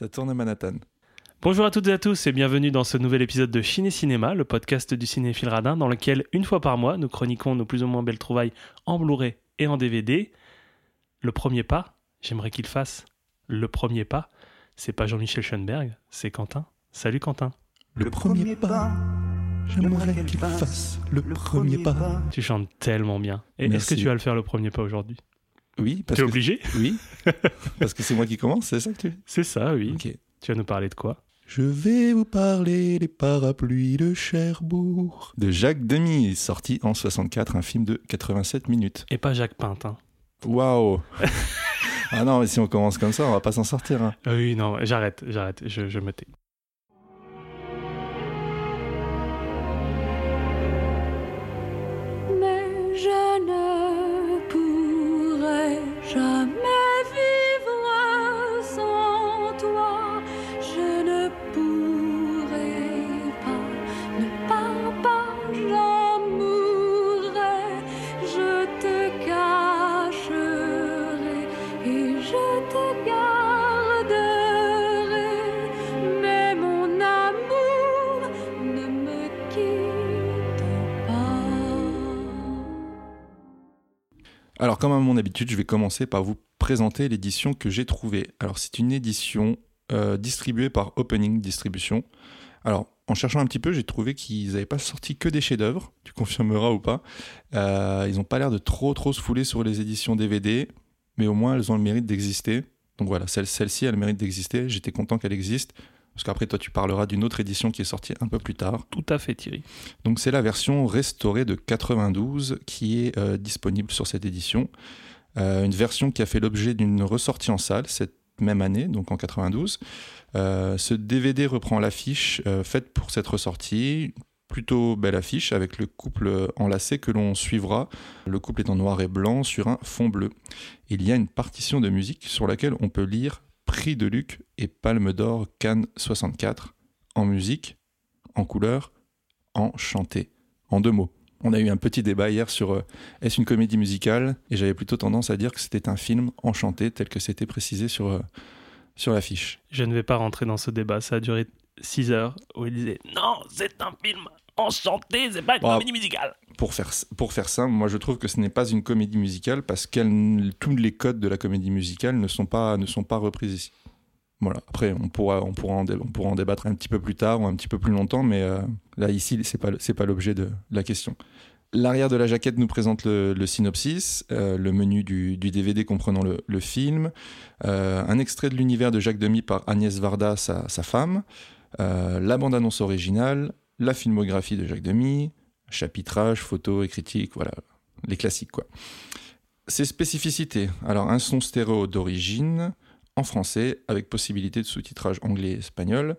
Ça tourne à Manhattan. Bonjour à toutes et à tous et bienvenue dans ce nouvel épisode de Ciné Cinéma, le podcast du cinéphile radin dans lequel, une fois par mois, nous chroniquons nos plus ou moins belles trouvailles en Blu-ray et en DVD. Le premier pas, j'aimerais qu'il fasse le premier pas. C'est pas Jean-Michel Schoenberg, c'est Quentin. Salut Quentin. Le, premier pas, j'aimerais qu'il fasse le premier pas. Tu chantes tellement bien. Et est-ce que tu vas le faire le premier pas aujourd'hui? Oui, parce T'es que... obligé Oui, parce que c'est moi qui commence, c'est ça que tu C'est ça, oui. Ok. Tu vas nous parler de quoi? Je vais vous parler des parapluies de Cherbourg. De Jacques Demy, sorti en 64, un film de 87 minutes. Et pas Jacques Pintin. Waouh Ah non, mais si on commence comme ça, on va pas s'en sortir. hein. Ah Oui, non, j'arrête, j'arrête, je, je me tais. Mais je ne try. Alors, comme à mon habitude, je vais commencer par vous présenter l'édition que j'ai trouvée. Alors, c'est une édition euh, distribuée par Opening Distribution. Alors, en cherchant un petit peu, j'ai trouvé qu'ils n'avaient pas sorti que des chefs-d'œuvre. Tu confirmeras ou pas. Euh, ils n'ont pas l'air de trop, trop se fouler sur les éditions DVD, mais au moins, elles ont le mérite d'exister. Donc voilà, celle- celle-ci, elle a le mérite d'exister. J'étais content qu'elle existe. Parce qu'après, toi, tu parleras d'une autre édition qui est sortie un peu plus tard. Tout à fait, Thierry. Donc c'est la version restaurée de 92 qui est euh, disponible sur cette édition. Euh, une version qui a fait l'objet d'une ressortie en salle cette même année, donc en 92. Euh, ce DVD reprend l'affiche faite pour cette ressortie. Plutôt belle affiche avec le couple enlacé que l'on suivra. Le couple est en noir et blanc sur un fond bleu. Il y a une partition de musique sur laquelle on peut lire Prix de Luc et Palme d'Or Cannes 64 en musique, en couleur, en chanté. En deux mots. On a eu un petit débat hier sur euh, est-ce une comédie musicale? Et j'avais plutôt tendance à dire que c'était un film enchanté tel que c'était précisé sur, euh, sur l'affiche. Je ne vais pas rentrer dans ce débat, ça a duré 6 heures où il disait Non, c'est un film enchanté, c'est pas une Bon, comédie musicale. Pour faire, pour faire simple, moi je trouve que ce n'est pas une comédie musicale parce que tous les codes de la comédie musicale ne sont pas, ne sont pas repris ici. Voilà. Après, on pourra, on, pourra en on pourra en débattre un petit peu plus tard ou un petit peu plus longtemps, mais euh, là, ici, c'est pas, pas l'objet de la question. L'arrière de la jaquette nous présente le, le synopsis, euh, le menu du, du DVD comprenant le, le film, euh, un extrait de l'univers de Jacques Demy par Agnès Varda, sa, sa femme, la bande-annonce originale, la filmographie de Jacques Demy, chapitrage, photos et critiques, voilà, les classiques quoi. Ses spécificités, alors un son stéréo d'origine, en français, avec possibilité de sous-titrage anglais et espagnol.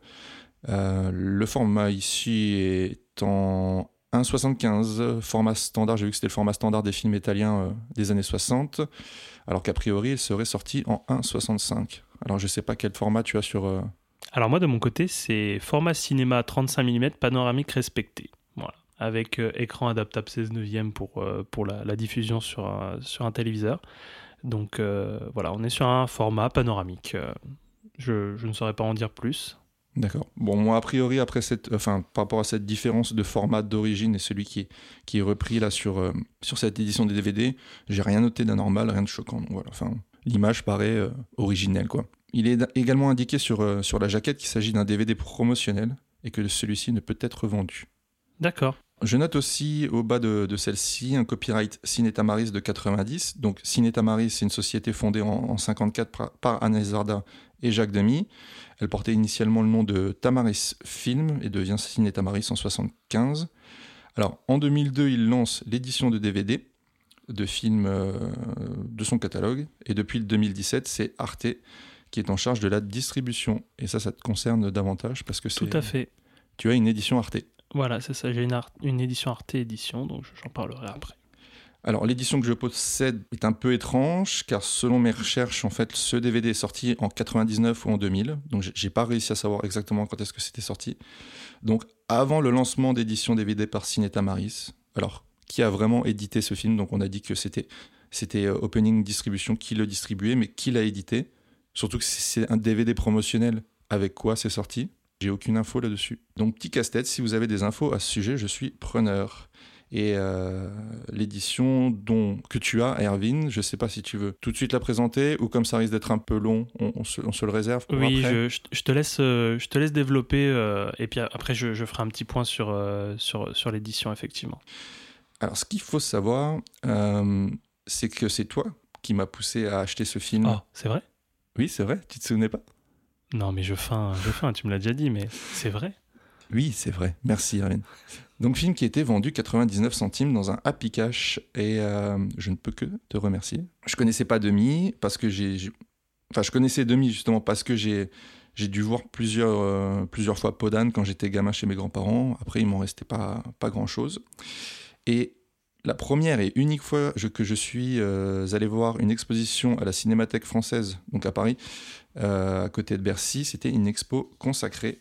Euh, le format ici est en 1,75, format standard, j'ai vu que c'était le format standard des films italiens euh, des années 60, alors qu'a priori il serait sorti en 1,65. Alors je sais pas quel format tu as sur... euh, Alors, moi, de mon côté, c'est format cinéma 35 mm panoramique respecté. Voilà. Avec euh, écran adaptable 16 neuvième pour, euh, pour la, diffusion sur un, sur un téléviseur. Donc, euh, voilà, on est sur un format panoramique. Je, je ne saurais pas en dire plus. D'accord. Bon, moi, a priori, après cette, enfin, par rapport à cette différence de format d'origine et celui qui est, qui est repris là sur, sur cette édition des DVD, j'ai rien noté d'anormal, rien de choquant. Voilà, enfin, l'image paraît originelle, quoi. Il est également indiqué sur, euh, sur la jaquette qu'il s'agit d'un DVD promotionnel et que celui-ci ne peut être vendu. D'accord. Je note aussi au bas de, de celle-ci un copyright Ciné Tamaris de 90. Donc Ciné Tamaris, c'est une société fondée en, en 54 par, par Agnès Varda et Jacques Demy. Elle portait initialement le nom de Tamaris Film et devient Ciné Tamaris en 75. Alors en 2002, il lance l'édition de DVD de films euh, de son catalogue et depuis le 2017, c'est Arte qui est en charge de la distribution. Et ça, ça te concerne davantage parce que Tout c'est à fait. tu as une édition Arte. Voilà, c'est ça. J'ai une, édition Arte édition, donc j'en parlerai après. Alors l'édition que je possède est un peu étrange car selon mes recherches, en fait, ce DVD est sorti en 99 ou en 2000. Donc j'ai- j'ai pas réussi à savoir exactement quand est-ce que c'était sorti. Donc avant le lancement d'édition DVD par Cineta Maris. Alors qui a vraiment édité ce film? Donc on a dit que c'était c'était euh, Opening Distribution qui le distribuait, mais qui l'a édité? Surtout que c'est un DVD promotionnel. avec quoi c'est sorti? J'ai aucune info là-dessus. Donc petit casse-tête, si vous avez des infos à ce sujet, je suis preneur. Et euh, l'édition dont que tu as, Erwin, je sais pas si tu veux tout de suite la présenter ou comme ça risque d'être un peu long, on, on se, on se le réserve pour Oui, après. je, te laisse, euh, je te laisse développer euh, et puis après je, je ferai un petit point sur, euh, sur, sur l'édition effectivement. Alors ce qu'il faut savoir, c'est que c'est toi qui m'as poussé à acheter ce film. Oh, c'est vrai? Oui, c'est vrai, tu te souvenais pas? Non, mais je feins, je feins, tu me l'as déjà dit, mais c'est vrai. Oui, c'est vrai. Merci, Irène. Donc, film qui était vendu 99 centimes dans un Happy Cash et euh, je ne peux que te remercier. Je connaissais pas Demi parce que j'ai. Enfin, je connaissais Demi justement parce que j'ai. J'ai dû voir plusieurs, euh, plusieurs fois Podane quand j'étais gamin chez mes grands-parents. Après, il m'en restait pas, pas grand-chose. Et la première et unique fois que je suis euh, allé voir une exposition à la Cinémathèque française, donc à Paris, euh, à côté de Bercy, c'était une expo consacrée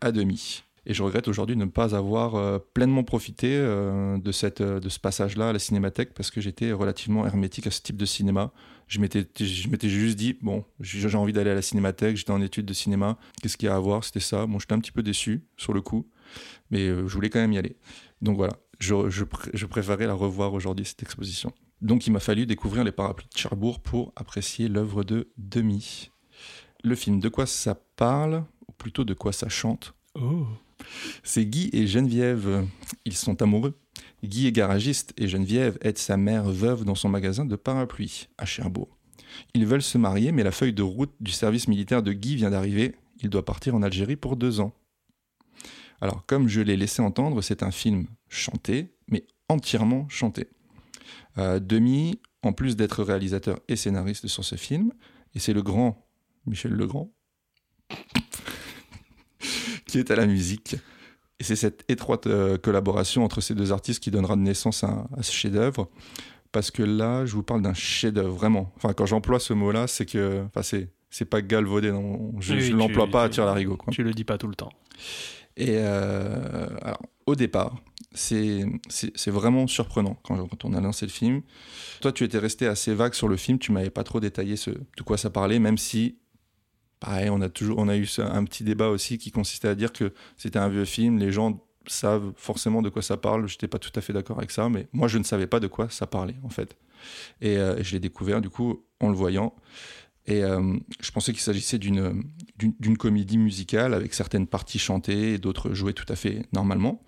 à Demi. Et je regrette aujourd'hui de ne pas avoir euh, pleinement profité de, cette, de ce passage-là à la cinémathèque parce que j'étais relativement hermétique à ce type de cinéma. Je m'étais, je m'étais juste dit, bon, j'ai envie d'aller à la cinémathèque, j'étais en études de cinéma, qu'est-ce qu'il y a à voir? C'était ça. Bon, j'étais un petit peu déçu sur le coup, mais je voulais quand même y aller. Donc voilà, je, je, pr- je préférais la revoir aujourd'hui, cette exposition. Donc il m'a fallu découvrir les parapluies de Cherbourg pour apprécier l'œuvre de Demi. Le film, de quoi ça parle, ou plutôt de quoi ça chante Oh. c'est Guy et Geneviève. Ils sont amoureux. Guy est garagiste et Geneviève aide sa mère veuve dans son magasin de parapluies à Cherbourg. Ils veulent se marier, mais la feuille de route du service militaire de Guy vient d'arriver. Il doit partir en Algérie pour deux ans. Alors, comme je l'ai laissé entendre, c'est un film chanté, mais entièrement chanté. Euh, Demi, en plus d'être réalisateur et scénariste sur ce film, et c'est le grand Michel Legrand qui est à la musique. Et c'est cette étroite euh, collaboration entre ces deux artistes qui donnera naissance à, à ce chef-d'œuvre. Parce que là, je vous parle d'un chef-d'œuvre, vraiment. Enfin, quand j'emploie ce mot-là, c'est que. Enfin, c'est. C'est pas galvaudé, non. je ne l'emploie pas à tu- tir larigot. Tu le dis pas tout le temps. Et euh, alors, au départ, c'est vraiment surprenant quand, je- on a lancé le film. Toi, tu étais resté assez vague sur le film, tu m'avais pas trop détaillé ce, de quoi ça parlait, même si, pareil, on a toujours, on a eu un petit débat aussi qui consistait à dire que c'était un vieux film, les gens savent forcément de quoi ça parle. J'étais pas tout à fait d'accord avec ça, mais moi, je ne savais pas de quoi ça parlait en fait. Et euh, je l'ai découvert du coup en le voyant. Et euh, je pensais qu'il s'agissait d'une comédie musicale avec certaines parties chantées et d'autres jouées tout à fait normalement,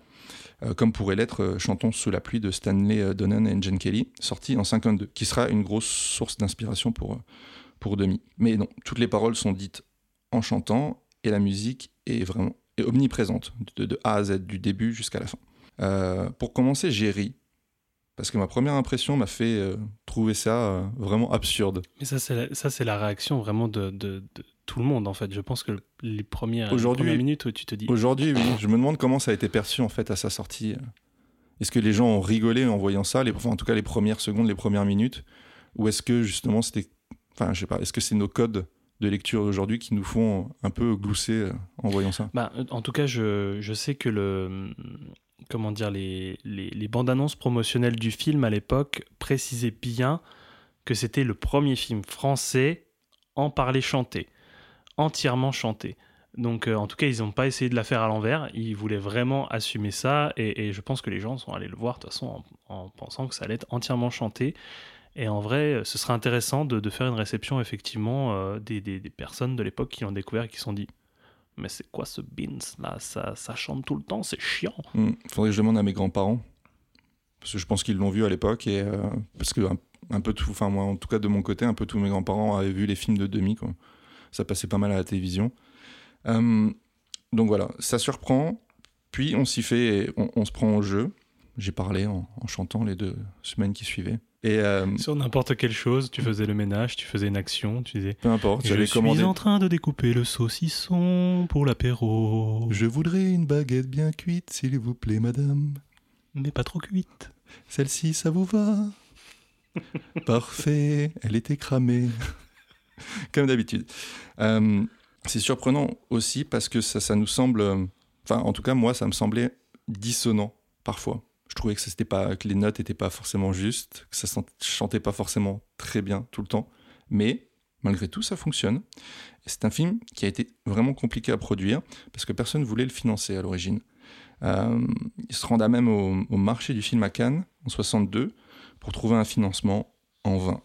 euh, comme pourrait l'être euh, Chantons sous la pluie de Stanley Donen et Jen Kelly, sorti en 52, qui sera une grosse source d'inspiration pour, pour Demi. Mais non, toutes les paroles sont dites en chantant et la musique est vraiment est omniprésente, de, de A à Z, du début jusqu'à la fin. Pour commencer, j'ai ri, parce que ma première impression m'a fait euh, trouver ça euh, vraiment absurde. Mais ça, c'est la, ça, c'est la réaction vraiment de, de- de tout le monde, en fait. Je pense que les premières, les Aujourd'hui- premières minutes où tu te dis Aujourd'hui, oui, je me demande comment ça a été perçu en fait à sa sortie. Est-ce que les gens ont rigolé en voyant ça, les, enfin, en tout cas les premières secondes, les premières minutes, ou est-ce que justement c'était, enfin je sais pas, est-ce que c'est nos codes de lecture d'aujourd'hui qui nous font un peu glousser euh, en voyant ça? Bah, en tout cas, je, je sais que le. Comment dire, les, bandes annonces promotionnelles du film à l'époque précisaient bien que c'était le premier film français en parler chanté, entièrement chanté. Donc, euh, en tout cas, ils n'ont pas essayé de la faire à l'envers. Ils voulaient vraiment assumer ça. Et, je pense que les gens sont allés le voir, de toute façon, en, en pensant que ça allait être entièrement chanté. Et en vrai, ce serait intéressant de, faire une réception, effectivement, euh, des personnes de l'époque qui l'ont découvert et qui se sont dit mais c'est quoi ce Beans là ça, chante tout le temps, c'est chiant. Hmm, Faudrait que je demande à mes grands-parents, parce que je pense qu'ils l'ont vu à l'époque euh, parce que un, peu tout, enfin moi en tout cas de mon côté, un peu tous mes grands-parents avaient vu les films de demi. Ça passait pas mal à la télévision. Euh, donc voilà, ça surprend. Puis on s'y fait, et on, se prend au jeu. J'ai parlé en chantant les deux semaines qui suivaient. Et euh, Sur n'importe quelle chose, tu faisais le ménage, tu faisais une action, tu disais peu importe, Je j'avais suis commandé. en train de découper le saucisson pour l'apéro, Je voudrais une baguette bien cuite, s'il vous plaît, madame. mais pas trop cuite. Celle-ci, ça vous va? Parfait, elle était cramée. Comme d'habitude. Euh, c'est surprenant aussi parce que ça, ça nous semble. euh, Enfin, en tout cas, moi, ça me semblait dissonant parfois. Je trouvais que, les notes n'étaient pas forcément justes, que ça chantait pas forcément très bien tout le temps. Mais Malgré tout, ça fonctionne. C'est un film qui a été vraiment compliqué à produire parce que personne ne voulait le financer à l'origine. Euh, il se renda même au, marché du film à Cannes en 62 pour trouver un financement en vain.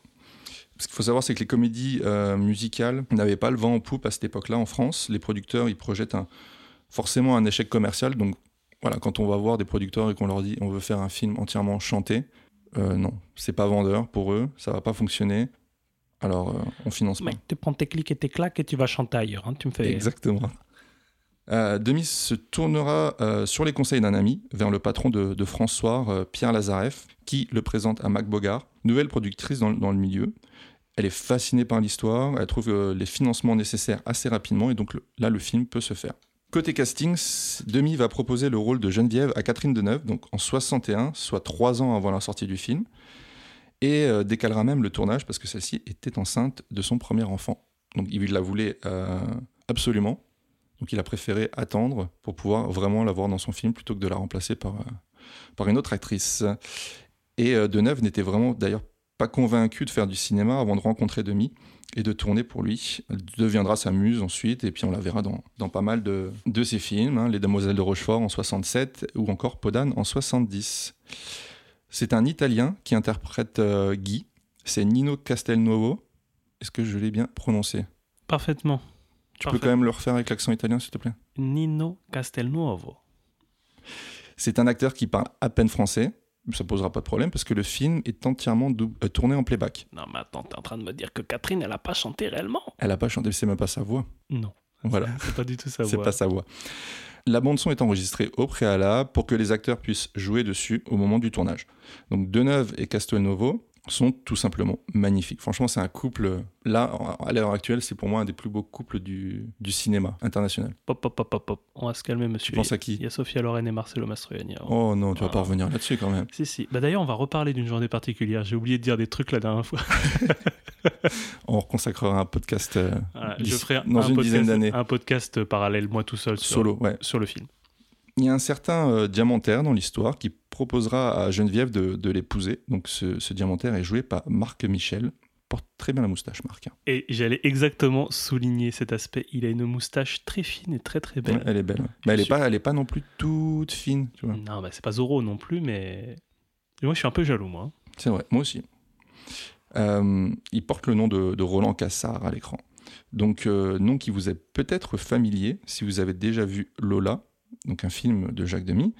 Ce qu'il faut savoir, c'est que les comédies euh, musicales n'avaient pas le vent en poupe à cette époque-là en France. Les producteurs, ils projettent forcément un échec commercial. Donc voilà, quand on va voir des producteurs et qu'on leur dit on veut faire un film entièrement chanté, euh, non, c'est pas vendeur pour eux, ça va pas fonctionner. Alors euh, on finance pas. Mec, tu prends tes clics et tes claques et tu vas chanter ailleurs. hein, Tu me fais. Exactement. Euh, Demis se tournera euh, sur les conseils d'un ami vers le patron de, de François, euh, Pierre Lazareff, qui le présente à Mac Bogart, nouvelle productrice dans, dans le milieu. Elle est fascinée par l'histoire, elle trouve les financements nécessaires assez rapidement, et donc le- là, le film peut se faire. Côté casting, Demi va proposer le rôle de Geneviève à Catherine Deneuve, donc en 61, soit trois ans avant la sortie du film, et euh, décalera même le tournage parce que celle-ci était enceinte de son premier enfant. Donc il la voulait euh, absolument, donc il a préféré attendre pour pouvoir vraiment la voir dans son film plutôt que de la remplacer par, euh, par une autre actrice. Et Deneuve n'était vraiment d'ailleurs pas convaincu de faire du cinéma avant de rencontrer Demi et de tourner pour lui. Elle deviendra sa muse ensuite, et puis on la verra dans, dans pas mal de, de ses films, hein, Les Demoiselles de Rochefort en 67 ou encore Podane en 70. C'est un Italien qui interprète euh, Guy, c'est Nino Castelnuovo. Est-ce que je l'ai bien prononcé? Parfaitement. Tu peux quand même le refaire avec l'accent italien, s'il te plaît? Nino Castelnuovo. C'est un acteur qui parle à peine français. Ça posera pas de problème parce que le film est entièrement euh, tourné en playback. Non, mais attends, t'es en train de me dire que Catherine, elle a pas chanté réellement Elle a pas chanté, c'est même pas sa voix. Non. Voilà. C'est pas du tout sa C'est voix. pas sa voix. La bande son est enregistrée au préalable pour que les acteurs puissent jouer dessus au moment du tournage. Donc Deneuve et Castelnuovo sont tout simplement magnifiques. Franchement, c'est un couple. Là, à l'heure actuelle, c'est pour moi un des plus beaux couples du, du cinéma international. Pop, pop, pop, pop, pop. On va se calmer, monsieur. Tu penses à Il qui y a Sophia Loren et Marcelo Mastroianni. Oh non, tu vas Ah. pas revenir là-dessus quand même. Si, si. Bah, D'ailleurs, on va reparler d'une journée particulière. J'ai oublié de dire des trucs la dernière fois. On consacrera un podcast euh, Voilà, je ferai un, dans un une podcast, dizaine d'années. un podcast parallèle, moi tout seul, sur, Solo, ouais. sur le film. Il y a un certain euh, diamantaire dans l'histoire qui proposera à Geneviève de, de l'épouser. Donc ce, ce diamantaire est joué par Marc Michel. Porte très bien la moustache, Marc. hein. Et j'allais exactement souligner cet aspect. Il a une moustache très fine et très très belle. Ouais, elle est belle. ouais. Mais elle est Super. pas, elle est pas non plus toute fine, tu vois. Non, bah, c'est pas Zorro non plus, mais. Et moi, je suis un peu jaloux, moi. hein. C'est vrai, moi aussi. Euh, il porte le nom de, de Roland Cassard à l'écran. Donc, euh, nom qui vous est peut-être familier si vous avez déjà vu Lola, donc un film de Jacques Demy,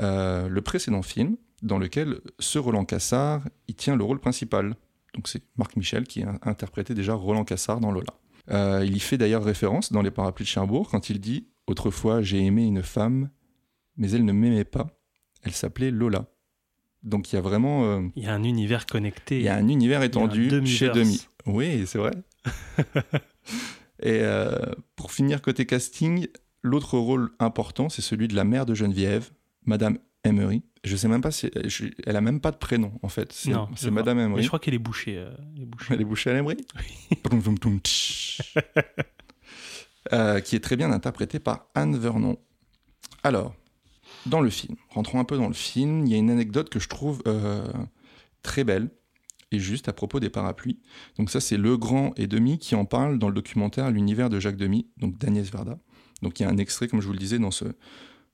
euh, le précédent film dans lequel ce Roland Cassard il tient le rôle principal. Donc, c'est Marc Michel qui a interprété déjà Roland Cassard dans Lola. Euh, il y fait d'ailleurs référence dans Les Parapluies de Cherbourg quand il dit Autrefois, j'ai aimé une femme, mais elle ne m'aimait pas. Elle s'appelait Lola. Donc, il y a vraiment. euh, Il y a un univers connecté. il y a un univers y un étendu chez. Demi. Oui, c'est vrai. Et euh, pour finir côté casting, l'autre rôle important, c'est celui de la mère de Geneviève, Madame Emery. Je sais même pas si je- elle a même pas de prénom en fait. C'est Non, c'est Madame Mais Emery. je crois qu'elle est bouchée. euh, elle est bouchée. Elle est bouchée à l'Emery. Tch. Euh, qui est très bien interprétée par Anne Vernon. Alors, dans le film, rentrons un peu dans le film, il y a une anecdote que je trouve euh, très belle et juste à propos des parapluies. Donc ça, c'est Legrand et Demi qui en parlent dans le documentaire L'univers de Jacques Demi, donc d'Agnès Varda. Donc il y a un extrait, comme je vous le disais, dans ce,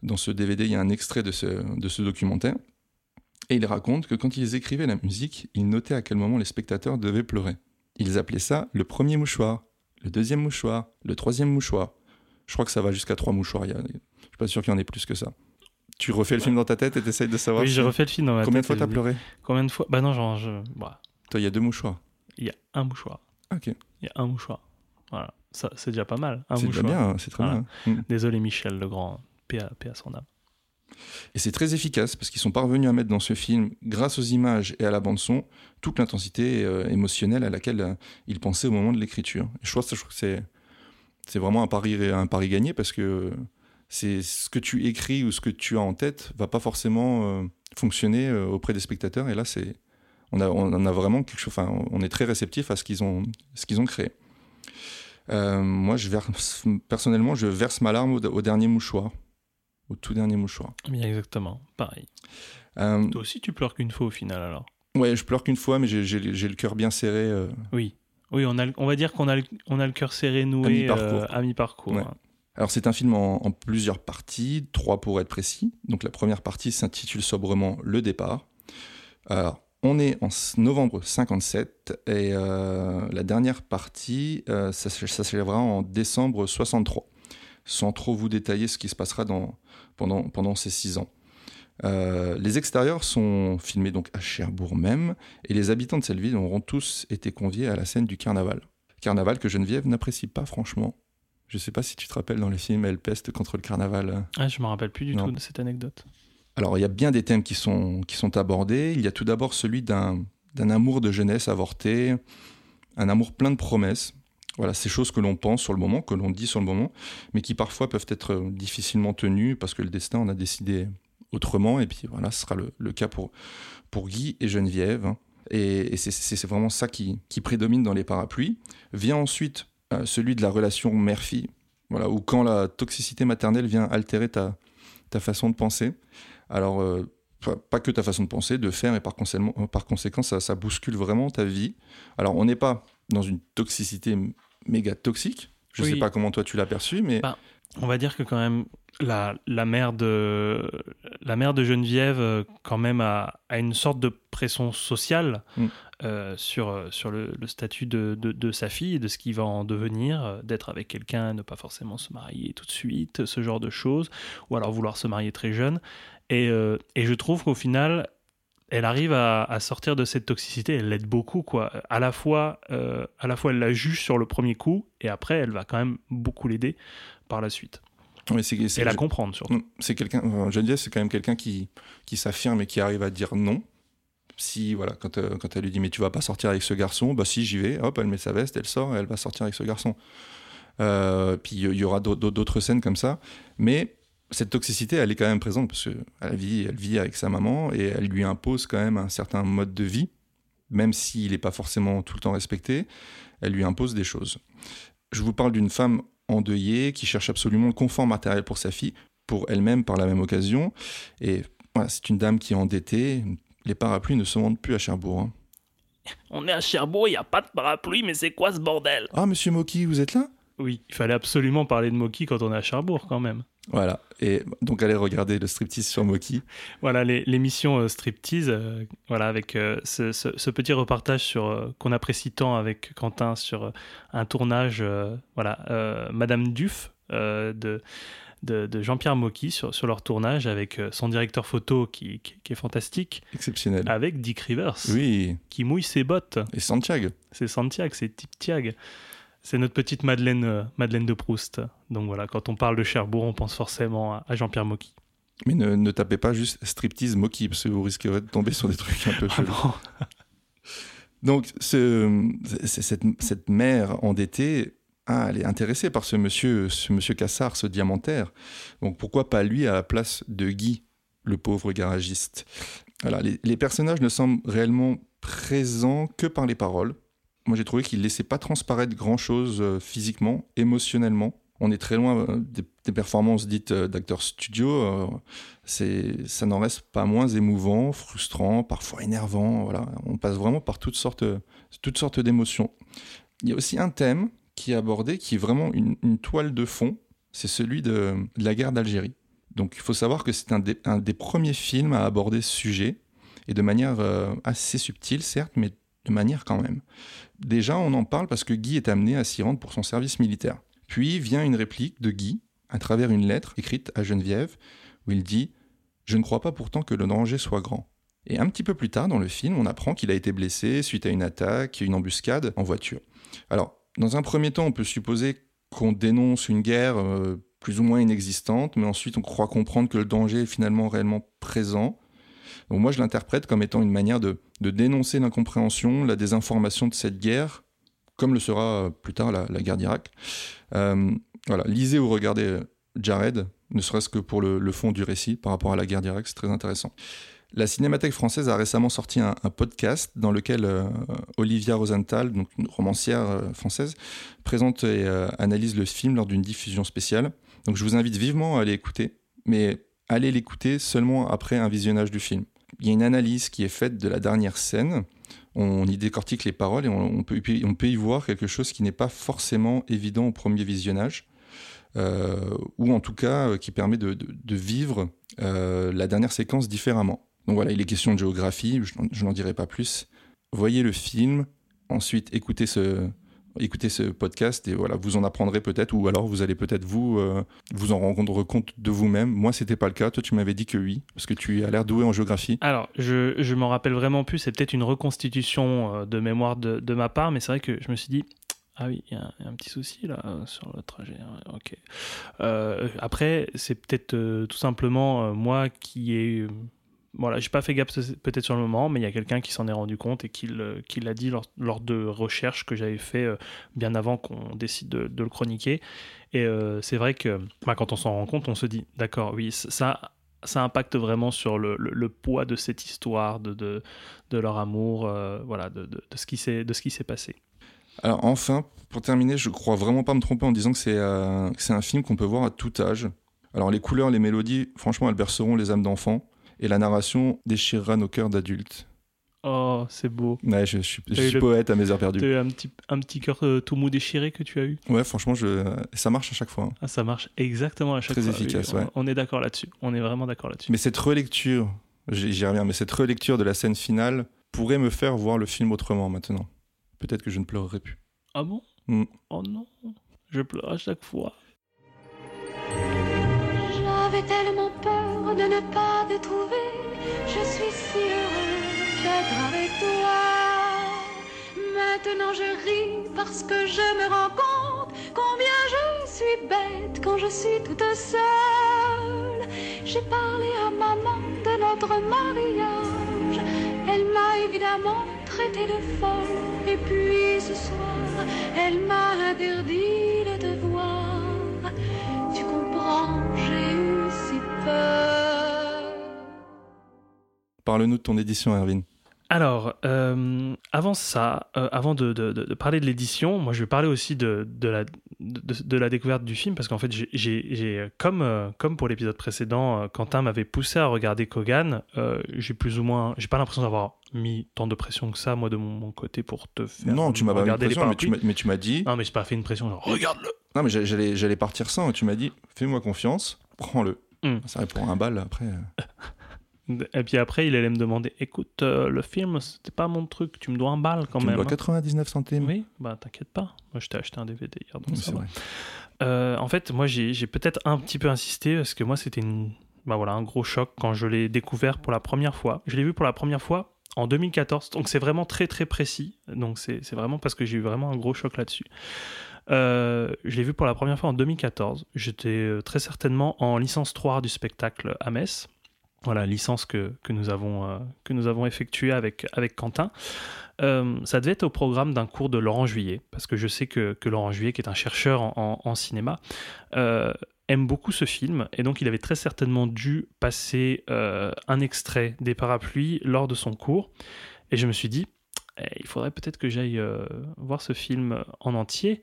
dans ce DVD, il y a un extrait de ce, de ce documentaire. Et ils racontent que quand ils écrivaient la musique, ils notaient à quel moment les spectateurs devaient pleurer. Ils appelaient ça le premier mouchoir, le deuxième mouchoir, le troisième mouchoir. Je crois que ça va jusqu'à trois mouchoirs. Il Je suis pas sûr qu'il y en ait plus que ça. Tu refais le film dans ta tête et t'essayes de savoir Oui, j'ai refait le film dans ma combien de tête fois t'as pleuré. Combien de fois? Bah non, genre, je... bah, Toi, il y a deux mouchoirs. il y a un mouchoir. Ok, Il y a un mouchoir. Voilà. C'est déjà pas mal. Un c'est déjà bien, c'est très Voilà. bien. Mm. Désolé, Michel, le grand. Paix à, paix à son âme. Et c'est très efficace parce qu'ils sont parvenus à mettre dans ce film, grâce aux images et à la bande son, toute l'intensité euh, émotionnelle à laquelle euh, ils pensaient au moment de l'écriture. Je ça, je trouve que c'est c'est vraiment un pari un pari gagné parce que c'est ce que tu écris ou ce que tu as en tête va pas forcément euh, fonctionner auprès des spectateurs. Et là, c'est on a on en a vraiment quelque chose. Enfin, on est très réceptif à ce qu'ils ont ce qu'ils ont créé. Euh, moi, je verse, personnellement, je verse ma larme au, au dernier mouchoir, au tout dernier mouchoir. Bien exactement. Pareil. Euh, Toi aussi, tu pleures qu'une fois au final alors? Ouais, je pleure qu'une fois, mais j'ai- le cœur bien serré. euh, Oui. Oui, on, a, le- on va dire qu'on a, le- on a le cœur serré noué mi-parcours, euh, à mi-parcours. Ouais. hein. Alors c'est un film en, en plusieurs parties, trois pour être précis. Donc la première partie s'intitule sobrement Le départ. Alors on est en novembre 57 et euh, la dernière partie, euh, ça, ça s'élèvera en décembre 63, sans trop vous détailler ce qui se passera dans, pendant, pendant ces six ans. Euh, les extérieurs sont filmés donc à Cherbourg même, et les habitants de cette ville auront tous été conviés à la scène du carnaval. Carnaval que Geneviève n'apprécie pas franchement. Je sais pas si tu te rappelles dans les films Elle peste contre le carnaval. Ah, je me rappelle plus du Non. tout de cette anecdote. Alors il y a bien des thèmes qui sont, qui sont abordés. Il y a tout d'abord celui d'un amour de jeunesse avorté, un amour plein de promesses. Voilà, ces choses que l'on pense sur le moment, que l'on dit sur le moment, mais qui parfois peuvent être difficilement tenues parce que le destin en a décidé autrement. Et puis voilà, ce sera le, le cas pour, pour Guy et Geneviève. hein. Et, et c'est- vraiment ça qui, qui prédomine dans les parapluies. Vient ensuite euh, celui de la relation mère-fille, voilà, où quand la toxicité maternelle vient altérer ta, ta façon de penser. Alors, euh, pas- que ta façon de penser, de faire, et par conséquent, par conséquent ça, ça bouscule vraiment ta vie. Alors, on n'est pas dans une toxicité méga toxique. Je Oui. sais pas comment toi tu l'as perçu, mais Bah, On va dire que quand même la, la mère de la mère de Geneviève euh, quand même a, a une sorte de pression sociale Mm. euh, sur euh, sur le, le statut de, de, de sa fille de ce qui va en devenir euh, d'être avec quelqu'un ne pas forcément se marier tout de suite ce genre de choses ou alors vouloir se marier très jeune et, euh, et je trouve qu'au final elle arrive à, à sortir de cette toxicité, elle l'aide beaucoup quoi. À la fois, euh, à la fois elle la juge sur le premier coup et après elle va quand même beaucoup l'aider par la suite et la je- comprendre surtout. Mm, C'est quelqu'un, Geneviève, c'est quand même quelqu'un qui, qui s'affirme et qui arrive à dire non. Si, voilà, quand, euh, quand elle lui dit, mais tu vas pas sortir avec ce garçon, bah si, j'y vais, hop, elle met sa veste, elle sort et elle va sortir avec ce garçon. Puis il y aura d'autres scènes comme ça. Mais cette toxicité, elle est quand même présente parce qu'elle vit, elle vit avec sa maman et elle lui impose quand même un certain mode de vie, même s'il n'est pas forcément tout le temps respecté, elle lui impose des choses. Je vous parle d'une femme endeuillée qui cherche absolument le confort matériel pour sa fille, pour elle-même par la même occasion. Et voilà, c'est une dame qui est endettée. Les parapluies ne se vendent plus à Cherbourg. hein. On est à Cherbourg, il n'y a pas de parapluie, mais c'est quoi ce bordel? Ah, monsieur Moki, vous êtes là? Oui, il fallait absolument parler de Moki quand on est à Cherbourg quand même. Voilà. Et donc, allez regarder le striptease sur Moki. Voilà les- l'émission euh, Striptease, euh, voilà avec euh, ce, ce- ce petit reportage sur euh, qu'on apprécie tant avec Quentin sur un tournage, voilà Madame Duff euh, de de, de Jean-Pierre Mocky sur, sur leur tournage avec son directeur photo qui, qui- qui est fantastique, Exceptionnel. avec Dick Rivers Oui. qui mouille ses bottes. Et Santiago. C'est Santiago, c'est Tip Tiag. C'est notre petite Madeleine, euh, Madeleine de Proust. Donc voilà, quand on parle de Cherbourg, on pense forcément à, à Jean-Pierre Mocky. Mais ne, ne tapez pas juste striptease Moki, parce que vous risquerez de tomber sur des trucs un peu chelous. Donc, ce- cette, cette mère endettée, ah, elle est intéressée par ce monsieur, ce monsieur Cassard, ce diamantaire. Donc, pourquoi pas lui à la place de Guy, le pauvre garagiste? Voilà, les, les personnages ne semblent réellement présents que par les paroles. Moi, j'ai trouvé qu'ils ne laissaient pas transparaître grand-chose euh, physiquement, émotionnellement. On est très loin euh, des, performances dites euh, d'acteurs studio. c'est, ça n'en reste pas moins émouvant, frustrant, parfois énervant. Voilà, on passe vraiment par toutes sortes, toutes sortes d'émotions. Il y a aussi un thème qui est abordé, qui est vraiment une, toile de fond. C'est celui de, la guerre d'Algérie. Donc, il faut savoir que c'est un des, premiers films à aborder ce sujet et de manière assez subtile, certes, mais manière quand même. Déjà, on en parle parce que Guy est amené à s'y rendre pour son service militaire. Puis vient une réplique de Guy à travers une lettre écrite à Geneviève où il dit Je ne crois pas pourtant que le danger soit grand. Et un petit peu plus tard dans le film, on apprend qu'il a été blessé suite à une attaque, une embuscade en voiture. Alors, dans un premier temps, on peut supposer qu'on dénonce une guerre euh, plus ou moins inexistante, mais ensuite on croit comprendre que le danger est finalement réellement présent. Donc moi, je l'interprète comme étant une manière de, dénoncer l'incompréhension, la désinformation de cette guerre, comme le sera euh, plus tard la, guerre d'Irak. Euh, voilà, lisez ou regardez euh, Jared, ne serait-ce que pour le, fond du récit par rapport à la guerre d'Irak, c'est très intéressant. La Cinémathèque française a récemment sorti un, podcast dans lequel Olivia Rosenthal, donc une romancière française, présente et analyse le film lors d'une diffusion spéciale. Donc je vous invite vivement à aller écouter, mais allez l'écouter seulement après un visionnage du film. Il y a une analyse qui est faite de la dernière scène on y décortique les paroles et on, peut, y voir quelque chose qui n'est pas forcément évident au premier visionnage, euh, ou en tout cas euh, qui permet de, vivre euh, la dernière séquence différemment. Donc voilà, il est question de géographie, je n'en dirai pas plus. Voyez le film, ensuite écoutez ce, écoutez ce podcast et voilà, vous en apprendrez peut-être, ou alors vous allez peut-être vous, euh, vous en rendre compte de vous-même. Moi, c'était pas le cas. Toi, tu m'avais dit que oui, parce que tu as l'air doué en géographie. Alors, je, je m'en rappelle vraiment plus, c'est peut-être une reconstitution euh, de mémoire de, ma part, mais c'est vrai que je me suis dit, ah oui, il y, a un- petit souci là sur le trajet. Ok. Euh, après, c'est peut-être tout simplement moi qui ai. Euh, Voilà, j'ai pas fait gaffe peut-être sur le moment, mais il y a quelqu'un qui s'en est rendu compte et qui le- qui l'a dit lors, lors de recherches que j'avais fait euh, bien avant qu'on décide de, le chroniquer. Et euh, c'est vrai que bah, quand on s'en rend compte, on se dit, d'accord, oui, ça, ça impacte vraiment sur le, le- le poids de cette histoire, de, de, de leur amour, euh, voilà, de, de, ce qui s'est de ce qui s'est passé. Alors enfin, pour terminer, je crois vraiment pas me tromper en disant que c'est euh, c'est un film qu'on peut voir à tout âge. Alors les couleurs, les mélodies, franchement, elles berceront les âmes d'enfants. Et la narration déchirera nos cœurs d'adultes. Oh, c'est beau. Ouais, je, suis, je T'as eu suis le- poète à mes heures perdues. eu un petit, un petit cœur euh, tout mou déchiré que tu as eu Ouais, franchement, je... ça marche à chaque fois. hein. ah, Ça marche exactement à chaque Très fois. efficace, on, ouais. on est d'accord là-dessus. On est vraiment d'accord là-dessus. Mais cette relecture, j'y j'y reviens, mais cette relecture de la scène finale pourrait me faire voir le film autrement maintenant. Peut-être que je ne pleurerai plus. Ah bon? Mm. Oh non, je pleure à chaque fois. J'avais tellement peur de ne pas te trouver. Je suis si heureuse d'être avec toi. Maintenant je ris parce que je me rends compte combien je suis bête quand je suis toute seule. J'ai parlé à maman de notre mariage. Elle m'a évidemment traité de folle. Et puis ce soir, elle m'a interdit de te voir. Tu comprends, j'ai peur. Parle-nous de ton édition, Erwin. Alors, euh, avant ça, euh, avant de, de- de- de parler de l'édition, moi je vais parler aussi de, de la, de, de la découverte du film, parce qu'en fait, j'ai- comme, euh, comme pour l'épisode précédent, Quentin m'avait poussé à regarder Kogan. j'ai plus ou moins, j'ai pas l'impression d'avoir mis tant de pression que ça, moi, de mon, mon côté, pour te faire Non, tu m'as pas mis de pression, mais tu mais tu m'as dit. Non, mais j'ai pas fait une pression, genre, regarde-le Non, mais j'allais j'allais partir sans. et Tu m'as dit, fais-moi confiance, prends-le. Mm. Ça répond à un bal après. euh. Et puis après, il allait me demander, écoute, euh, le film, c'était pas mon truc, tu me dois un bal quand tu me même. dois hein. 99 centimes. Oui, bah t'inquiète pas. Moi, je t'ai acheté un DVD hier, donc Oui, ça c'est va. vrai. Euh, en fait, moi, j'ai peut-être un petit peu insisté parce que moi, c'était une, bah voilà, un gros choc quand je l'ai découvert pour la première fois. Je l'ai vu pour la première fois en 2014, donc c'est vraiment très très précis. Donc c'est c'est vraiment parce que j'ai eu vraiment un gros choc là-dessus. Euh, je l'ai vu pour la première fois en 2014. J'étais euh, très certainement en licence 3 du spectacle à Metz. Voilà, licence que, que, nous, avons, euh, que nous avons effectuée avec, avec Quentin. Ça devait être au programme d'un cours de Laurent Juillet, parce que je sais que, que Laurent Juillet, qui est un chercheur en, cinéma, aime beaucoup ce film, et donc il avait très certainement dû passer un extrait des parapluies lors de son cours. Et je me suis dit, il faudrait peut-être que j'aille euh, voir ce film en entier.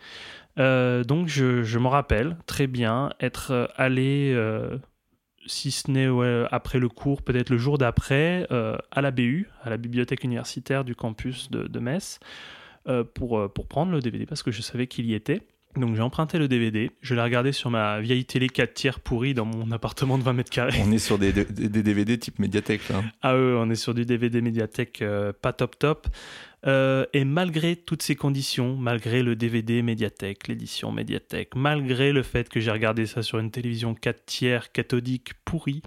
Euh, donc je, je m'en rappelle très bien être euh, allé, si ce n'est après le cours, peut-être le jour d'après, à la BU, à la bibliothèque universitaire du campus de, de Metz, pour, pour prendre le DVD parce que je savais qu'il y était. Donc j'ai emprunté le DVD, je l'ai regardé sur ma vieille télé 4 tiers pourrie dans mon appartement de 20 mètres carrés. On est sur des, des- des DVD type médiathèque là. Ah eux, on est sur du DVD médiathèque euh, pas top top. Euh, et malgré toutes ces conditions, malgré le DVD médiathèque, l'édition médiathèque, malgré le fait que j'ai regardé ça sur une télévision 4 tiers cathodique pourrie,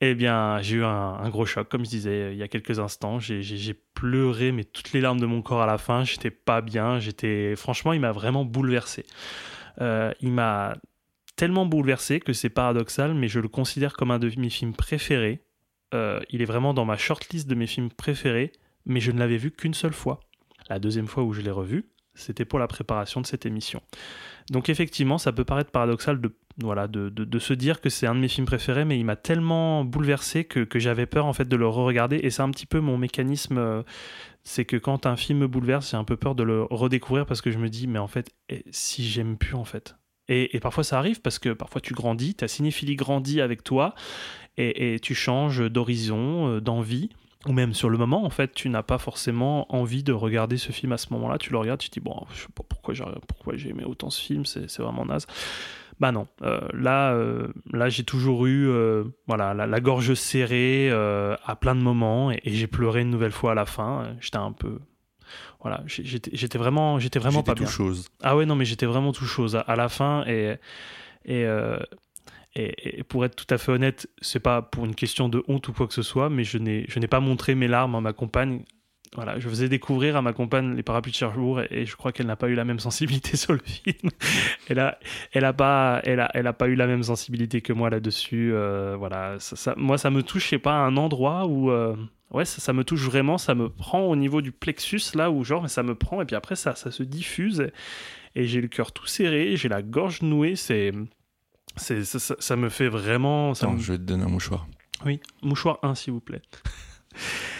eh bien j'ai eu un, gros choc, comme je disais euh, il y a quelques instants. J'ai pleuré, mais toutes les larmes de mon corps à la fin. J'étais pas bien. J'étais, franchement, il m'a vraiment bouleversé. Euh, il m'a tellement bouleversé que c'est paradoxal, mais je le considère comme un de mes films préférés. Euh, il est vraiment dans ma shortlist de mes films préférés, mais je ne l'avais vu qu'une seule fois. La deuxième fois où je l'ai revu, c'était pour la préparation de cette émission. Donc effectivement, ça peut paraître paradoxal de, voilà, de, de- se dire que c'est un de mes films préférés, mais il m'a tellement bouleversé que, que j'avais peur en fait de le re-regarder. Et c'est un petit peu mon mécanisme, euh, c'est que quand un film me bouleverse, j'ai un peu peur de le redécouvrir parce que je me dis, mais en fait, eh, si j'aime plus en fait. Et, et parfois ça arrive parce que parfois tu grandis, ta cinéphilie grandit avec toi et, et tu changes d'horizon, euh, d'envie. ou même sur le moment, en fait, tu n'as pas forcément envie de regarder ce film à ce moment-là. Tu le regardes, tu te dis, bon, je sais pas pourquoi j'ai, pourquoi j'ai aimé autant ce film, c'est, c'est vraiment naze. Bah non, euh, là, euh, là j'ai toujours eu euh, voilà, la, la, gorge serrée à plein de moments et, et, j'ai pleuré une nouvelle fois à la fin. J'étais un peu. Voilà, j'étais, vraiment, j'étais vraiment pas tout bien. chose. Ah ouais, non, mais j'étais vraiment tout chose à, à la fin et. et et, et, pour être tout à fait honnête, c'est pas pour une question de honte ou quoi que ce soit, mais je n'ai, je n'ai pas montré mes larmes à ma compagne. Voilà, je faisais découvrir à ma compagne les parapluies de Cherbourg et, et je crois qu'elle n'a pas eu la même sensibilité sur le film. elle a, elle a pas, elle a, elle a pas eu la même sensibilité que moi là-dessus. Euh, voilà, ça, ça, moi ça me touche, je sais pas, à un endroit où, euh, ouais, ça, ça, me touche vraiment, ça me prend au niveau du plexus là où genre, mais ça me prend et puis après ça, ça se diffuse et, et j'ai le cœur tout serré, j'ai la gorge nouée, c'est c'est, ça, me fait vraiment. Ça Attends, me... je vais te donner un mouchoir. Oui, mouchoir 1, s'il vous plaît.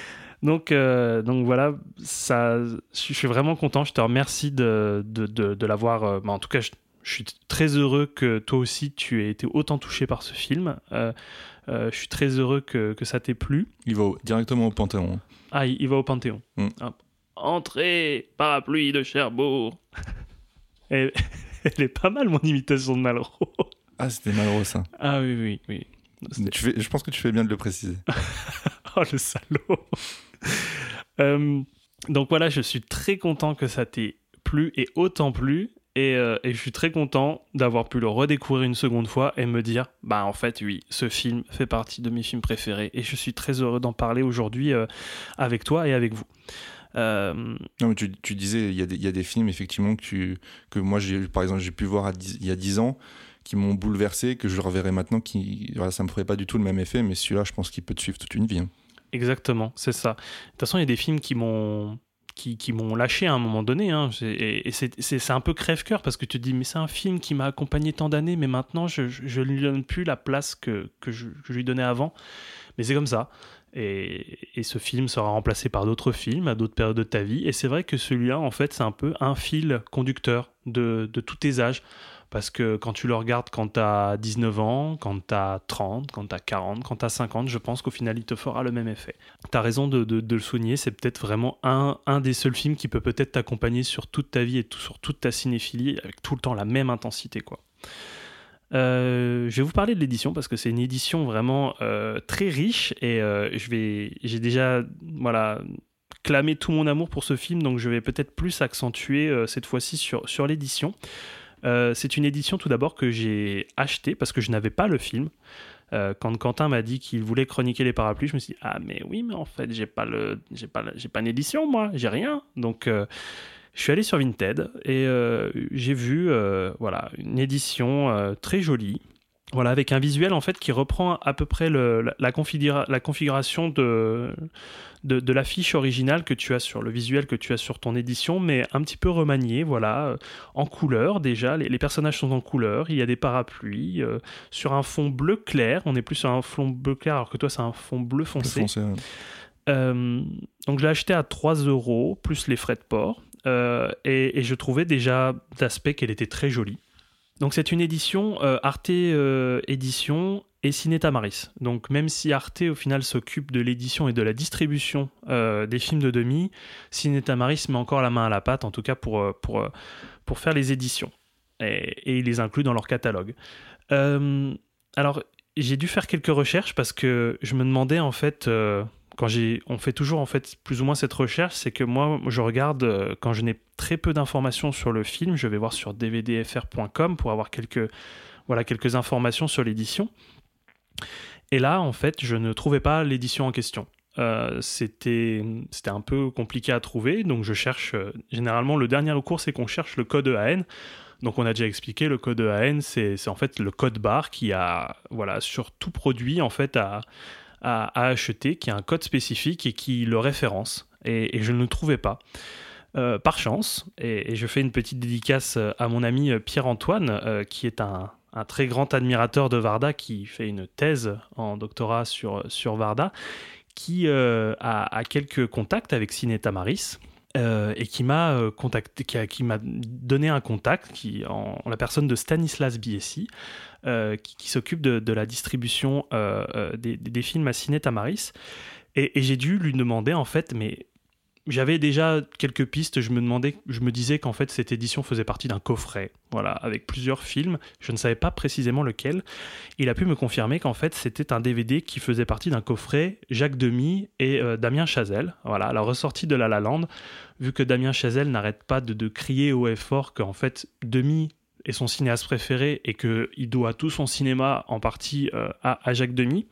donc, euh, donc voilà, ça, je suis vraiment content. Je te remercie de, de, de, de l'avoir. Euh, bah, en tout cas, je, je, suis très heureux que toi aussi tu aies été autant touché par ce film. Euh, je suis très heureux que, que ça t'ait plu. Il va au, directement au Panthéon. Ah, il, il va au Panthéon. Mm. Ah. Entrée, parapluie de Cherbourg. elle, elle est pas mal, mon imitation de Malraux. Ah, c'était Malraux, ça. Ah oui, oui, oui. Tu fais, je pense que tu fais bien de le préciser. oh, le salaud euh, Donc voilà, je suis très content que ça t'ait plu et autant plu. Et, euh, et, je suis très content d'avoir pu le redécouvrir une seconde fois et me dire, bah en fait oui, ce film fait partie de mes films préférés et je suis très heureux d'en parler aujourd'hui euh, avec toi et avec vous. Non, mais tu, disais, il y, a des films effectivement que, que moi, par exemple, j'ai pu voir il y a 10 ans qui m'ont bouleversé, que je reverrai maintenant, qui, voilà, ça me ferait pas du tout le même effet, mais celui-là, je pense qu'il peut te suivre toute une vie. Hein. Exactement, c'est ça. De toute façon, il y a des films qui m'ont qui, qui m'ont lâché à un moment donné. Hein. Et, et c'est un peu crève-cœur parce que tu te dis, mais c'est un film qui m'a accompagné tant d'années, mais maintenant, je ne lui donne plus la place que, je, que je lui donnais avant. Mais c'est comme ça. Et, et, ce film sera remplacé par d'autres films à d'autres périodes de ta vie. Et c'est vrai que celui-là, en fait, c'est un peu un fil conducteur de, de tous tes âges. Parce que quand tu le regardes quand tu as 19 ans, quand tu as 30, quand tu as 40, quand tu as 50, je pense qu'au final, il te fera le même effet. Tu as raison de, le souligner, c'est peut-être vraiment un, des seuls films qui peut peut-être t'accompagner sur toute ta vie et sur toute ta cinéphilie avec tout le temps la même intensité. Euh, je vais vous parler de l'édition parce que c'est une édition vraiment euh, très riche et euh, j'ai déjà voilà, clamé tout mon amour pour ce film, donc je vais peut-être plus accentuer cette fois-ci sur l'édition. Euh, c'est une édition tout d'abord que j'ai achetée parce que je n'avais pas le film. Euh, quand Quentin m'a dit qu'il voulait chroniquer les parapluies, je me suis dit ah mais oui mais en fait j'ai pas le j'ai pas une édition moi j'ai rien donc euh, je suis allé sur Vinted et j'ai vu voilà une édition très jolie voilà, avec un visuel en fait qui reprend à peu près le, la, la, configura la, configuration de, de, de l'affiche originale que tu as sur le visuel que tu as sur ton édition, mais un petit peu remanié, voilà, en couleur déjà. Les, les personnages sont en couleur, il y a des parapluies euh, sur un fond bleu clair. On est plus sur un fond bleu clair alors que toi c'est un fond bleu foncé. foncé ouais. euh, donc je l'ai acheté à 3 euros plus les frais de port. Euh, et, et je trouvais déjà d'aspect qu'elle était très jolie. Donc c'est une édition euh, Arte euh, Édition et Ciné Tamaris. Donc même si Arte au final s'occupe de l'édition et de la distribution euh, des films de demi, Ciné Tamaris met encore la main à la pâte, en tout cas pour, pour faire les éditions. Et, et ils les incluent dans leur catalogue. Euh, alors j'ai dû faire quelques recherches parce que je me demandais en fait quand j'ai, on fait toujours en fait plus ou moins cette recherche, c'est que moi, je regarde euh, quand je n'ai très peu d'informations sur le film, je vais voir sur dvdfr.com pour avoir quelques, voilà, quelques informations sur l'édition. Et là, en fait, je ne trouvais pas l'édition en question. Euh, c'était, c'était un peu compliqué à trouver, donc je cherche. Euh, généralement, le dernier recours, c'est qu'on cherche le code EAN. Donc, on a déjà expliqué, le code c'est, c'est en fait le code barre qui a, voilà, sur tout produit, en fait, à à, acheter, qui a un code spécifique et qui le référence. Et, je ne le trouvais pas. Euh, par chance, et, je fais une petite dédicace à mon ami Pierre-Antoine, euh, qui est un, un, très grand admirateur de Varda, qui fait une thèse en doctorat sur, sur Varda, qui euh, a, a, quelques contacts avec Ciné Tamaris. Euh, et qui m'a contacté, qui, m'a donné un contact, qui en, la personne de Stanislas Biessi, euh, qui, s'occupe de, la distribution euh, des, films à Ciné Tamaris. Et j'ai dû lui demander, en fait, mais j'avais déjà quelques pistes. Je me demandais, je me disais qu'en fait cette édition faisait partie d'un coffret, voilà, avec plusieurs films. Je ne savais pas précisément lequel. Il a pu me confirmer qu'en fait c'était un DVD qui faisait partie d'un coffret Jacques Demy et euh, Damien Chazelle. Voilà, la ressortie de La La Land. Vu que Damien Chazelle n'arrête pas de, de crier haut et fort qu'en fait Demy est son cinéaste préféré et qu'il doit tout son cinéma en partie euh, à, à Jacques Demy.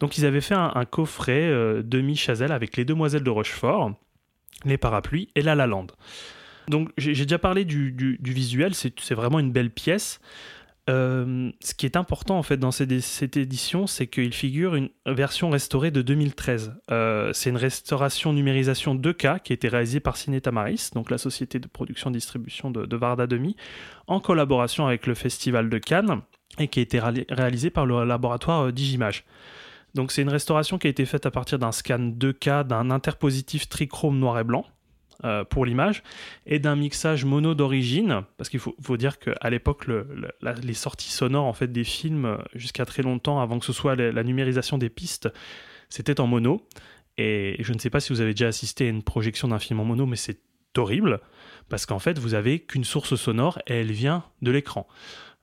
Donc ils avaient fait un, coffret euh, demi Chazelle avec les Demoiselles de Rochefort, les Parapluies et La La Land. Donc j'ai déjà parlé du, visuel, c'est vraiment une belle pièce. Euh, ce qui est important en fait dans cette, édition, c'est qu'il figure une version restaurée de 2013. Euh, c'est une restauration numérisation 2K qui a été réalisée par Ciné Tamaris, donc la société de production et distribution de, de Varda Demi, en collaboration avec le Festival de Cannes et qui a été réalisée par le laboratoire Digimage. Donc c'est une restauration qui a été faite à partir d'un scan 2K d'un interpositif trichrome noir et blanc euh, pour l'image et d'un mixage mono d'origine parce qu'il faut, dire qu'à l'époque les sorties sonores en fait des films jusqu'à très longtemps avant que ce soit la, la numérisation des pistes c'était en mono. Et je ne sais pas si vous avez déjà assisté à une projection d'un film en mono mais c'est horrible parce qu'en fait vous avez qu'une source sonore et elle vient de l'écran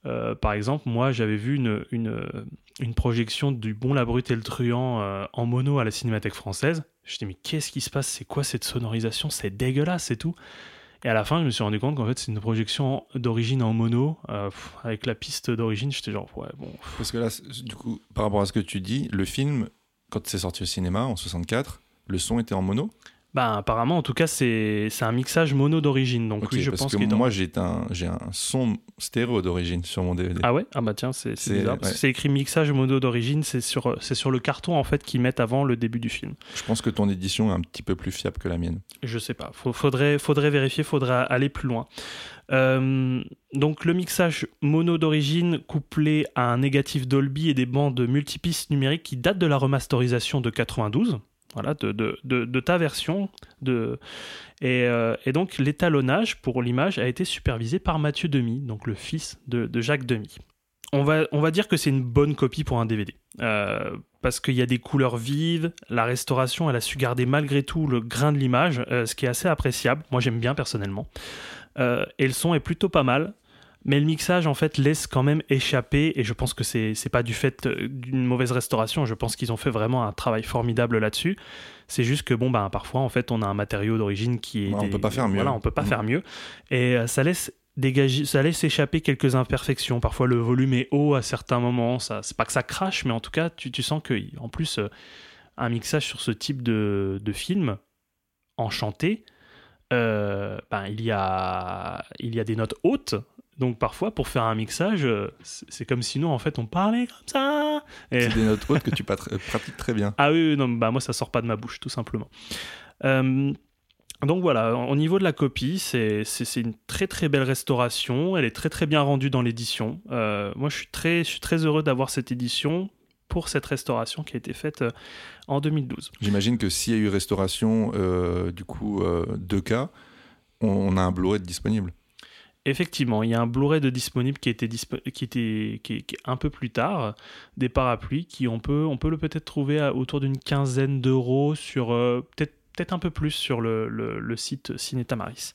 Euh, par exemple, moi j'avais vu une, projection du Bon, la Brute et le Truand euh, en mono à la Cinémathèque française. Je me mais qu'est-ce qui se passe? C'est quoi cette sonorisation? C'est dégueulasse, c'est tout. Et à la fin, je me suis rendu compte qu'en fait, c'est une projection d'origine en mono, euh, avec la piste d'origine. J'étais genre, ouais, bon. Parce que là, du coup, par rapport à ce que tu dis, le film, quand c'est sorti au cinéma en 64, le son était en mono? Ben, apparemment, en tout cas, c'est un mixage mono d'origine. Donc, oui, je parce pense que moi, j'ai un, un son stéréo d'origine sur mon DVD. Ah ouais? Ah bah tiens, c'est c'est bizarre. ouais. Écrit mixage mono d'origine, c'est sur, sur le carton en fait qu'ils mettent avant le début du film. Je pense que ton édition est un petit peu plus fiable que la mienne. Je sais pas, faudrait, faudrait vérifier, faudrait aller plus loin. Euh, donc le mixage mono d'origine couplé à un négatif Dolby et des bandes multipistes numériques qui datent de la remasterisation de 92, voilà, de, ta version. De... Et, euh, et donc l'étalonnage pour l'image a été supervisé par Mathieu Demy, donc le fils de, Jacques Demy. On va, on va dire que c'est une bonne copie pour un DVD. Euh, parce qu'il y a des couleurs vives, la restauration, elle a su garder malgré tout le grain de l'image, euh, ce qui est assez appréciable. Moi, j'aime bien personnellement. Et le son est plutôt pas mal. Mais le mixage, en fait, laisse quand même échapper, et je pense que c'est c'est pas du fait euh, d'une mauvaise restauration, je pense qu'ils ont fait vraiment un travail formidable là-dessus. C'est juste que, bon, ben, parfois, en fait, on a un matériau d'origine qui est. Ouais, on peut pas faire mieux. Voilà, on peut pas Mhm. faire mieux. Et euh, ça laisse dégager, ça laisse échapper quelques imperfections. Parfois, le volume est haut à certains moments. Ça, c'est pas que ça crache, mais en tout cas, tu, tu sens que, en plus, euh, un mixage sur ce type de, de film enchanté, euh, ben, il, y a, il y a des notes hautes. Donc parfois, pour faire un mixage, euh, c'est comme si nous, en fait, on parlait comme ça. Et- C'est des notes hautes que tu euh, pratiques très bien. ah oui, non, bah moi ça sort pas de ma bouche, tout simplement. Euh, donc voilà, au niveau de la copie, c'est une très très belle restauration. Elle est très très bien rendue dans l'édition. Euh, moi, je suis très, je suis très heureux d'avoir cette édition pour cette restauration qui a été faite en 2012. J'imagine que s'il y a eu restauration, euh, du coup, euh, 2K, on, on a un Blu-ray disponible. Effectivement, il y a un Blu-ray de disponible qui était, qui était un peu plus tard, des parapluies qui on peut on peut le peut-être trouver autour d'une quinzaine d'euros sur euh, peut-être un peu plus sur le, site Ciné Tamaris.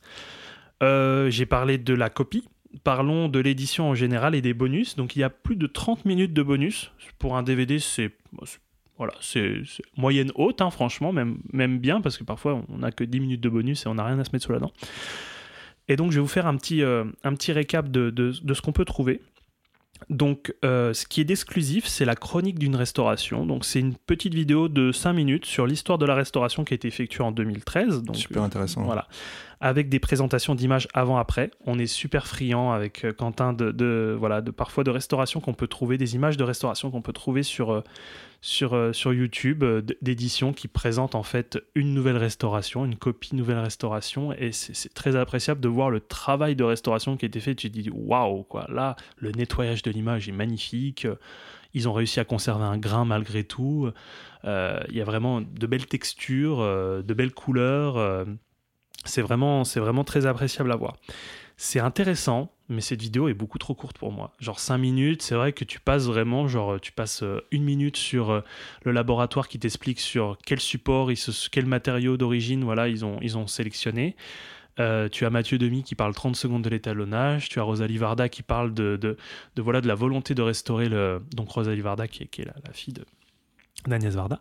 Euh, J'ai parlé de la copie. Parlons de l'édition en général et des bonus. Donc il y a plus de 30 minutes de bonus pour un DVD. C'est voilà, moyenne haute, hein, franchement, même, même bien, parce que parfois on n'a que 10 minutes de bonus et on n'a rien à se mettre sous la dent. Et donc, je vais vous faire un petit, euh, un petit récap de, de- de ce qu'on peut trouver. Donc, euh, ce qui est d'exclusif, c'est la chronique d'une restauration. Donc, c'est une petite vidéo de 5 minutes sur l'histoire de la restauration qui a été effectuée en 2013. Donc, Super intéressant. voilà. Avec des présentations d'images avant-après. On est super friand avec euh, Quentin de, de- voilà, de parfois de restauration qu'on peut trouver, des images de restauration qu'on peut trouver sur, sur, euh, sur YouTube, euh, d'éditions qui présentent en fait une nouvelle restauration, une copie nouvelle restauration. Et c'est très appréciable de voir le travail de restauration qui a été fait. Tu te dis, waouh, quoi. Là, le nettoyage de l'image est magnifique. Ils ont réussi à conserver un grain malgré tout. Euh, Il y a vraiment de belles textures, de belles couleurs. c'est vraiment, c'est vraiment très appréciable à voir. C'est intéressant mais cette vidéo est beaucoup trop courte pour moi. Genre 5 minutes, c'est vrai que tu passes vraiment, genre tu passes euh, une minute sur euh, le laboratoire qui t'explique sur quel support, quel matériau d'origine voilà, ils, ont, ils ont sélectionné. Euh, tu as Mathieu Demy qui parle 30 secondes de l'étalonnage. Tu as Rosalie Varda qui parle de, de, voilà, de la volonté de restaurer le. Donc Rosalie Varda qui est, la, la fille d'Agnès Varda.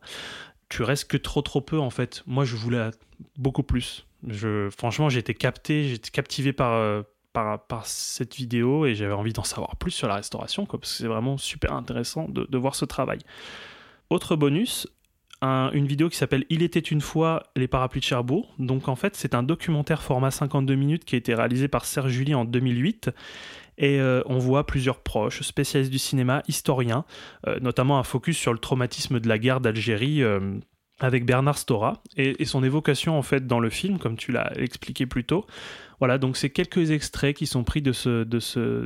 Tu restes que trop trop peu en fait. Moi je voulais beaucoup plus. Je, franchement été capté, été captivé par, euh, par, cette vidéo et j'avais envie d'en savoir plus sur la restauration quoi, parce que c'est vraiment super intéressant de, voir ce travail. Autre bonus, un- une vidéo qui s'appelle Il était une fois les parapluies de Cherbourg. Donc en fait, c'est un documentaire format 52 minutes qui a été réalisé par Serge Julie en 2008. Et euh, on voit plusieurs proches, spécialistes du cinéma, historiens, euh, notamment un focus sur le traumatisme de la guerre d'Algérie euh, avec Bernard Stora et son évocation en fait dans le film, comme tu l'as expliqué plus tôt. Voilà, donc c'est quelques extraits qui sont pris de ce,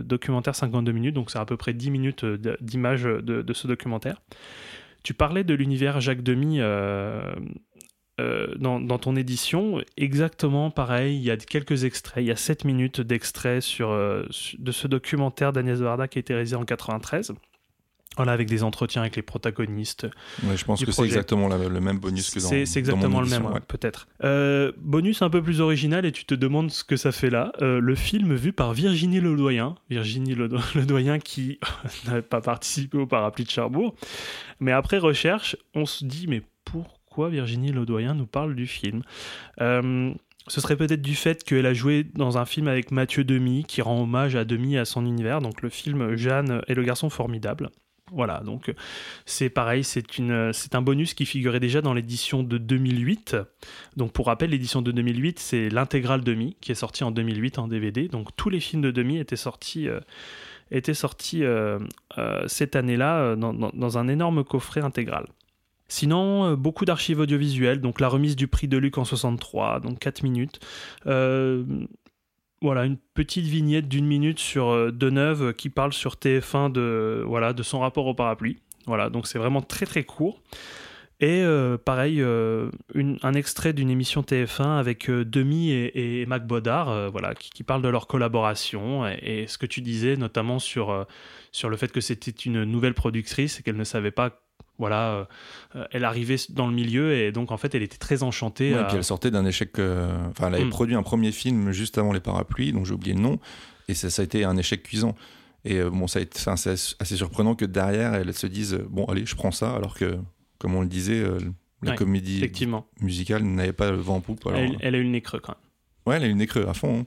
documentaire 52 minutes, donc c'est à peu près 10 minutes euh, d- d'image de, ce documentaire. Tu parlais de l'univers Jacques Demy euh, euh, dans, ton édition. Exactement pareil, il y a quelques extraits, il y a 7 minutes d'extraits euh, de ce documentaire d'Agnès Varda qui a été réalisé en 93. Voilà, avec des entretiens avec les protagonistes. Ouais, je pense que c'est exactement la- le même bonus que dans C'est c'est dans mon exactement le même, ouais, ouais. peut-être. Euh, bonus un peu plus original, et tu te demandes ce que ça fait là. Euh, le film vu par Virginie Ledoyen. Virginie Ledo- Ledoyen qui n'avait pas participé au parapluie de Cherbourg. Mais après recherche, on se dit, mais pourquoi Virginie Ledoyen nous parle du film? Euh, ce serait peut-être du fait qu'elle a joué dans un film avec Mathieu Demy, qui rend hommage à Demy et à son univers, donc le film Jeanne et le garçon formidable. Voilà, donc c'est pareil, c'est une, c'est un bonus qui figurait déjà dans l'édition de 2008. Donc pour rappel, l'édition de 2008, c'est l'intégrale Demi qui est sortie en 2008 en DVD. Donc tous les films de Demi étaient sortis, euh, euh, euh, cette année-là euh, dans, dans- un énorme coffret intégral. Sinon, euh, beaucoup d'archives audiovisuelles, donc la remise du prix de Luc en 63, donc 4 minutes. Euh, voilà, une petite vignette d'une minute sur euh, Deneuve qui parle sur TF1 de, voilà, de son rapport au parapluie. Voilà, donc c'est vraiment très très court. Et euh, pareil, euh, un extrait d'une émission TF1 avec euh, Demi et, Mac Bodard, euh, voilà, qui, parlent de leur collaboration et, et ce que tu disais, notamment sur, euh, sur le fait que c'était une nouvelle productrice et qu'elle ne savait pas, voilà, euh, euh, elle arrivait dans le milieu et donc en fait elle était très enchantée. Ouais, à- et puis elle sortait d'un échec. euh, Enfin, elle avait Mm. produit un premier film juste avant les parapluies, dont j'ai oublié le nom, et ça, ça a été un échec cuisant. Et euh, bon, ça a été, enfin, c'est assez surprenant que derrière, elle se dise bon, allez, je prends ça, alors que, comme on le disait, la Ouais, comédie Effectivement, musicale n'avait pas le vent en poupe. alors, elle, elle a eu le nez creux quand même. Ouais, elle a eu le nez creux à fond. hein.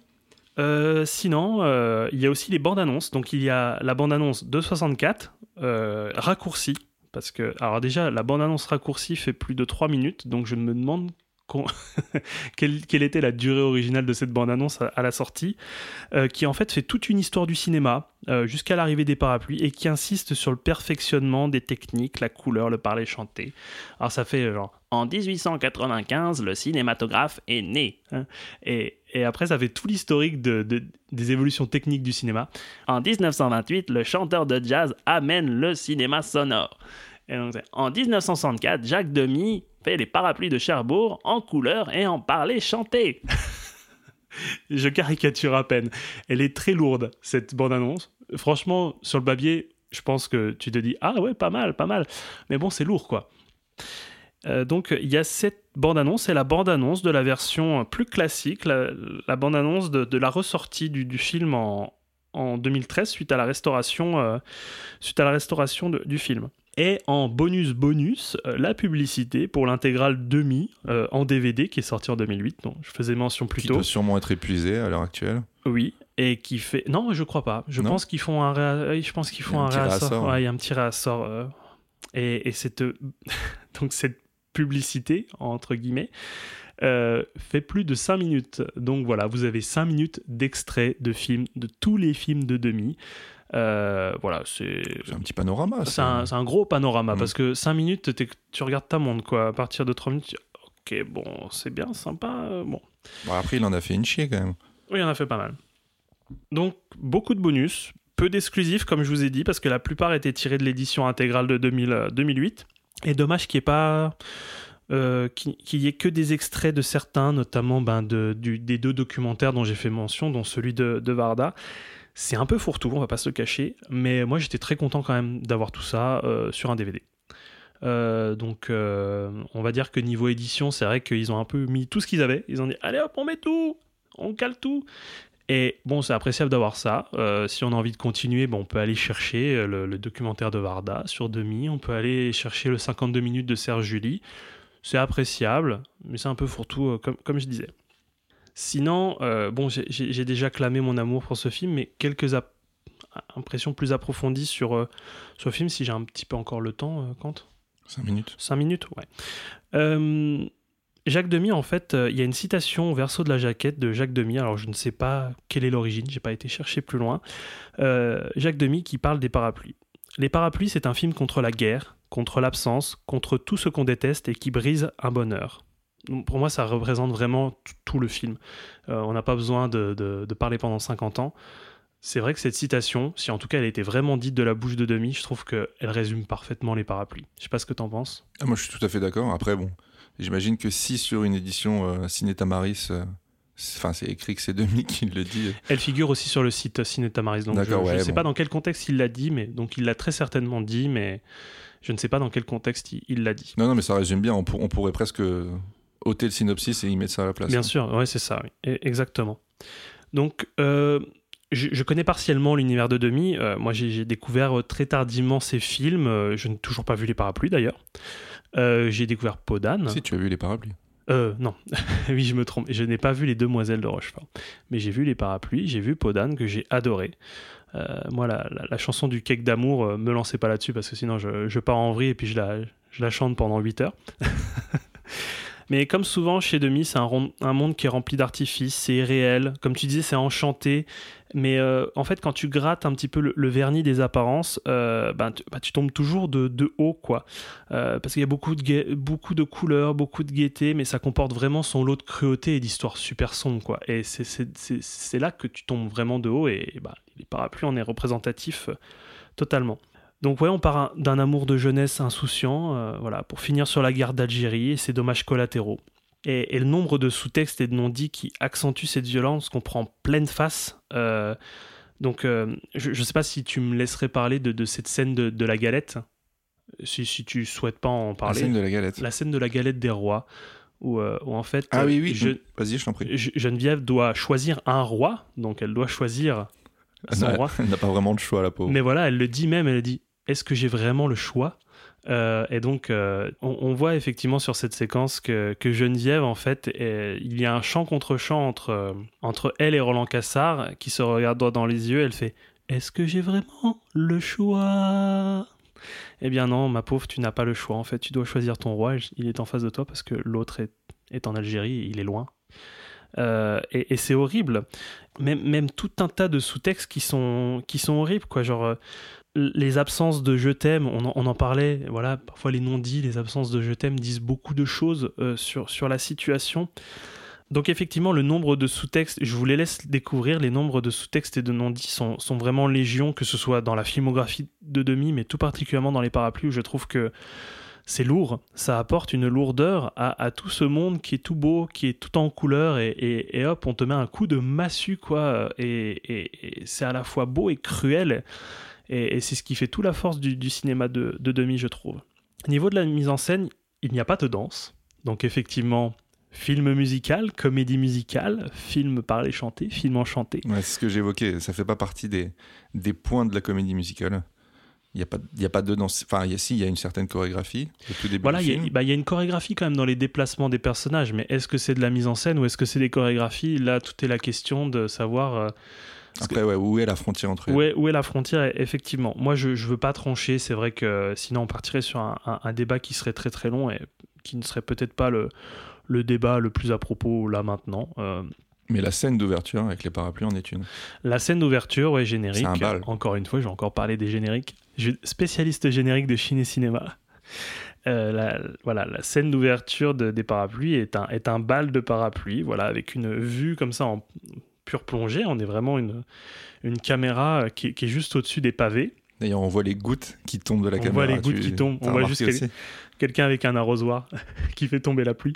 Euh, sinon, euh, il y a aussi les bandes annonces. Donc, il y a la bande annonce de 64, euh, raccourcie. Parce que, alors déjà, la bande annonce raccourcie fait plus de 3 minutes. Donc, je me demande quelle, était la durée originale de cette bande annonce à, la sortie. euh, qui en fait fait toute une histoire du cinéma euh, jusqu'à l'arrivée des parapluies et qui insiste sur le perfectionnement des techniques, la couleur, le parler chanté. Alors, ça fait genre. En 1895, le cinématographe est né. hein. Et, après, ça fait tout l'historique de, de- des évolutions techniques du cinéma. En 1928, le chanteur de jazz amène le cinéma sonore. En 1964, Jacques Demy fait les parapluies de Cherbourg en couleur et en parler chanté. Je caricature à peine. Elle est très lourde, cette bande-annonce. Franchement, sur le papier, je pense que tu te dis Ah ouais, pas mal, pas mal. Mais bon, c'est lourd, quoi. Euh, donc il y a cette bande-annonce, c'est la bande-annonce de la version plus classique, la, bande-annonce de, la ressortie du, film en, en 2013 suite à la restauration, euh, suite à la restauration du film. Et en bonus bonus, euh, la publicité pour l'intégrale demi euh, en DVD qui est sortie en 2008, dont je faisais mention plus Qui tôt. doit sûrement être épuisé à l'heure actuelle. Oui, et qui fait. Non, je crois pas. Je Non pense qu'ils font un. réa- oui, Je pense qu'ils font a un réassort. il y a un petit réassort. euh, Et, et cette donc cette publicité entre guillemets euh, fait plus de 5 minutes. Donc voilà, vous avez 5 minutes d'extrait de films, de tous les films de demi. Euh, voilà, c'est un petit panorama. c'est un, gros panorama Mm. parce que 5 minutes, t'es- tu regardes ta montre quoi. À partir de 3 minutes, tu- ok, bon, c'est bien, sympa. euh, Bon, Bon, après, il en a fait une chier quand même. oui, il en a fait pas mal. Donc, beaucoup de bonus, peu d'exclusifs, comme je vous ai dit, parce que la plupart étaient tirés de l'édition intégrale de 2000, euh, 2008. Et dommage qu'il n'y ait pas. euh, qu'il ait que des extraits de certains, notamment ben, de, du- des deux documentaires dont j'ai fait mention, dont celui de, de Varda. C'est un peu fourre-tout, on va pas se le cacher, mais moi j'étais très content quand même d'avoir tout ça euh, sur un DVD. Euh, donc euh, on va dire que niveau édition, c'est vrai qu'ils ont un peu mis tout ce qu'ils avaient. Ils ont dit allez hop, on met tout, on cale tout. Et bon, c'est appréciable d'avoir ça. Si on a envie de continuer, bon, on peut aller chercher le, documentaire de Varda sur Demi. On peut aller chercher le 52 minutes de Serge Julie. C'est appréciable, mais c'est un peu fourre-tout, comme je disais. Sinon, euh, bon, j'ai- déjà clamé mon amour pour ce film, mais quelques impressions plus approfondies sur, euh, sur le film, si j'ai un petit peu encore le temps, euh, Kant 5 minutes. 5 minutes, ouais. Euh, Jacques Demy, en fait, euh, il y a une citation au verso de la jaquette de Jacques Demy. Alors, je ne sais pas quelle est l'origine, j'ai pas été chercher plus loin. Euh, Jacques Demy qui parle des parapluies. Les parapluies, c'est un film contre la guerre, contre l'absence, contre tout ce qu'on déteste et qui brise un bonheur. Pour moi, ça représente vraiment tout le film. Euh, on n'a pas besoin de, de- de parler pendant 50 ans. C'est vrai que cette citation, si en tout cas elle était vraiment dite de la bouche de Demy, je trouve qu'elle résume parfaitement les parapluies. Je sais pas ce que t'en penses. Ah, moi, je suis tout à fait d'accord. Après, bon, j'imagine que si sur une édition euh, Ciné Tamaris, euh, enfin, c'est écrit que c'est Demi qui le dit. Elle figure aussi sur le site Ciné Tamaris, donc je ne ouais, sais bon. pas dans quel contexte il l'a dit, mais donc il l'a très certainement dit, mais je ne sais pas dans quel contexte il- il l'a dit. Non, non, mais ça résume bien. On, pour- on pourrait presque ôter le synopsis et y mettre ça à la place. Bien sûr, ouais, c'est ça, oui. E- exactement. Donc, euh, je, je connais partiellement l'univers de Demi. Euh, moi, j'ai découvert euh, très tardivement ces films. Je n'ai toujours pas vu Les Parapluies, d'ailleurs. Euh, j'ai découvert Podane. Si tu as vu les parapluies. Euh, non, oui, je me trompe. Je n'ai pas vu Les Demoiselles de Rochefort. Mais j'ai vu Les Parapluies, j'ai vu Podane, que j'ai adoré. Moi, la, la- la chanson du cake d'amour, me lancez pas là-dessus parce que sinon je, je pars en vrille et puis je la, je la chante pendant 8 heures. Mais comme souvent chez Demi, c'est un, monde qui est rempli d'artifices, c'est réel. Comme tu disais, c'est enchanté. Mais euh, en fait, quand tu grattes un petit peu le, vernis des apparences, euh, ben, tu, ben, tu tombes toujours de, haut, quoi. Euh, parce qu'il y a beaucoup de, beaucoup de couleurs, beaucoup de gaieté, mais ça comporte vraiment son lot de cruauté et d'histoires super sombres, quoi. Et c'est- là que tu tombes vraiment de haut, et bah, les parapluies en est représentatif totalement. Donc ouais, on part un- d'un amour de jeunesse insouciant, euh, voilà, pour finir sur la guerre d'Algérie et ses dommages collatéraux. Et, et le nombre de sous-textes et de non-dits qui accentuent cette violence qu'on prend pleine face. euh, donc euh, je ne sais pas si tu me laisserais parler de, de cette scène de, de la galette, si, si tu souhaites pas en La parler. scène de la galette. La scène de la galette des rois, où, où en fait Ah oui, oui. je- Vas-y, je t'en prie. Geneviève doit choisir un roi, donc elle doit choisir son Elle n'a- roi. Elle n'a pas vraiment de choix, la pauvre. Mais voilà, elle le dit même, elle dit est-ce que j'ai vraiment le choix Euh, Et donc, euh, on, voit effectivement sur cette séquence que, que Geneviève, en fait, il y a un chant contre chant entre, euh, entre elle et Roland Cassard qui se regardent droit dans les yeux. Elle fait Est-ce que j'ai vraiment le choix? Eh bien, non, ma pauvre, tu n'as pas le choix. En fait, tu dois choisir ton roi. Il est en face de toi parce que l'autre est, est en Algérie il est loin. Et, et c'est horrible. Même, même tout un tas de sous-textes qui sont, qui sont horribles, quoi. Genre, les absences de je t'aime, on, en- parlait, voilà, parfois les non-dits, les absences de je t'aime disent beaucoup de choses euh, sur, la situation. Donc effectivement, le nombre de sous-textes, je vous les laisse découvrir, les nombres de sous-textes et de non-dits sont, sont vraiment légion, que ce soit dans la filmographie de Demi, mais tout particulièrement dans les parapluies, où je trouve que c'est lourd, ça apporte une lourdeur à, à tout ce monde qui est tout beau, qui est tout en couleur, et, hop, on te met un coup de massue, quoi, et- et c'est à la fois beau et cruel, et, et c'est ce qui fait toute la force du, du cinéma de, de Demi, je trouve. Au niveau de la mise en scène, il n'y a pas de danse, donc effectivement, film musical, comédie musicale, film parlé chanté, film enchanté. Ouais, c'est ce que j'évoquais. Ça fait pas partie des, des points de la comédie musicale. Il n'y a, pas- a de danse. Enfin, y a, si, il y a une certaine chorégraphie au tout début Voilà, du il y, a- film. bah, il y a une chorégraphie quand même dans les déplacements des personnages, mais est-ce que c'est de la mise en scène ou est-ce que c'est des chorégraphies? Là, tout est la question de savoir euh, Après, ouais, où est la frontière entre où, est, où est la frontière. Effectivement, moi, je ne veux pas trancher. C'est vrai que sinon, on partirait sur un, un- un débat qui serait très très long et qui ne serait peut-être pas le, le débat le plus à propos là maintenant. Euh, Mais la scène d'ouverture avec les parapluies en est une. La scène d'ouverture, ouais, générique. C'est un bal. Encore une fois, je vais encore parler des génériques. Je spécialiste générique de Chine et Cinéma. Euh, la, voilà, la scène d'ouverture de- des parapluies est un, est un bal de parapluies, voilà, avec une vue comme ça en pure plongée. On est vraiment une, une caméra qui, qui est juste au-dessus des pavés. D'ailleurs, on voit les gouttes qui tombent de la On caméra. voit les gouttes Tu- qui tombent. On voit juste Quelqu'un avec un arrosoir qui fait tomber la pluie.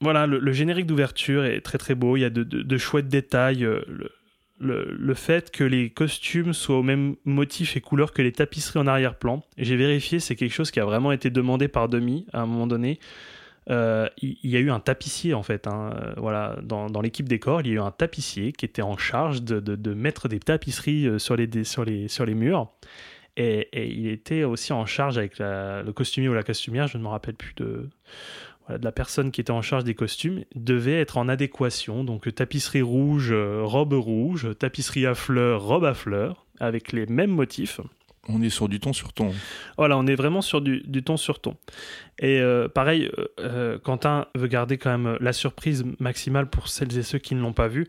Voilà, le, le générique d'ouverture est très très beau. Il y a de, de- de chouettes détails. euh, le- le, le fait que les costumes soient au même motif et couleur que les tapisseries en arrière-plan. Et j'ai vérifié, c'est quelque chose qui a vraiment été demandé par Demi à un moment donné. Euh, il y a eu un tapissier en fait, hein, euh, voilà, dans, l'équipe décor, il y a eu un tapissier qui était en charge de, mettre des tapisseries euh, sur les, murs. Et, il était aussi en charge avec le costumier ou la costumière, je ne me rappelle plus de, de la personne qui était en charge des costumes, devait être en adéquation. Donc tapisserie rouge, robe rouge, tapisserie à fleurs, robe à fleurs, avec les mêmes motifs. On est sur du ton sur ton. Voilà, on est vraiment sur du, ton sur ton. Et euh, pareil, euh, euh, Quentin veut garder quand même la surprise maximale pour celles et ceux qui ne l'ont pas vu.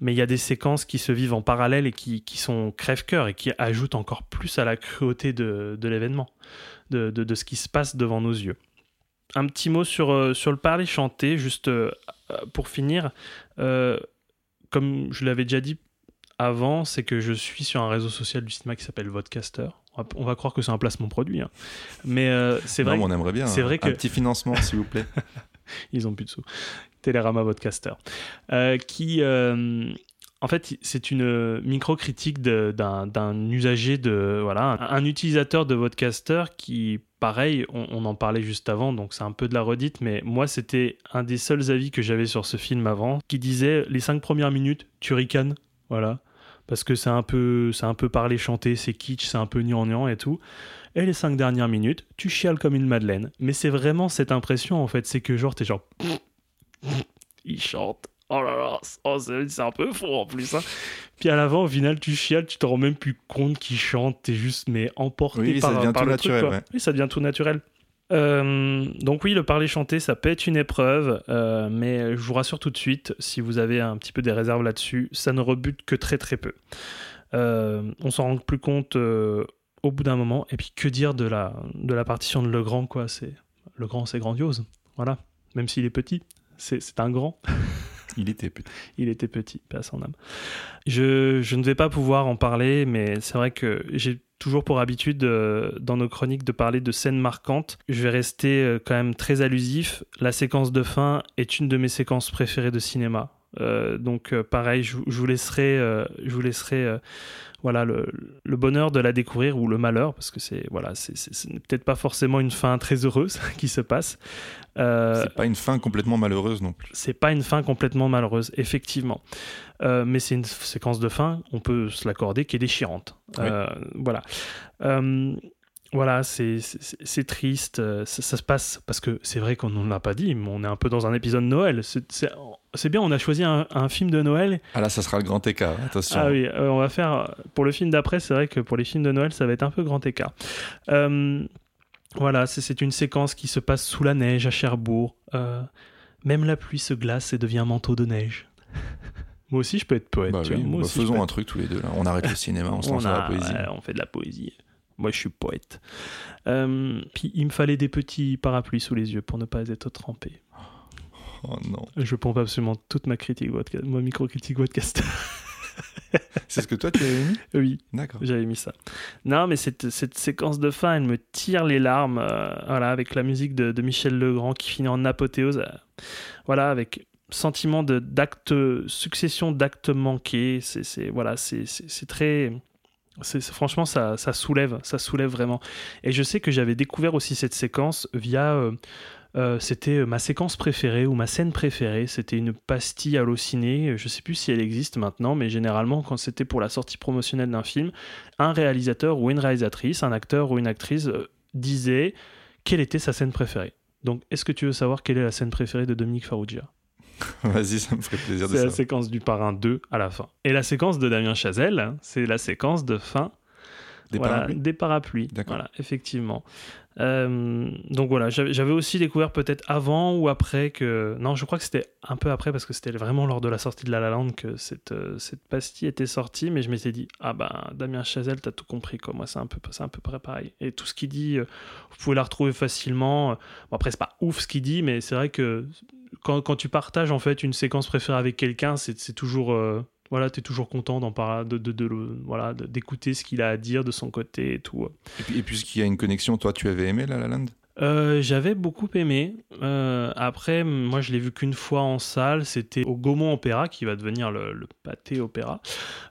Mais il y a des séquences qui se vivent en parallèle et qui, sont crève-cœur et qui ajoutent encore plus à la cruauté de, l'événement, de, ce qui se passe devant nos yeux. Un petit mot sur, le parler chanté, juste pour finir. Comme je l'avais déjà dit avant, c'est que je suis sur un réseau social du cinéma qui s'appelle Vodcaster. On va, on va croire que c'est un placement produit. hein. Mais euh, c'est Non, vrai mais on aimerait bien. c'est un- vrai que- Un petit financement, s'il vous plaît. ils ont plus de sous. Télérama Vodcaster. Euh, qui, euh, en fait, c'est une micro-critique d'un usager de. Voilà, un, un utilisateur de Vodcaster qui, pareil, on, on en parlait juste avant, donc c'est un peu de la redite, mais moi, c'était un des seuls avis que j'avais sur ce film avant, qui disait les cinq premières minutes, tu ricanes. Voilà. Parce que c'est un peu, c'est un peu parler chanter, c'est kitsch, c'est un peu gnangnan et tout. Et les cinq dernières minutes, tu chiales comme une madeleine. Mais c'est vraiment cette impression en fait, c'est que genre t'es genre, il chante. Oh là là, oh, c'est un peu faux en plus. hein. Puis à l'avant, au final, tu chiales, tu te rends même plus compte qu'il chante, t'es juste mais emporté Oui, ça par, devient par tout le naturel, ouais. Oui, ça devient tout naturel. Euh, donc oui, le parler chanter, ça peut être une épreuve, euh, mais je vous rassure tout de suite, si vous avez un petit peu des réserves là-dessus, ça ne rebute que très très peu. Euh, on s'en rend plus compte au bout d'un moment, et puis que dire de la, de la partition de Legrand, quoi, c'est Legrand, c'est grandiose, voilà, même s'il est petit, c'est un grand. Il était petit. Il était petit, à son âme. Je, je ne vais pas pouvoir en parler, mais c'est vrai que j'ai toujours pour habitude, euh, dans nos chroniques, de parler de scènes marquantes. Je vais rester euh, quand même très allusif. La séquence de fin est une de mes séquences préférées de cinéma. Euh, donc pareil, je, je vous laisserai, je vous laisserai voilà, le, le bonheur de la découvrir ou le malheur, parce que c'est voilà, c'est c'est- ce n'est peut-être pas forcément une fin très heureuse qui se passe. C'est pas une fin complètement malheureuse non plus. c'est pas une fin complètement malheureuse, effectivement. Euh, mais c'est une séquence de fin, on peut se l'accorder, qui est déchirante. Oui. Euh, voilà. Euh, voilà, c'est triste. Ça, ça se passe parce que c'est vrai qu'on ne l'a pas dit, mais on est un peu dans un épisode de Noël. C'est- bien, on a choisi un, un film de Noël. Ah là, ça sera le grand écart. Attention. Ah oui, euh, on va faire. Pour le film d'après, c'est vrai que pour les films de Noël, ça va être un peu grand écart. Euh, voilà, c'est- une séquence qui se passe sous la neige à Cherbourg. Euh, même la pluie se glace et devient manteau de neige. Moi aussi, je peux être poète. Bah tu oui, vois. Moi bah aussi, faisons un truc tous les deux. Là. On arrête le cinéma, on se lance dans la a- poésie. ouais, on fait de la poésie. Moi, je suis poète. Euh, puis, il me fallait des petits parapluies sous les yeux pour ne pas être trempé. Oh non. Je pompe absolument toute ma critique, ma micro-critique podcast. C'est ce que toi tu avais mis? Oui. D'accord. J'avais mis ça. Non, mais cette, cette séquence de fin, elle me tire les larmes. euh, voilà, avec la musique de, de Michel Legrand qui finit en apothéose. euh, voilà, avec sentiment de d'acte, succession d'actes manqués. C'est, voilà, c'est, très. C'est, franchement, ça, ça soulève, ça soulève vraiment. Et je sais que j'avais découvert aussi cette séquence via. euh, euh, c'était ma séquence préférée ou ma scène préférée. C'était une pastille hallucinée. Je sais plus si elle existe maintenant, mais généralement, quand c'était pour la sortie promotionnelle d'un film, un réalisateur ou une réalisatrice, un acteur ou une actrice euh, disait quelle était sa scène préférée. Donc, est-ce que tu veux savoir quelle est la scène préférée de Dominique Farrugia Vas-y, ça me ferait plaisir de C'est la séquence du parrain 2 à la fin. Et la séquence de Damien Chazelle, hein, c'est la séquence de fin Des voilà, parapluies des parapluies. D'accord. Voilà, effectivement. Euh, donc voilà, j'avais aussi découvert peut-être avant ou après que. Non, je crois que c'était un peu après parce que c'était vraiment lors de la sortie de La La Land que cette, euh, cette pastille était sortie. Mais je m'étais dit, ah bah Damien Chazelle, t'as tout compris quoi. Moi, c'est un peu, c'est un peu près pareil. Et tout ce qu'il dit, euh, vous pouvez la retrouver facilement. Bon, après, c'est pas ouf ce qu'il dit, mais c'est vrai que quand, quand tu partages en fait une séquence préférée avec quelqu'un, c'est toujours. euh, voilà, tu es toujours content d'en parler, de, de, voilà, d'écouter ce qu'il a à dire de son côté et tout. Et puis, puisqu'il y a une connexion, toi tu avais aimé La La Land? Euh, J'avais beaucoup aimé. Euh, après, moi, je l'ai vu qu'une fois en salle. C'était au Gaumont Opéra, qui va devenir le, le pâté Opéra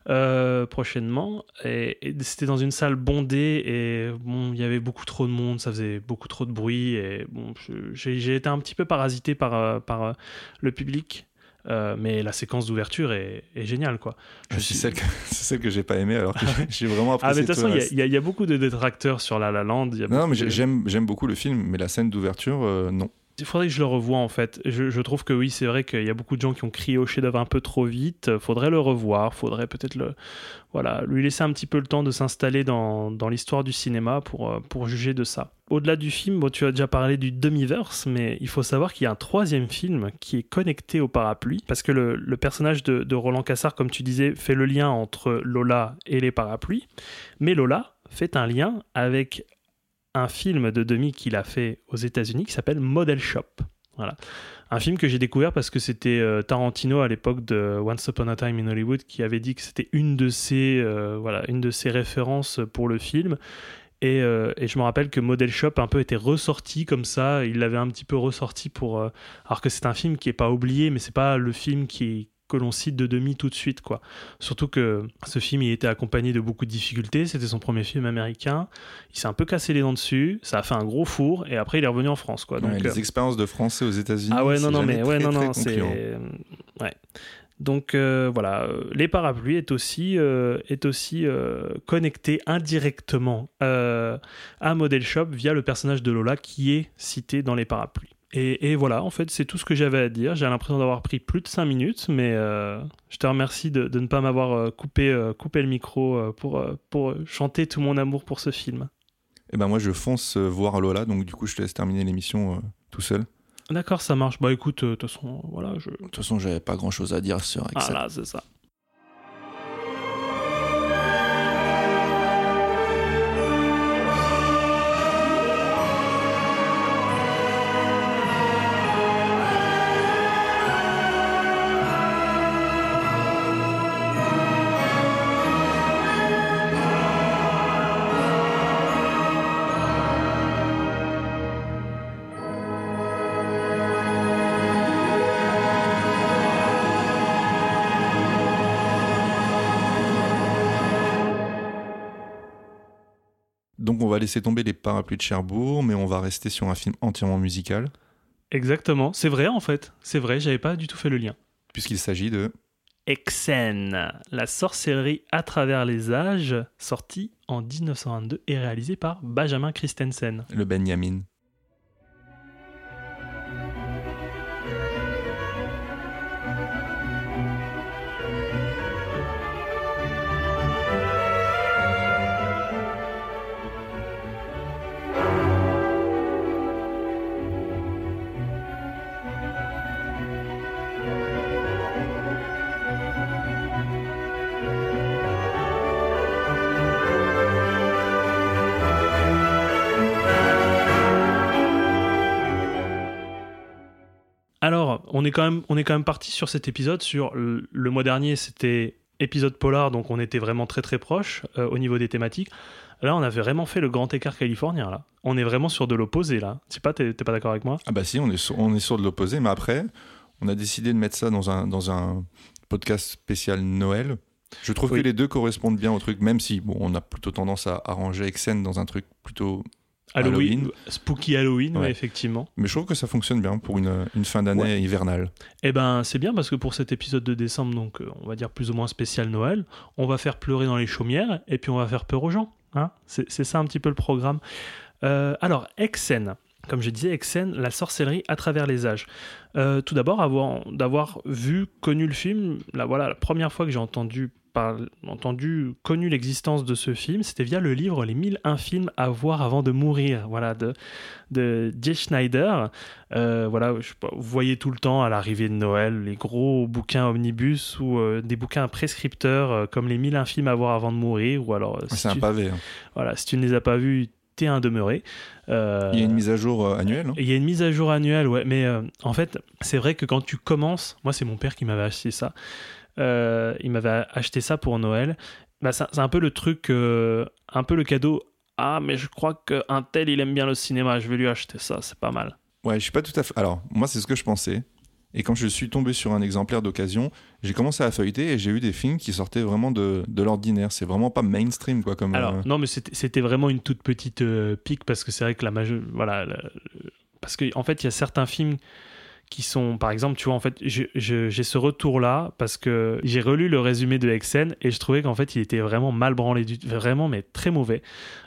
euh, prochainement. Et, c'était dans une salle bondée et bon, il y avait beaucoup trop de monde. Ça faisait beaucoup trop de bruit et bon, j'ai été un petit peu parasité par le public. Euh, mais la séquence d'ouverture est, est géniale, quoi. Je C'est suis- celle que, c'est celle que j'ai pas aimée, alors que j'ai- vraiment Ah, mais apprécié de toute tout façon, il y a- y, y beaucoup de détracteurs sur La La Land. il y a Non, mais de- j'aime j'aime beaucoup le film, mais la scène d'ouverture, euh, non. Il faudrait que je le revoie en fait. Je, je trouve que oui, c'est vrai qu'il y a beaucoup de gens qui ont crié au chef-d'œuvre un peu trop vite. Faudrait le revoir. Faudrait peut-être le, voilà, lui laisser un petit peu le temps de s'installer dans, l'histoire du cinéma pour, euh, pour juger de ça. Au-delà du film, bon, tu as déjà parlé du demi-verse, mais il faut savoir qu'il y a un troisième film qui est connecté au parapluies, parce que le, le personnage de, de Roland Cassard, comme tu disais, fait le lien entre Lola et les parapluies, mais Lola fait un lien avec un film de demi qu'il a fait aux États-Unis qui s'appelle Model Shop. Voilà. Un film que j'ai découvert parce que c'était euh, Tarantino à l'époque de Once Upon a Time in Hollywood qui avait dit que c'était une de ses euh, voilà une de références pour le film. Et, euh, et je me rappelle que Model Shop un peu était ressorti comme ça. Il l'avait un petit peu ressorti pour alors que c'est un film qui est pas oublié, mais c'est pas le film qui que l'on cite de demi tout de suite quoi. Surtout que ce film il était accompagné de beaucoup de difficultés. C'était son premier film américain. Il s'est un peu cassé les dents dessus. Ça a fait un gros four et après il est revenu en France quoi. Donc Ouais, euh, les expériences de français aux États-Unis. ah ouais, non, non, mais ouais, non, non, c'est. Ouais. Donc euh, voilà, euh, les parapluies est aussi, euh, est aussi euh, connecté indirectement euh, à Model Shop via le personnage de Lola qui est cité dans les parapluies. Et, et voilà, en fait, c'est tout ce que j'avais à dire. J'ai l'impression d'avoir pris plus de 5 minutes, mais euh, je te remercie de, de ne pas m'avoir euh, coupé, euh, coupé le micro pour, pour chanter tout mon amour pour ce film. Et ben moi, je fonce voir Lola, donc du coup, je te laisse terminer l'émission euh, tout seul. D'accord, ça marche. Bah écoute, de toute façon, voilà, je. De toute façon, j'avais pas grand-chose à dire sur Ah là, c'est ça. Donc, on va laisser tomber les parapluies de Cherbourg, mais on va rester sur un film entièrement musical, Exactement, c'est vrai en fait, c'est vrai, j'avais pas du tout fait le lien. puisqu'il s'agit de Exen, la sorcellerie à travers les âges, sorti en 1922 et réalisé par Benjamin Christensen. le Benjamin. On est quand même, on est quand même parti sur cet épisode. Sur le, le mois dernier, c'était épisode polar, donc on était vraiment très très proche euh, au niveau des thématiques. Là, on avait vraiment fait le grand écart californien. Là, on est vraiment sur de l'opposé. Là, sais pas, t'es t'es pas d'accord avec moi? Ah bah si, on est sur, on est sur de l'opposé, mais après, on a décidé de mettre ça dans un, dans un podcast spécial Noël. Je trouve Oui. que les deux correspondent bien au truc, même si bon, on a plutôt tendance à arranger Exen dans un truc plutôt... Halloween, Halloween. spooky Halloween, ouais, Ouais. effectivement. Mais je trouve que ça fonctionne bien pour une, une fin d'année hivernale. Eh ben, c'est bien parce que pour cet épisode de décembre, donc euh, on va dire plus ou moins spécial Noël, on va faire pleurer dans les chaumières et puis on va faire peur aux gens. Hein c'est c'est ça un petit peu le programme. Euh, alors, Exen. Comme je disais, Exen, la sorcellerie à travers les âges. Euh, tout d'abord, avoir- d'avoir vu, connu le film, là, voilà, la première fois que j'ai entendu, par, entendu, connu l'existence de ce film, c'était via le livre Les 1001 films à voir avant de mourir, voilà, de, de Jay Schneider. Euh, voilà, je sais pas, vous voyez tout le temps à l'arrivée de Noël les gros bouquins omnibus ou euh, des bouquins prescripteurs euh, comme les 1001 films à voir avant de mourir ou alors si C'est un pavé. hein. voilà, si tu ne les as pas vus, t'es un demeuré. Euh, Il y a une mise à jour euh, annuelle. il y a une mise à jour annuelle, ouais. Mais euh, en fait, c'est vrai que quand tu commences, moi, c'est mon père qui m'avait acheté ça. Euh, il m'avait acheté ça pour Noël. Bah, c'est un peu le truc, euh, un peu le cadeau ah mais je crois qu'un tel il aime bien le cinéma, je vais lui acheter ça, c'est pas mal. Ouais, je suis pas tout à fait. Alors, moi, c'est ce que je pensais. Et quand je suis tombé sur un exemplaire d'occasion, j'ai commencé à feuilleter et j'ai eu des films qui sortaient vraiment de, de l'ordinaire. C'est vraiment pas mainstream, quoi. Comme, Alors euh, non mais c'était vraiment une toute petite pique parce que c'est vrai que la majeure voilà la- parce que en fait il y a certains films qui sont par exemple tu vois en fait j'ai ce retour là parce que j'ai relu le résumé de Exen et je trouvais qu'en fait il était vraiment mal branlé du vraiment mais très mauvais.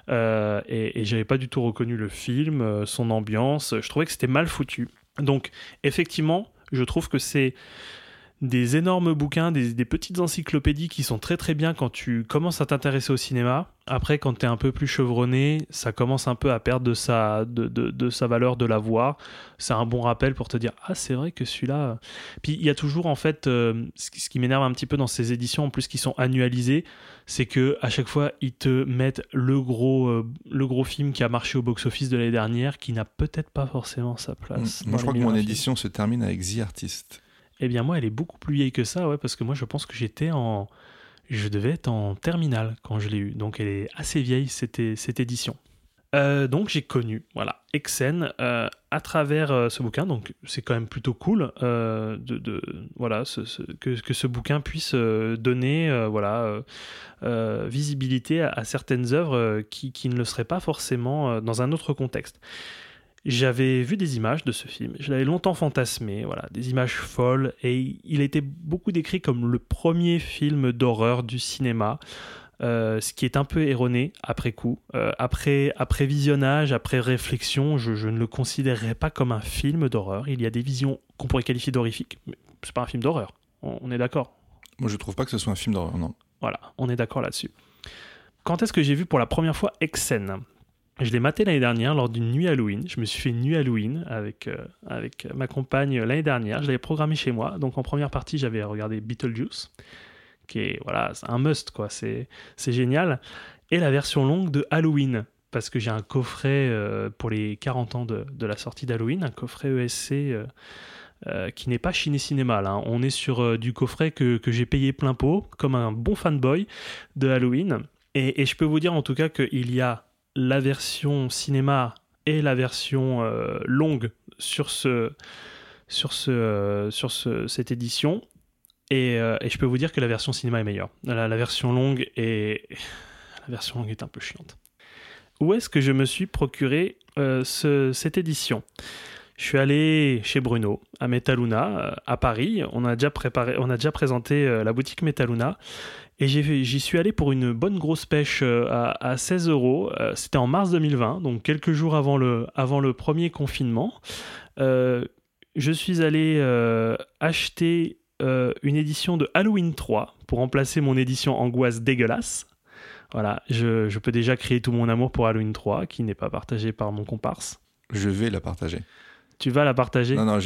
Euh, et, et j'avais pas du tout reconnu le film euh, son ambiance. Je trouvais que c'était mal foutu. Donc effectivement je trouve que c'est des énormes bouquins, des, des petites encyclopédies qui sont très très bien quand tu commences à t'intéresser au cinéma. Après, quand tu es un peu plus chevronné, ça commence un peu à perdre de sa, de, de- de sa valeur de la voir. C'est un bon rappel pour te dire Ah, c'est vrai que celui-là. Puis il y a toujours en fait, euh, ce qui, ce qui m'énerve un petit peu dans ces éditions, en plus qui sont annualisées, c'est que à chaque fois ils te mettent le gros, euh, le gros film qui a marché au box-office de l'année dernière, qui n'a peut-être pas forcément sa place. Moi, dans je crois que mon édition se termine avec The Artist. Eh bien, moi, elle est beaucoup plus vieille que ça, ouais, parce que moi, je pense que j'étais en. Je devais être en terminale quand je l'ai eu. Donc, elle est assez vieille, cette, cette édition. Euh, donc, j'ai connu, voilà, Exen euh, à travers euh, ce bouquin. Donc, c'est quand même plutôt cool de, voilà, que, que ce bouquin puisse donner voilà, visibilité à, à certaines œuvres qui, qui ne le seraient pas forcément dans un autre contexte. J'avais vu des images de ce film, je l'avais longtemps fantasmé, voilà, des images folles, et il a été beaucoup décrit comme le premier film d'horreur du cinéma, euh, ce qui est un peu erroné après coup. Euh, après, après visionnage, après réflexion, je, je ne le considérerais pas comme un film d'horreur. Il y a des visions qu'on pourrait qualifier d'horrifiques, mais c'est pas un film d'horreur, on, on est d'accord Moi, je trouve pas que ce soit un film d'horreur, non. voilà, on est d'accord là-dessus. Quand est-ce que j'ai vu pour la première fois Exen Je l'ai maté l'année dernière lors d'une nuit Halloween. Je me suis fait une nuit Halloween avec, euh, avec ma compagne l'année dernière. Je l'avais programmé chez moi. Donc en première partie, j'avais regardé Beetlejuice, qui est voilà, un must, quoi. C'est, génial. Et la version longue de Halloween, parce que j'ai un coffret euh, pour les 40 ans de, de la sortie d'Halloween, un coffret ESC. euh, qui n'est pas Ciné Cinéma. Là. On est sur du coffret que, que j'ai payé plein pot, comme un bon fanboy de Halloween. Et, et je peux vous dire en tout cas qu'il y a la version cinéma et la version euh, longue sur, ce, sur, ce, euh, sur ce- cette édition. Et, euh, et je peux vous dire que la version cinéma est meilleure. La, version longue est... La version longue est un peu chiante. Où est-ce que je me suis procuré ce- cette édition? Je suis allé chez Bruno à Metaluna euh, à Paris. On a déjà préparé, on a déjà présenté euh, la boutique Metaluna et j'y suis allé pour une bonne grosse pêche euh, à, à 16 euros. C'était en mars 2020, donc quelques jours avant le, premier confinement. Je suis allé acheter une édition de Halloween 3 pour remplacer mon édition Angoisse dégueulasse. Voilà, je, je peux déjà crier tout mon amour pour Halloween 3, qui n'est pas partagé par mon comparse. Je vais la partager. Tu vas la partager Non, non,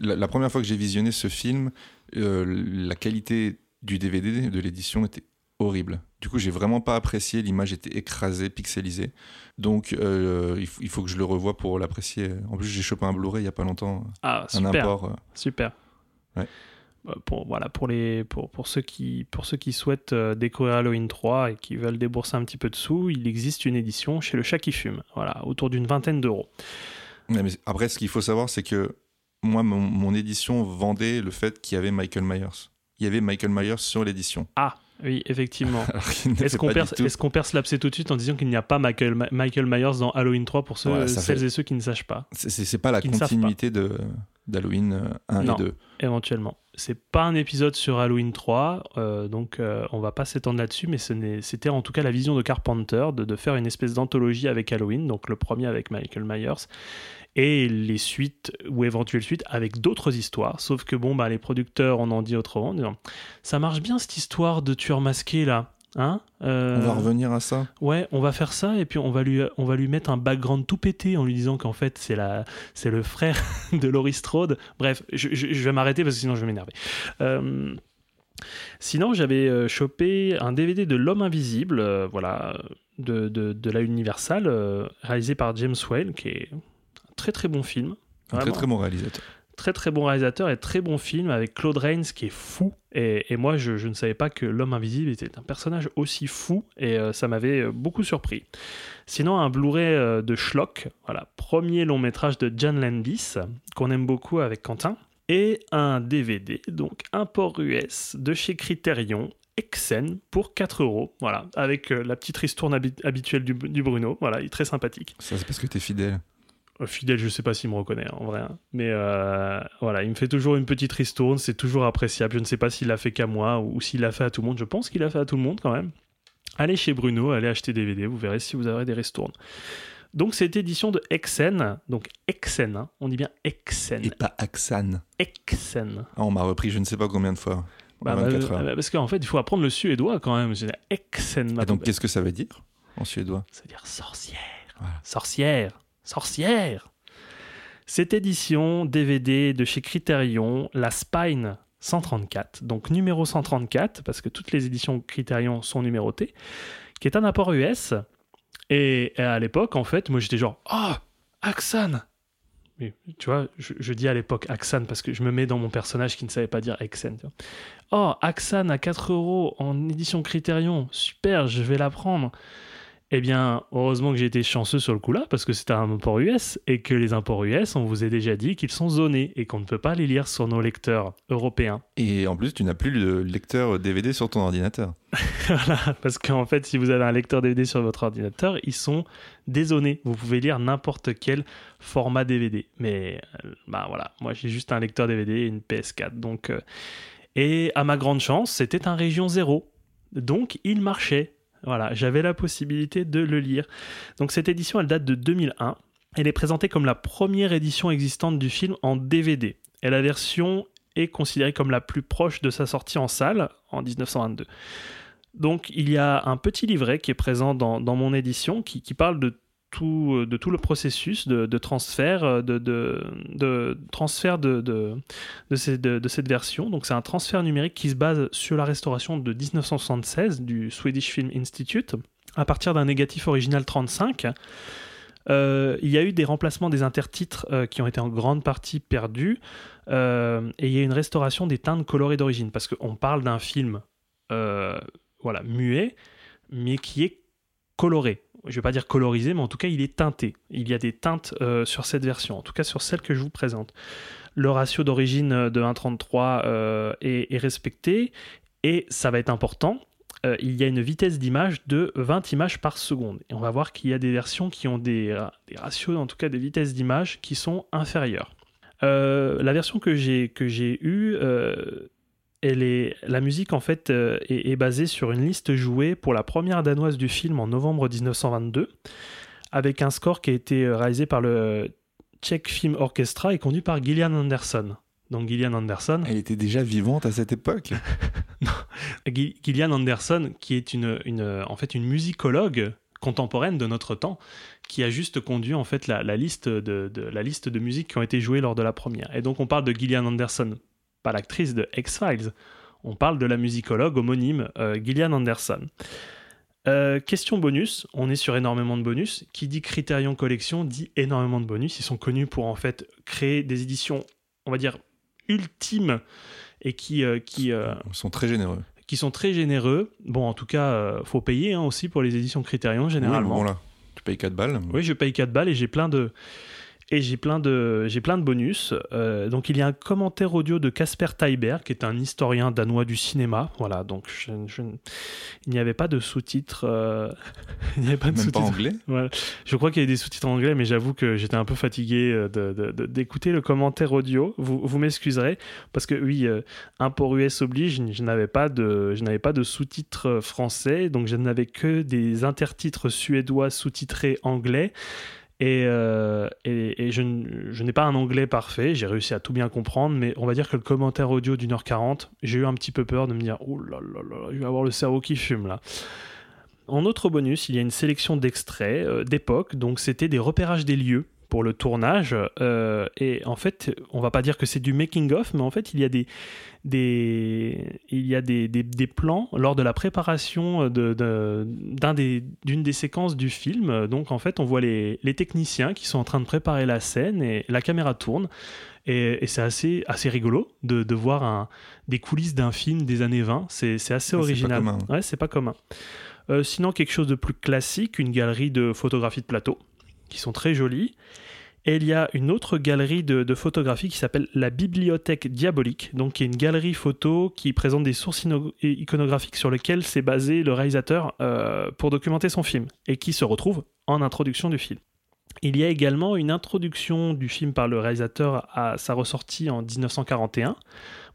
la, la première fois que j'ai visionné ce film, euh, la qualité du DVD de l'édition était horrible. Du coup, j'ai vraiment pas apprécié. L'image était écrasée, pixelisée. Donc, euh, il, faut, il faut que je le revoie pour l'apprécier. En plus, j'ai chopé un Blu-ray il y a pas longtemps, Ah, un super. import. euh. Super. Ouais. Euh, Pour, voilà, pour, les, pour, pour, ceux qui, pour ceux qui souhaitent découvrir Halloween 3 et qui veulent débourser un petit peu de sous, il existe une édition chez Le Chat qui fume, voilà, autour d'une vingtaine d'euros. Mais après, ce qu'il faut savoir, c'est que moi, mon, mon édition vendait le fait qu'il y avait Michael Myers. Il y avait Michael Myers sur l'édition. Ah, oui, effectivement. Est-ce qu'on perce, est-ce qu'on perce l'abcès tout de suite en disant qu'il n'y a pas Michael, Michael Myers dans Halloween 3 pour ceux, Ouais, celles fait- et ceux qui ne sachent pas, C'est, pas la continuité d'Halloween euh, 1 Non. et 2. éventuellement C'est pas un épisode sur Halloween 3, euh, donc euh, on va pas s'étendre là-dessus, mais c'était en tout cas la vision de Carpenter de, de faire une espèce d'anthologie avec Halloween, donc le premier avec Michael Myers, et les suites ou éventuelles suites avec d'autres histoires. Sauf que bon, bah, les producteurs en ont dit autrement, en disant, ça marche bien cette histoire de tueur masqué là. Hein Euh, On va revenir à ça. Ouais, on va faire ça et puis on va lui, on va lui mettre un background tout pété en lui disant qu'en fait c'est la, c'est le frère de Laurie Strode. Bref, je, je- je vais m'arrêter parce que sinon je vais m'énerver. Euh, sinon, j'avais euh, chopé un DVD de L'Homme Invisible, euh, voilà, de, de, de la Universal, réalisé par James Whale, qui est très très bon film. Un très très bon réalisateur. très très bon réalisateur et très bon film avec Claude Rains qui est fou. Et, et moi, je, je ne savais pas que l'homme invisible était un personnage aussi fou et euh, ça m'avait euh, beaucoup surpris. Sinon, un Blu-ray euh, de Schlock, voilà, premier long métrage de John Landis qu'on aime beaucoup avec Quentin. Et un DVD, donc un port US de chez Criterion, Exen pour 4 euros, voilà, avec euh, la petite ristourne habi- habituelle du, du Bruno, voilà, il est très sympathique. Ça, c'est parce que t'es fidèle. Euh, Fidèle, je sais pas s'il me reconnaît hein, en vrai, hein. mais euh, voilà, il me fait toujours une petite ristourne, c'est toujours appréciable. Je ne sais pas s'il l'a fait qu'à moi ou, ou s'il l'a fait à tout le monde. Je pense qu'il l'a fait à tout le monde quand même. Allez chez Bruno, allez acheter des DVD, vous verrez si vous avez des ristournes. Donc cette édition de Exen, donc Exen, hein, on dit bien Exen, Et pas Axan. Exen. Ah, on m'a repris je ne sais pas combien de fois. Bah, bah, 24 heures. bah, parce qu'en fait, il faut apprendre le suédois quand même. Exen. Et donc, qu'est-ce que ça veut dire en suédois? Ça veut dire sorcière. Voilà. Sorcière. Sorcière. Cette édition DVD de chez Criterion, la Spine 134, donc numéro 134, parce que toutes les éditions Criterion sont numérotées, qui est un apport US. Et, à l'époque, en fait, moi j'étais genre, ah, Axan Mais, Tu vois, je, je dis à l'époque Axan parce que je me mets dans mon personnage qui ne savait pas dire vois. Oh, Axan à 4 euros en édition Criterion, super, je vais la prendre. Eh bien, heureusement que j'ai été chanceux sur le coup-là, parce que c'était un import US, et que les imports US, on vous a déjà dit qu'ils sont zonés, et qu'on ne peut pas les lire sur nos lecteurs européens. Et en plus, tu n'as plus le lecteur DVD sur ton ordinateur. voilà, parce qu'en fait, si vous avez un lecteur DVD sur votre ordinateur, ils sont dézonés. Vous pouvez lire n'importe quel format DVD. Mais, euh, bah voilà, moi j'ai juste un lecteur DVD et une PS4. Donc, euh, et à ma grande chance, c'était un région 0. Donc, il marchait. Voilà, j'avais la possibilité de le lire. Donc cette édition, elle date de 2001. Elle est présentée comme la première édition existante du film en DVD. Et la version est considérée comme la plus proche de sa sortie en salle en 1922. Donc il y a un petit livret qui est présent dans, mon édition qui parle de tout, de tout le processus de, de transfert, de, transfert de, de, cette version. Donc c'est un transfert numérique qui se base sur la restauration de 1976 du Swedish Film Institute à partir d'un négatif original 35. Euh, il y a eu des remplacements des intertitres euh, qui ont été en grande partie perdus euh, et il y a une restauration des teintes colorées d'origine parce qu'on parle d'un film euh, voilà, muet mais qui est coloré. Je vais pas dire colorisé, mais en tout cas, il est teinté. Il y a des teintes euh, sur cette version, en tout cas sur celle que je vous présente. Le ratio d'origine euh, de 1,33 euh, est, respecté et ça va être important. il y a une vitesse d'image de 20 images par seconde. Et on va voir qu'il y a des versions qui ont des, des ratios, en tout cas des vitesses d'image, qui sont inférieures. La version que j'ai eue, elle est, la musique en fait euh, est, est basée sur une liste jouée pour la première danoise du film en novembre 1922, avec un score qui a été euh, réalisé par le Czech Film Orchestra et conduit par Gillian Anderson. Donc Gillian Anderson, Elle était déjà vivante à cette époque. Gillian Anderson, qui est une, une, en fait une musicologue contemporaine de notre temps, qui a juste conduit en fait la, la liste de, de- la liste de musiques qui ont été jouées lors de la première. Et donc on parle de Gillian Anderson, pas l'actrice de X-Files. On parle de la musicologue homonyme euh, Gillian Anderson. Euh, question bonus, on est sur énormément de bonus. Qui dit Criterion Collection dit énormément de bonus. Ils sont connus pour en fait créer des éditions, on va dire, ultimes et qui, euh, qui, Ils sont très généreux. qui sont très généreux. Bon, en tout cas, faut payer hein, aussi pour les éditions Criterion généralement. Oui, bon, là, tu payes 4 balles. Oui, je paye 4 balles et j'ai plein de et j'ai plein de j'ai plein de bonus. Euh, donc il y a un commentaire audio de Casper Teiber qui est un historien danois du cinéma. Voilà, donc je, je- il n'y avait pas de sous-titres. euh, il n'y avait pas de Même sous-titres. anglais. Voilà. Je crois qu'il y a des sous-titres en anglais, mais j'avoue que j'étais un peu fatigué euh, d'écouter le commentaire audio. Vous, vous m'excuserez parce que oui, euh, import US oblige, je, je n'avais pas de, je n'avais pas de sous-titres euh, français, donc je n'avais que des intertitres suédois sous-titrés anglais. Et, euh, je, n'ai pas un anglais parfait, j'ai réussi à tout bien comprendre, mais on va dire que le commentaire audio d'une heure 40, j'ai eu un petit peu peur de me dire Oh là là là, je vais avoir le cerveau qui fume là. En autre bonus, il y a une sélection d'extraits euh, d'époque, donc c'était des repérages des lieux pour le tournage. Euh, et en fait, on va pas dire que c'est du making of, mais en fait, il y a des, des il y a des, des, des plans lors de la préparation de, de, d'un des, d'une des séquences du film. Donc en fait, on voit les, les, techniciens qui sont en train de préparer la scène et la caméra tourne. Et, et c'est assez, assez rigolo de, de voir un, des coulisses d'un film des années 20. C'est, c'est assez original. C'est pas commun. Ouais, c'est pas commun. Euh, sinon, quelque chose de plus classique, une galerie de photographies de plateau qui sont très jolies. Et il y a une autre galerie de, photographie qui s'appelle la Bibliothèque Diabolique, donc qui est une galerie photo qui présente des sources iconographiques sur lesquelles s'est basé le réalisateur euh, pour documenter son film, et qui se retrouve en introduction du film. Il y a également une introduction du film par le réalisateur à sa ressortie en 1941.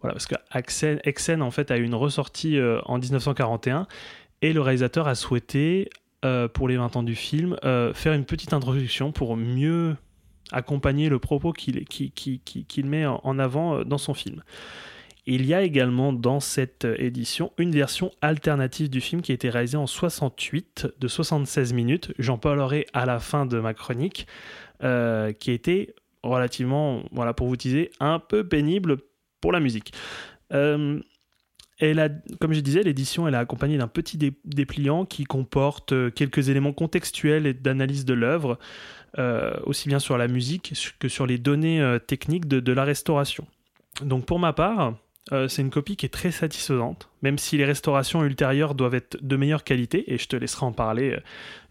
Voilà, parce que Exen en fait a eu une ressortie euh, en 1941 et le réalisateur a souhaité euh, pour les 20 ans du film euh, faire une petite introduction pour mieux accompagner le propos qu'il qui, qui, qui, met en avant dans son film. Il y a également dans cette édition une version alternative du film qui a été réalisée en 68 de 76 minutes. J'en parlerai à la fin de ma chronique, euh, qui été relativement, voilà, pour vous teaser, un peu pénible pour la musique. Euh, elle a, comme je disais, l'édition elle est accompagnée d'un petit dé dépliant qui comporte euh, quelques éléments contextuels et d'analyse de l'œuvre, euh, aussi bien sur la musique que sur les données euh, techniques de, la restauration. Donc pour ma part, c'est une copie qui est très satisfaisante, même si les restaurations ultérieures doivent être de meilleure qualité, et je te laisserai en parler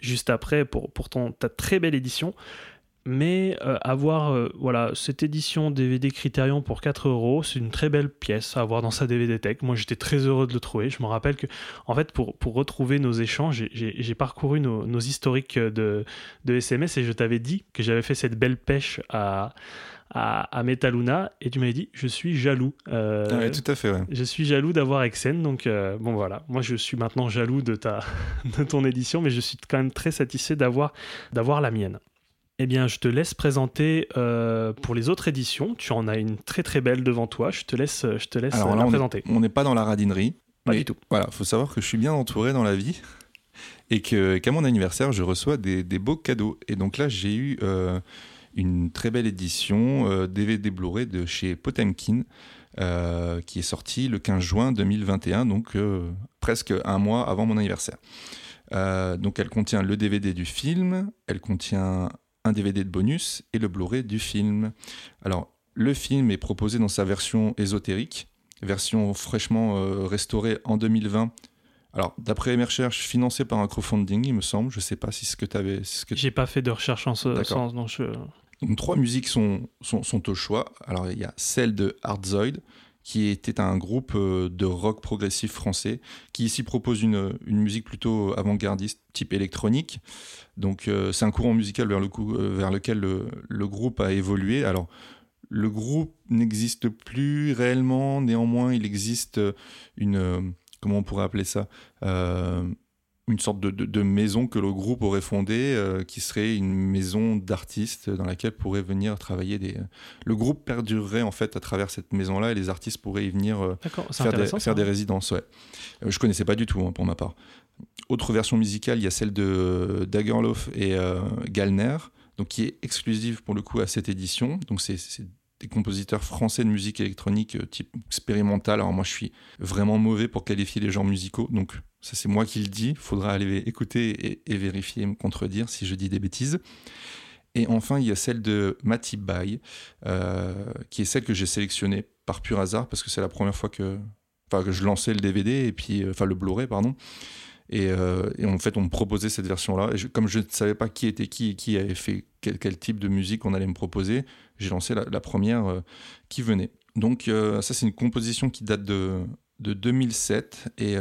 juste après pour, pour ton, ta très belle édition. Mais euh, avoir euh, voilà, cette édition DVD Criterion pour 4 euros, c'est une très belle pièce à avoir dans sa DVD Tech. Moi, j'étais très heureux de le trouver. Je me rappelle que, en fait, pour, pour retrouver nos échanges, j'ai parcouru nos, nos, historiques de, de SMS et je t'avais dit que j'avais fait cette belle pêche à, à, à Metaluna et tu m'avais dit je suis jaloux. Euh, ah ouais, tout à fait. Ouais. Je suis jaloux d'avoir Exen donc euh, bon voilà. Moi je suis maintenant jaloux de ta de ton édition mais je suis quand même très satisfait d'avoir d'avoir la mienne. Eh bien, je te laisse présenter euh, pour les autres éditions. Tu en as une très très belle devant toi. Je te laisse, je te laisse Alors la présenter. On n'est pas dans la radinerie. Pas du tout. Voilà, faut savoir que je suis bien entouré dans la vie et que qu'à mon anniversaire, je reçois des, des, beaux cadeaux. Et donc là, j'ai eu euh, une très belle édition euh, DVD Blu-ray de chez Potemkin. Euh, qui est sortie le 15 juin 2021, donc euh, presque un mois avant mon anniversaire. donc elle contient le DVD du film, elle contient un DVD de bonus et le Blu-ray du film. Alors, le film est proposé dans sa version ésotérique, version fraîchement euh, restaurée en 2020. Alors, d'après mes recherches, financée par un crowdfunding, il me semble. Je ne sais pas si ce que tu avais. Que... J'ai pas fait de recherche en ce sens. Donc, je... donc, trois musiques sont, sont, sont, au choix. Alors, il y a celle de Hardzoid, qui était un groupe de rock progressif français, qui ici propose une, une musique plutôt avant-gardiste, type électronique. Donc euh, c'est un courant musical vers, le coup, euh, vers lequel le, le, groupe a évolué. Alors le groupe n'existe plus réellement, néanmoins il existe une... Euh, comment on pourrait appeler ça une sorte de, de, de, maison que le groupe aurait fondée, euh, qui serait une maison d'artistes dans laquelle pourraient venir travailler des. Le groupe perdurerait en fait à travers cette maison-là et les artistes pourraient y venir euh, faire, des, faire des, résidences. Ouais. Euh, je connaissais pas du tout hein, pour ma part. Autre version musicale, il y a celle de Dagerlof et Galner, donc qui est exclusive pour le coup à cette édition. Donc c'est des compositeurs français de musique électronique type expérimental. Alors moi je suis vraiment mauvais pour qualifier les genres musicaux, donc ça c'est moi qui le dis, faudra aller écouter et, et, vérifier, me contredire si je dis des bêtises. Et enfin, il y a celle de Matty Bay, euh, qui est celle que j'ai sélectionnée par pur hasard, parce que c'est la première fois que, que je lançais le DVD, et puis, enfin le Blu-ray, pardon. Et, euh, et, en fait, on me proposait cette version-là. Et comme je ne savais pas qui était qui et qui avait fait quel, type de musique on allait me proposer, j'ai lancé la, première euh, qui venait. Donc euh, ça, c'est une composition qui date de, de 2007. Et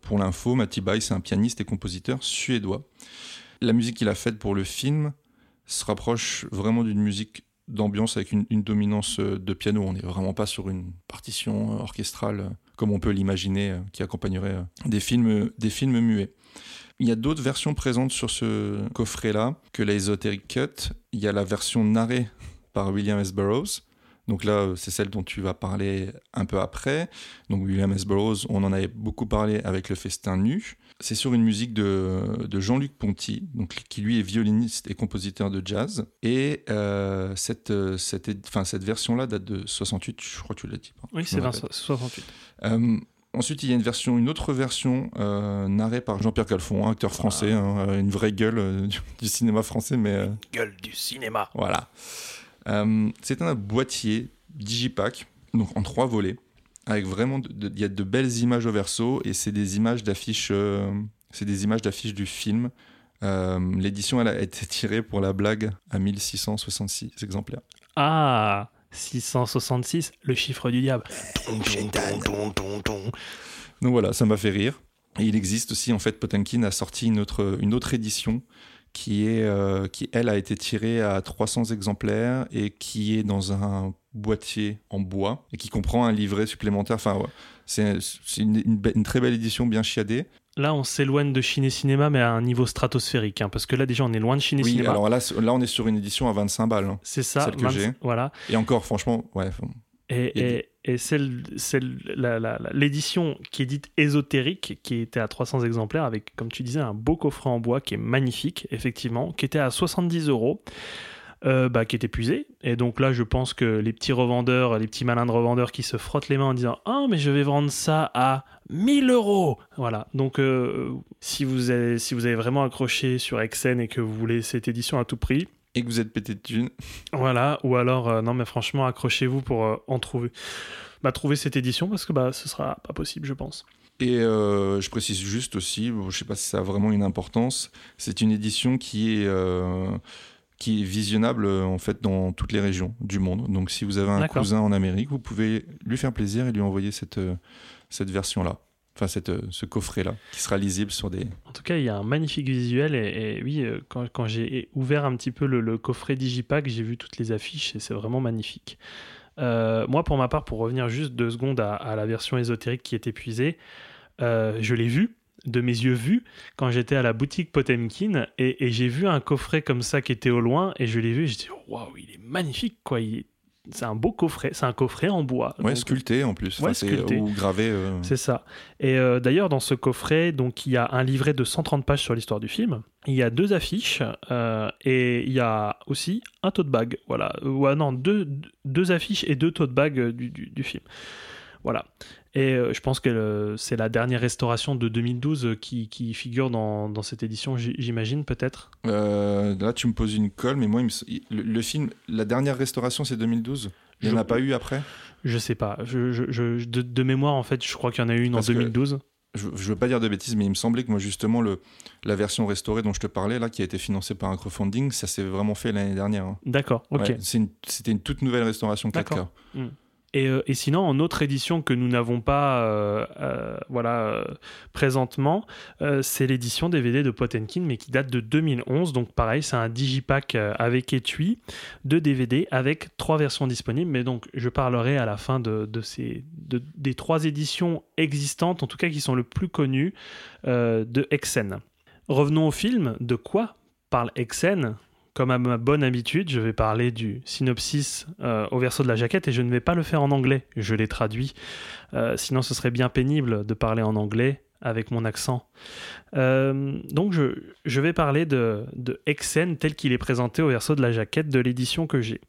pour l'info, Matty Bay, c'est un pianiste et compositeur suédois. La musique qu'il a faite pour le film se rapproche vraiment d'une musique d'ambiance avec une, dominance de piano. On n'est vraiment pas sur une partition orchestrale comme on peut l'imaginer, qui accompagnerait des films, des films muets. Il y a d'autres versions présentes sur ce coffret-là que la Esoteric Cut. Il y a la version narrée par William S. Burroughs, Donc là, c'est celle dont tu vas parler un peu après. Donc William S. Burroughs, on en avait beaucoup parlé avec le festin nu. C'est sur une musique de, de Jean-Luc Ponty, donc, qui lui est violiniste et compositeur de jazz. Et euh, cette, cette, enfin, cette version-là date de 68, je crois que tu l'as dit. Oui, c'est 68. Euh, ensuite, il y a une version, une autre version euh, narrée par Jean-Pierre Calfon, acteur français, ah. hein, une vraie gueule du, du, cinéma français, mais gueule du cinéma. Voilà. Euh, c'est un boîtier digipack, donc en trois volets, avec vraiment il y a de belles images au verso et c'est des images d'affiches, euh, c'est des images d'affiches du film. Euh, l'édition elle a été tirée pour la blague à 1666 exemplaires. Ah, 666, le chiffre du diable. Donc voilà, ça m'a fait rire. Et il existe aussi, en fait, Potemkin a sorti une autre, une autre édition qui, est, euh, qui, elle, a été tirée à 300 exemplaires et qui est dans un boîtier en bois et qui comprend un livret supplémentaire. Enfin, c'est une, une, très belle édition, bien chiadée. Là, on s'éloigne de Chine Cinéma, mais à un niveau stratosphérique, hein, parce que là, déjà, on est loin de Chine oui, Cinéma. alors là, là, on est sur une édition à 25 balles. Hein, c'est ça, celle que j'ai. Voilà. Et encore, franchement, ouais. Et, et, et celle, l'édition qui est dite ésotérique, qui était à 300 exemplaires, avec, comme tu disais, un beau coffret en bois qui est magnifique, effectivement, qui était à 70 euros. Euh, bah, qui est épuisé. Et donc là, je pense que les petits revendeurs, les petits malins de revendeurs qui se frottent les mains en disant Ah, mais je vais vendre ça à 1000 euros Voilà. Donc, euh, si, vous avez, si vous avez vraiment accroché sur Exen et que vous voulez cette édition à tout prix, et que vous êtes pété de thunes. Voilà, ou alors, euh, non mais franchement, accrochez-vous pour euh, en trouver. Bah, trouver cette édition parce que bah, ce sera pas possible, je pense. Et euh, je précise juste aussi, je sais pas si ça a vraiment une importance, c'est une édition qui est, qui est visionnable en fait dans toutes les régions du monde. Donc si vous avez un cousin en Amérique, vous pouvez lui faire plaisir et lui envoyer cette, cette version-là enfin cette, euh, ce coffret-là, qui sera lisible sur des... En tout cas, il y a un magnifique visuel, et, oui, euh, quand, quand j'ai ouvert un petit peu le, coffret Digipack, j'ai vu toutes les affiches, et c'est vraiment magnifique. Euh, moi, pour ma part, pour revenir juste deux secondes à, la version ésotérique qui est épuisée, je l'ai vu, de mes yeux vus, quand j'étais à la boutique Potemkin, et, et j'ai vu un coffret comme ça qui était au loin, et je l'ai vu, et j'ai dit, waouh, il est magnifique, quoi, il est c'est un beau coffret, c'est un coffret en bois. Ouais, sculpté en plus, ouais, sculpté. ou gravé. Euh. C'est ça. Et euh, d'ailleurs, dans ce coffret, donc il y a un livret de 130 pages sur l'histoire du film. Il y a deux affiches euh, et il y a aussi un tote bag. Voilà, ouais, non, deux, deux affiches et deux tote bags du, du, du film. Voilà. Et euh, je pense que c'est la dernière restauration de 2012 euh, qui, qui figure dans, dans, cette édition, j'imagine, peut-être? Euh, Là, tu me poses une colle, mais moi, le, film, la dernière restauration, c'est 2012 Il n'y en a pas eu après? Je sais pas. Je, je, de, mémoire, en fait, je crois qu'il y en a eu une en 2012. Je, je veux pas dire de bêtises, mais il me semblait que moi, justement, le, la version restaurée dont je te parlais, là, qui a été financée par un crowdfunding, ça s'est vraiment fait l'année dernière. Hein. D'accord, ok. C'était une, toute nouvelle restauration 4K. Euh, et, sinon, en autre édition que nous n'avons pas euh, euh, voilà, présentement, c'est l'édition DVD de Potenkin, mais qui date de 2011. Donc pareil, c'est un digipack avec étui de DVD avec trois versions disponibles. Mais donc, je parlerai à la fin de, ces, des trois éditions existantes, en tout cas qui sont le plus connues, de Exen. Revenons au film. De quoi parle Exen comme à ma bonne habitude, je vais parler du synopsis euh, au verso de la jaquette et je ne vais pas le faire en anglais. Je l'ai traduit. Euh, sinon, ce serait bien pénible de parler en anglais avec mon accent. Euh, donc, je, vais parler de, de tel qu'il est présenté au verso de la jaquette de l'édition que j'ai.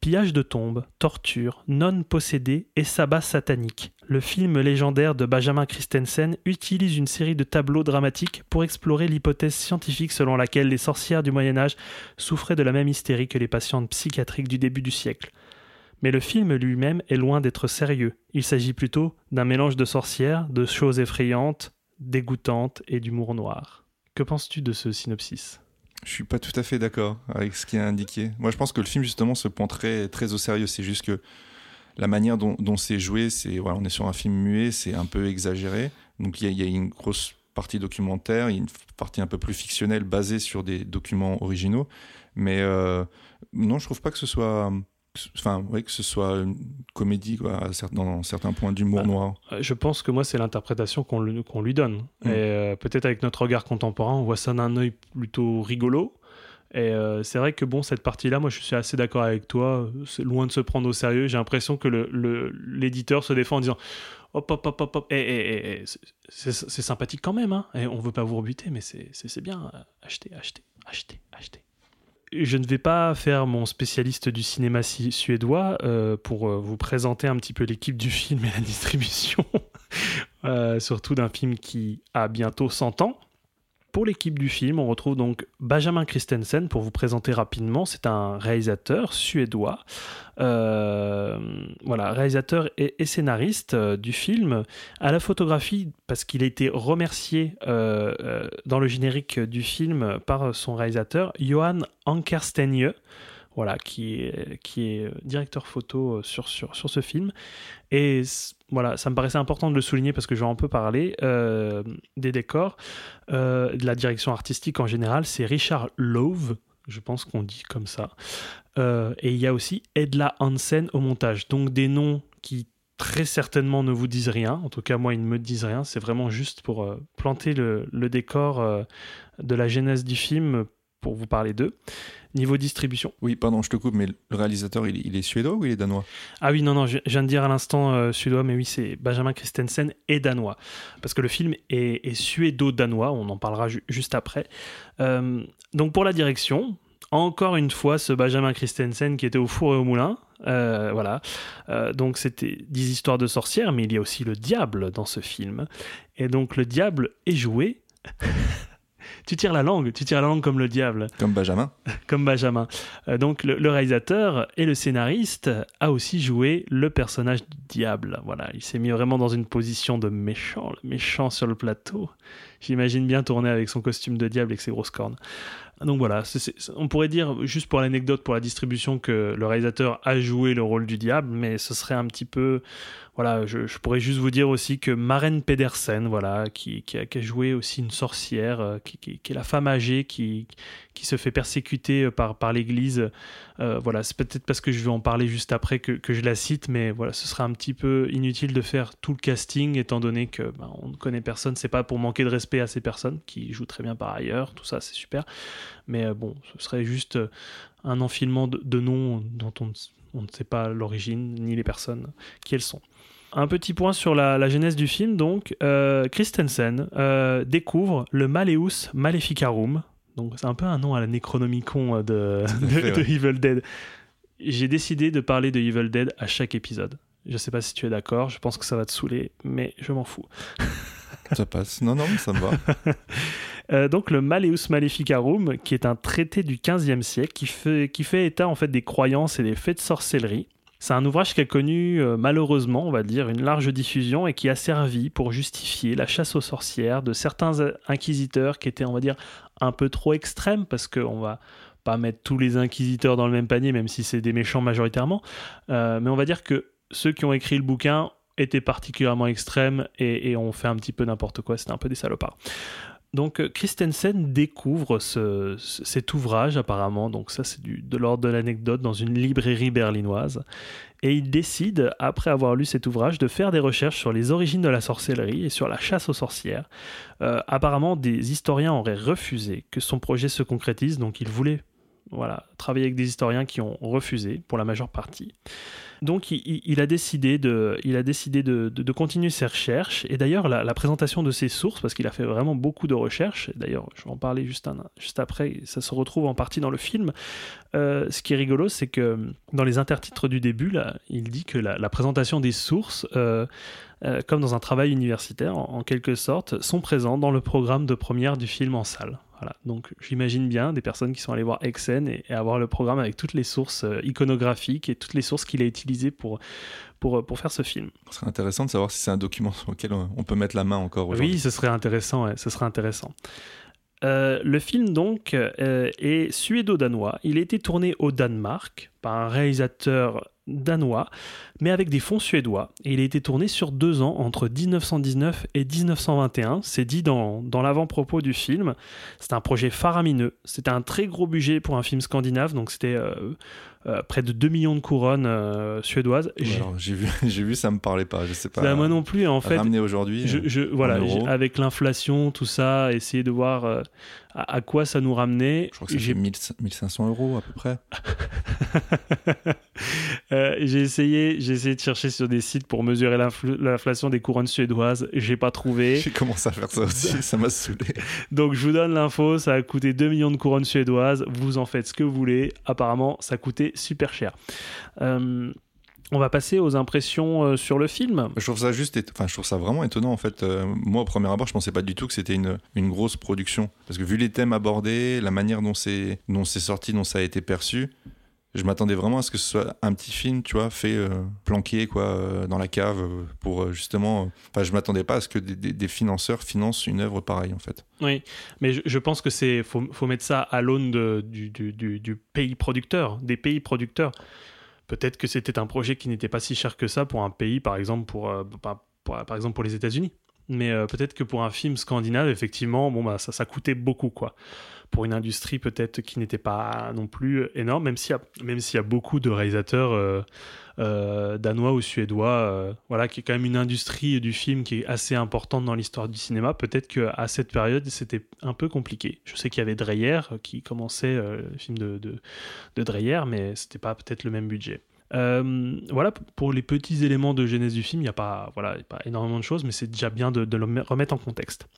Pillage de tombes, torture, nonnes possédées et sabbat satanique. Le film légendaire de Benjamin Christensen utilise une série de tableaux dramatiques pour explorer l'hypothèse scientifique selon laquelle les sorcières du Moyen Âge souffraient de la même hystérie que les patientes psychiatriques du début du siècle. Mais le film lui-même est loin d'être sérieux. Il s'agit plutôt d'un mélange de sorcières, de choses effrayantes, dégoûtantes et d'humour noir. Que penses-tu de ce synopsis? Je suis pas tout à fait d'accord avec ce qui est indiqué. Moi, je pense que le film, justement, se prend très, très au sérieux. C'est juste que la manière dont, c'est joué, c'est voilà, on est sur un film muet, c'est un peu exagéré. Donc, il y, a une grosse partie documentaire, une partie un peu plus fictionnelle basée sur des documents originaux. Mais euh, non, je trouve pas que ce soit enfin oui que ce soit une comédie quoi, dans certains points d'humour bah, noir euh, je pense que moi c'est l'interprétation qu'on lui donne mm. et euh, peut-être avec notre regard contemporain on voit ça d'un œil plutôt rigolo Et euh, c'est vrai que bon, cette partie-là, moi je suis assez d'accord avec toi. C'est loin de se prendre au sérieux. J'ai l'impression que le- l'éditeur se défend en disant hop, hop, hop, hop, hop. Eh, eh, eh, c'est- sympathique quand même. Hein. Et on veut pas vous rebuter, mais c'est bien. Achetez, achetez, achetez, achetez. Je ne vais pas faire mon spécialiste du cinéma suédois euh, pour euh, vous présenter un petit peu l'équipe du film et la distribution, Euh, surtout d'un film qui a bientôt 100 ans. Pour l'équipe du film, on retrouve donc Benjamin Christensen pour vous présenter rapidement. C'est un réalisateur suédois, Euh, voilà, réalisateur et, scénariste euh, du film. À la photographie, parce qu'il a été remercié euh, dans le générique du film par son réalisateur, Johan Ankerstenje, voilà, qui est, qui est directeur photo euh, sur, sur, sur ce film. Et voilà, ça me paraissait important de le souligner parce que je vais un peu parler euh, des décors, euh, de la direction artistique en général. C'est Richard Love, je pense qu'on dit comme ça. Euh, et il y a aussi Edla Hansen au montage. Donc des noms qui très certainement ne vous disent rien. En tout cas, moi, ils ne me disent rien. C'est vraiment juste pour euh, planter le, le décor euh, de la genèse du film pour vous parler d'eux. Niveau distribution. Oui, pardon, je te coupe, mais le réalisateur, il, il est suédois ou il est danois? Ah oui, non, non, je je viens de dire à l'instant euh, suédois, mais oui, c'est Benjamin Christensen et danois. Parce que le film est, est suédo-danois, on en parlera ju- juste après. Euh, donc pour la direction, encore une fois, ce Benjamin Christensen qui était au four et au moulin. Euh, voilà. Donc c'était 10 histoires de sorcières, mais il y a aussi le diable dans ce film. Et donc le diable est joué. Tu tires la langue, tu tires la langue comme le diable Comme Benjamin comme Benjamin. Euh, donc le, le réalisateur et le scénariste a aussi joué le personnage du diable. Voilà, il s'est mis vraiment dans une position de méchant, le méchant sur le plateau. J'imagine bien tourner avec son costume de diable et ses grosses cornes. Donc voilà, on pourrait dire, juste pour l'anecdote, pour la distribution, que le réalisateur a joué le rôle du diable, mais ce serait un petit peu... Voilà, je, pourrais juste vous dire aussi que Maren Pedersen, voilà, qui, a, joué aussi une sorcière, euh, qui, est la femme âgée qui, se fait persécuter euh, par, l'Église. Euh, voilà, c'est peut-être parce que je vais en parler juste après que, je la cite, mais voilà, ce serait un petit peu inutile de faire tout le casting, étant donné que ben, on ne connaît personne. C'est pas pour manquer de respect à ces personnes qui jouent très bien par ailleurs, tout ça, c'est super. Mais bon, ce serait juste un enfilement de, noms dont on ne sait pas l'origine ni les personnes qui elles sont. Un petit point sur la, la genèse du film, donc, euh, Christensen euh, découvre le Maleus Maleficarum, donc c'est un peu un nom à la Necronomicon euh, de, de, fait, de ouais. Evil Dead. J'ai décidé de parler de Evil Dead à chaque épisode. Je sais pas si tu es d'accord, je pense que ça va te saouler, mais je m'en fous. Ça passe. Non, non, mais ça me va. Euh, donc le Maleus Maleficarum, qui est un traité du XVe siècle, qui fait, qui fait état en fait des croyances et des faits de sorcellerie. C'est un ouvrage qui a connu euh, malheureusement, on va dire, une large diffusion et qui a servi pour justifier la chasse aux sorcières de certains euh, inquisiteurs qui étaient, on va dire, un peu trop extrêmes, parce qu'on va pas mettre tous les inquisiteurs dans le même panier, même si c'est des méchants majoritairement. Euh, mais on va dire que ceux qui ont écrit le bouquin étaient particulièrement extrêmes et, et ont fait un petit peu n'importe quoi. C'était un peu des salopards. Donc euh, Christensen découvre ce- ce- cet ouvrage apparemment, donc ça c'est de l'ordre de l'anecdote, dans une librairie berlinoise. Et il décide, après avoir lu cet ouvrage, de faire des recherches sur les origines de la sorcellerie et sur la chasse aux sorcières. Euh, apparemment, des historiens auraient refusé que son projet se concrétise, donc il voulait voilà, travailler avec des historiens qui ont refusé pour la majeure partie. Donc il, a décidé de, il a décidé de, de- continuer ses recherches. Et d'ailleurs, la, présentation de ses sources, parce qu'il a fait vraiment beaucoup de recherches, d'ailleurs je vais en parler juste, après, ça se retrouve en partie dans le film. Euh, ce qui est rigolo, c'est que dans les intertitres du début, là, il dit que la, la présentation des sources, euh, euh, comme dans un travail universitaire, en, en quelque sorte, sont présents dans le programme de première du film en salle. Voilà. Donc j'imagine bien des personnes qui sont allées voir Exen et, et avoir le programme avec toutes les sources euh, iconographiques et toutes les sources qu'il a utilisées pour, pour, pour faire ce film. Ce serait intéressant de savoir si c'est un document sur lequel on on peut mettre la main encore aujourd'hui. Oui, ce serait intéressant, ouais, ce serait intéressant. Euh, le film donc euh, est suédo-danois. Il a été tourné au Danemark par un réalisateur danois, mais avec des fonds suédois. Et il a été tourné sur deux ans, entre 1919 et 1921. C'est dit dans, dans l'avant-propos du film. C'est un projet faramineux. C'était un très gros budget pour un film scandinave, donc c'était euh, euh, près de 2 millions de couronnes euh, suédoises. J'ai- vu, j'ai vu, ça me parlait pas. Je sais pas. Bah, moi non plus, en fait. Ramener aujourd'hui. Je, euh, je- voilà, avec l'inflation, tout ça, essayer de voir euh, à, à quoi ça nous ramenait. Je crois que J'ai fait 1000 1500 euros à peu près. J'ai essayé, j'ai essayé de chercher sur des sites pour mesurer l'infl- l'inflation des couronnes suédoises. J'ai pas trouvé. J'ai commencé à faire ça aussi, ça m'a saoulé. Donc je vous donne l'info. Ça a coûté 2 millions de couronnes suédoises. Vous en faites ce que vous voulez. Apparemment, ça coûtait super cher. Euh, on va passer aux impressions euh, sur le film. Je trouve ça juste, enfin, je trouve ça vraiment étonnant en fait. Euh, moi, au premier abord, je pensais pas du tout que c'était une, une grosse production, parce que vu les thèmes abordés, la manière dont c'est dont c'est sorti, dont ça a été perçu, je m'attendais vraiment à ce que ce soit un petit film, tu vois, fait euh, planqué quoi euh, dans la cave euh, pour euh, justement. Enfin, je m'attendais pas à ce que des, des- financeurs financent une œuvre pareille en fait. Oui, mais je, je pense que c'est faut, faut mettre ça à l'aune du, du- du- pays producteur, des pays producteurs. Peut-être que c'était un projet qui n'était pas si cher que ça pour un pays, par exemple pour, par, pour- par exemple pour les États-Unis. Mais peut-être que pour un film scandinave, effectivement, bon bah ça, ça coûtait beaucoup quoi. Pour une industrie peut-être qui n'était pas non plus énorme, même s'il y même y a beaucoup de réalisateurs euh, euh, danois ou suédois, euh, voilà, qui est quand même une industrie du film qui est assez importante dans l'histoire du cinéma. Peut-être qu'à cette période, c'était un peu compliqué. Je sais qu'il y avait Dreyer qui commençait le film de, Dreyer, mais c'était pas peut-être le même budget. Voilà, pour les petits éléments de genèse du film, il n'y a, pas, voilà, énormément de choses, mais c'est déjà bien de, le me- remettre en contexte.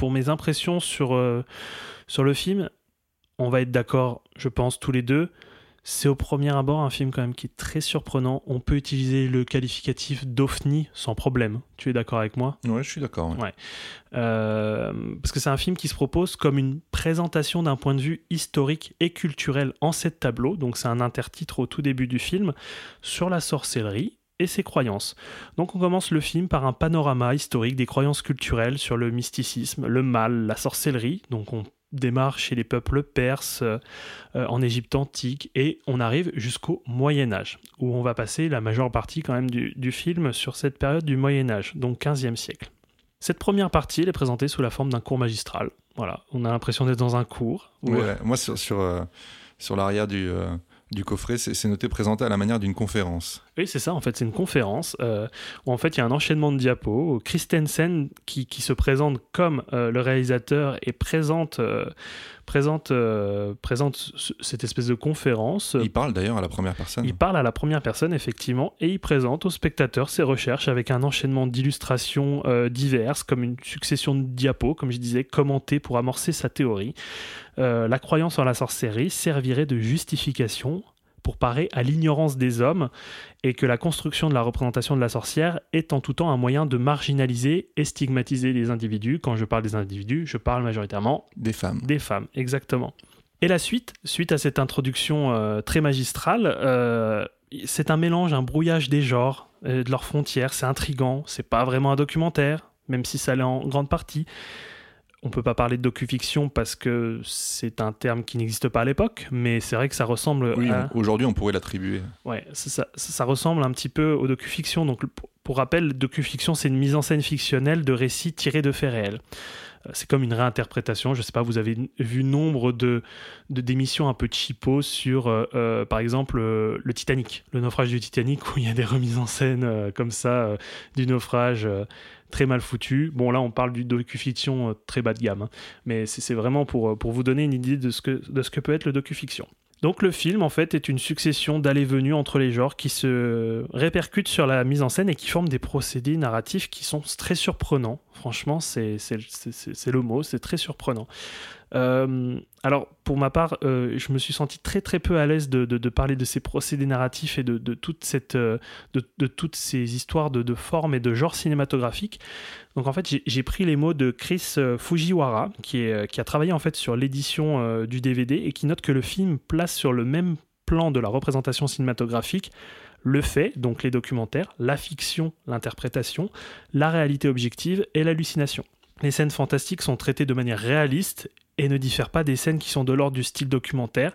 Pour mes impressions sur, euh, sur le film, on va être d'accord, je pense, tous les deux. C'est au premier abord un film quand même qui est très surprenant. On peut utiliser le qualificatif d'OVNI sans problème. Tu es d'accord avec moi? Ouais, je suis d'accord. ouais. Ouais. Euh, parce que c'est un film qui se propose comme une présentation d'un point de vue historique et culturel en sept tableaux. Donc c'est un intertitre au tout début du film sur la sorcellerie et ses croyances. Donc on commence le film par un panorama historique des croyances culturelles sur le mysticisme, le mal, la sorcellerie. Donc on démarre chez les peuples perses, euh, en Égypte antique, et on arrive jusqu'au Moyen Âge, où on va passer la majeure partie quand même du, du film sur cette période du Moyen Âge, donc 15e siècle. Cette première partie, elle est présentée sous la forme d'un cours magistral. Voilà, on a l'impression d'être dans un cours. où- Ouais. Moi, sur, sur, euh, sur l'arrière du, euh, du coffret, c'est noté présenté à la manière d'une conférence. Oui, c'est ça, en fait, c'est une conférence euh, où en fait il y a un enchaînement de diapos. Christensen qui, qui se présente comme euh, le réalisateur et présente, euh, présente, présente ce- cette espèce de conférence. Il parle d'ailleurs à la première personne. Il parle à la première personne, effectivement, et il présente aux spectateurs ses recherches avec un enchaînement d'illustrations diverses, comme une succession de diapos, comme je disais, commentées pour amorcer sa théorie. La croyance en la sorcellerie servirait de justification pour parer à l'ignorance des hommes et que la construction de la représentation de la sorcière est en tout temps un moyen de marginaliser et stigmatiser les individus. Quand je parle des individus, je parle majoritairement Des femmes. des femmes, exactement. Et la suite, suite à cette introduction euh, très magistrale, euh, c'est un mélange, un brouillage des genres, euh, de leurs frontières. C'est intrigant. C'est pas vraiment un documentaire, même si ça l'est en grande partie. On peut pas parler de docu-fiction parce que c'est un terme qui n'existe pas à l'époque, mais c'est vrai que ça ressemble Oui, à... aujourd'hui, on pourrait l'attribuer. Ouais, ça, ça- ça ressemble un petit peu au docu-fiction. Donc, pour, rappel, docu-fiction, c'est une mise en scène fictionnelle de récits tirés de faits réels. Euh, C'est comme une réinterprétation. Je sais pas, vous avez vu nombre de de- d'émissions un peu cheapo sur, euh, euh, par exemple, euh, le Titanic, le naufrage du Titanic, où il y a des remises en scène euh, comme ça du naufrage très mal foutu. Bon, là, on parle du docu-fiction euh, très bas de gamme, hein. mais c'est vraiment pour, euh, pour vous donner une idée de ce que, de ce que peut être le docu-fiction. Donc le film, en fait, est une succession d'allées-venues entre les genres qui se répercutent sur la mise en scène et qui forment des procédés narratifs qui sont très surprenants. Franchement, c'est le mot, c'est très surprenant. Euh, alors, pour ma part, euh, je me suis senti très très peu à l'aise de, parler de ces procédés narratifs et de, toute cette, euh, de, toutes ces histoires de, forme et de genre cinématographique. Donc, en fait, j'ai- pris les mots de Chris Fujiwara, qui, est, qui a travaillé en fait sur l'édition du DVD et qui note que le film place sur le même plan de la représentation cinématographique le fait, donc les documentaires, la fiction, l'interprétation, la réalité objective et l'hallucination. Les scènes fantastiques sont traitées de manière réaliste et ne diffèrent pas des scènes qui sont de l'ordre du style documentaire.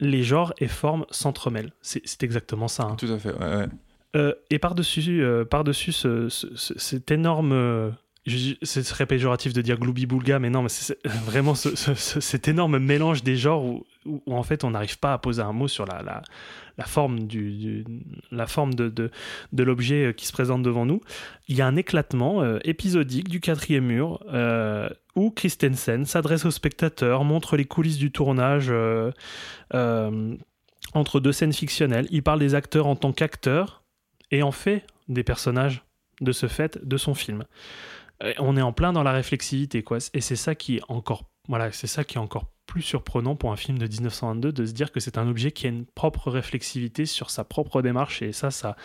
Les genres et formes s'entremêlent. C'est c'est exactement ça. hein. Tout à fait. ouais, ouais. Euh, et par-dessus euh, par-dessus ce, ce- ce- cet énorme. euh, je- ce serait péjoratif de dire gloubi-boulga, mais non, mais c'est c'est vraiment ce- ce- ce- cet énorme mélange des genres où, où- où, en fait on n'arrive pas à poser un mot sur la, la, la forme, du, la forme de, de, l'objet euh, qui se présente devant nous. Il y a un éclatement euh, épisodique du quatrième mur euh, où Christensen s'adresse au spectateur, montre les coulisses du tournage. entre deux scènes fictionnelles, il parle des acteurs en tant qu'acteurs et en fait des personnages de ce fait de son film. On est en plein dans la réflexivité, quoi. Et c'est ça qui encore, voilà, c'est ça qui est encore plus surprenant pour un film de 1922 de se dire que c'est un objet qui a une propre réflexivité sur sa propre démarche et ça, ça,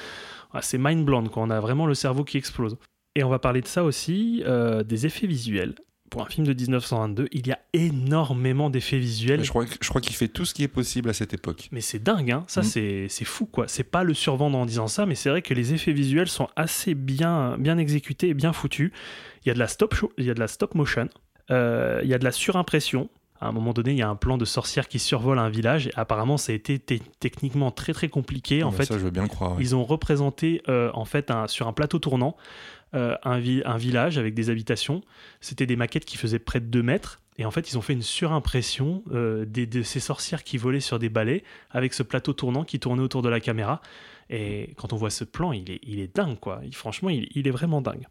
ah, c'est mind blown, quoi. On a vraiment le cerveau qui explose. Et on va parler de ça aussi, euh, des effets visuels. Pour un film de 1922, il y a énormément d'effets visuels. Je crois, je crois qu'il fait tout ce qui est possible à cette époque. Mais c'est dingue, hein. ça Mm. c'est c'est fou quoi. C'est pas le survendre en disant ça, mais c'est vrai que les effets visuels sont assez bien, bien exécutés et bien foutus. Il y a de la stop, show- il y a de la stop motion, euh, il y a de la surimpression. À un moment donné, il y a un plan de sorcière qui survole un village et apparemment ça a été te- techniquement très très compliqué. En fait, ça, je veux bien le croire. ouais. ils ont représenté euh, en fait un- sur un plateau tournant euh, un, vi- un village avec des habitations. C'était des maquettes qui faisaient près de 2 mètres. Et en fait, ils ont fait une surimpression euh, des- de ces sorcières qui volaient sur des balais avec ce plateau tournant qui tournait autour de la caméra. Et quand on voit ce plan, il est, il est dingue, quoi. Il- franchement, il, il est vraiment dingue.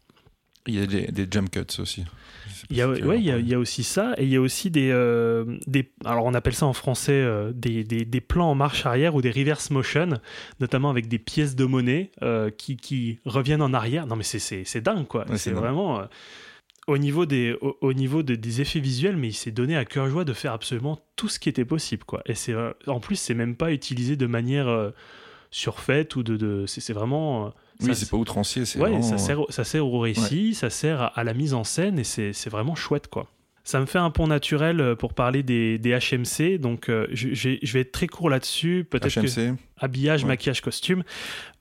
Il y a des, des jump cuts aussi. Il y a, ouais, il y a, il y a aussi ça, et il y a aussi des, euh, des alors on appelle ça en français euh, des, des, des plans en marche arrière ou des reverse motion, notamment avec des pièces de monnaie euh, qui, qui reviennent en arrière. Non mais c'est- dingue quoi, Ouais, c'est vraiment... au niveau, des, au, au niveau de- des effets visuels, mais il s'est donné à cœur joie de faire absolument tout ce qui était possible. Quoi. Et c'est, en plus, c'est même pas utilisé de manière surfaite ou de. de c'est, c'est vraiment. Oui, c'est pas outrancier. c'est Ouais, vraiment- ça sert, au- ça sert au récit, ça sert à, à la mise en scène et c'est vraiment chouette quoi. Ça me fait un pont naturel euh, pour parler des, des HMC, donc euh, je, je vais- être très court là-dessus. Peut-être que HMC. habillage, Ouais. maquillage, costume.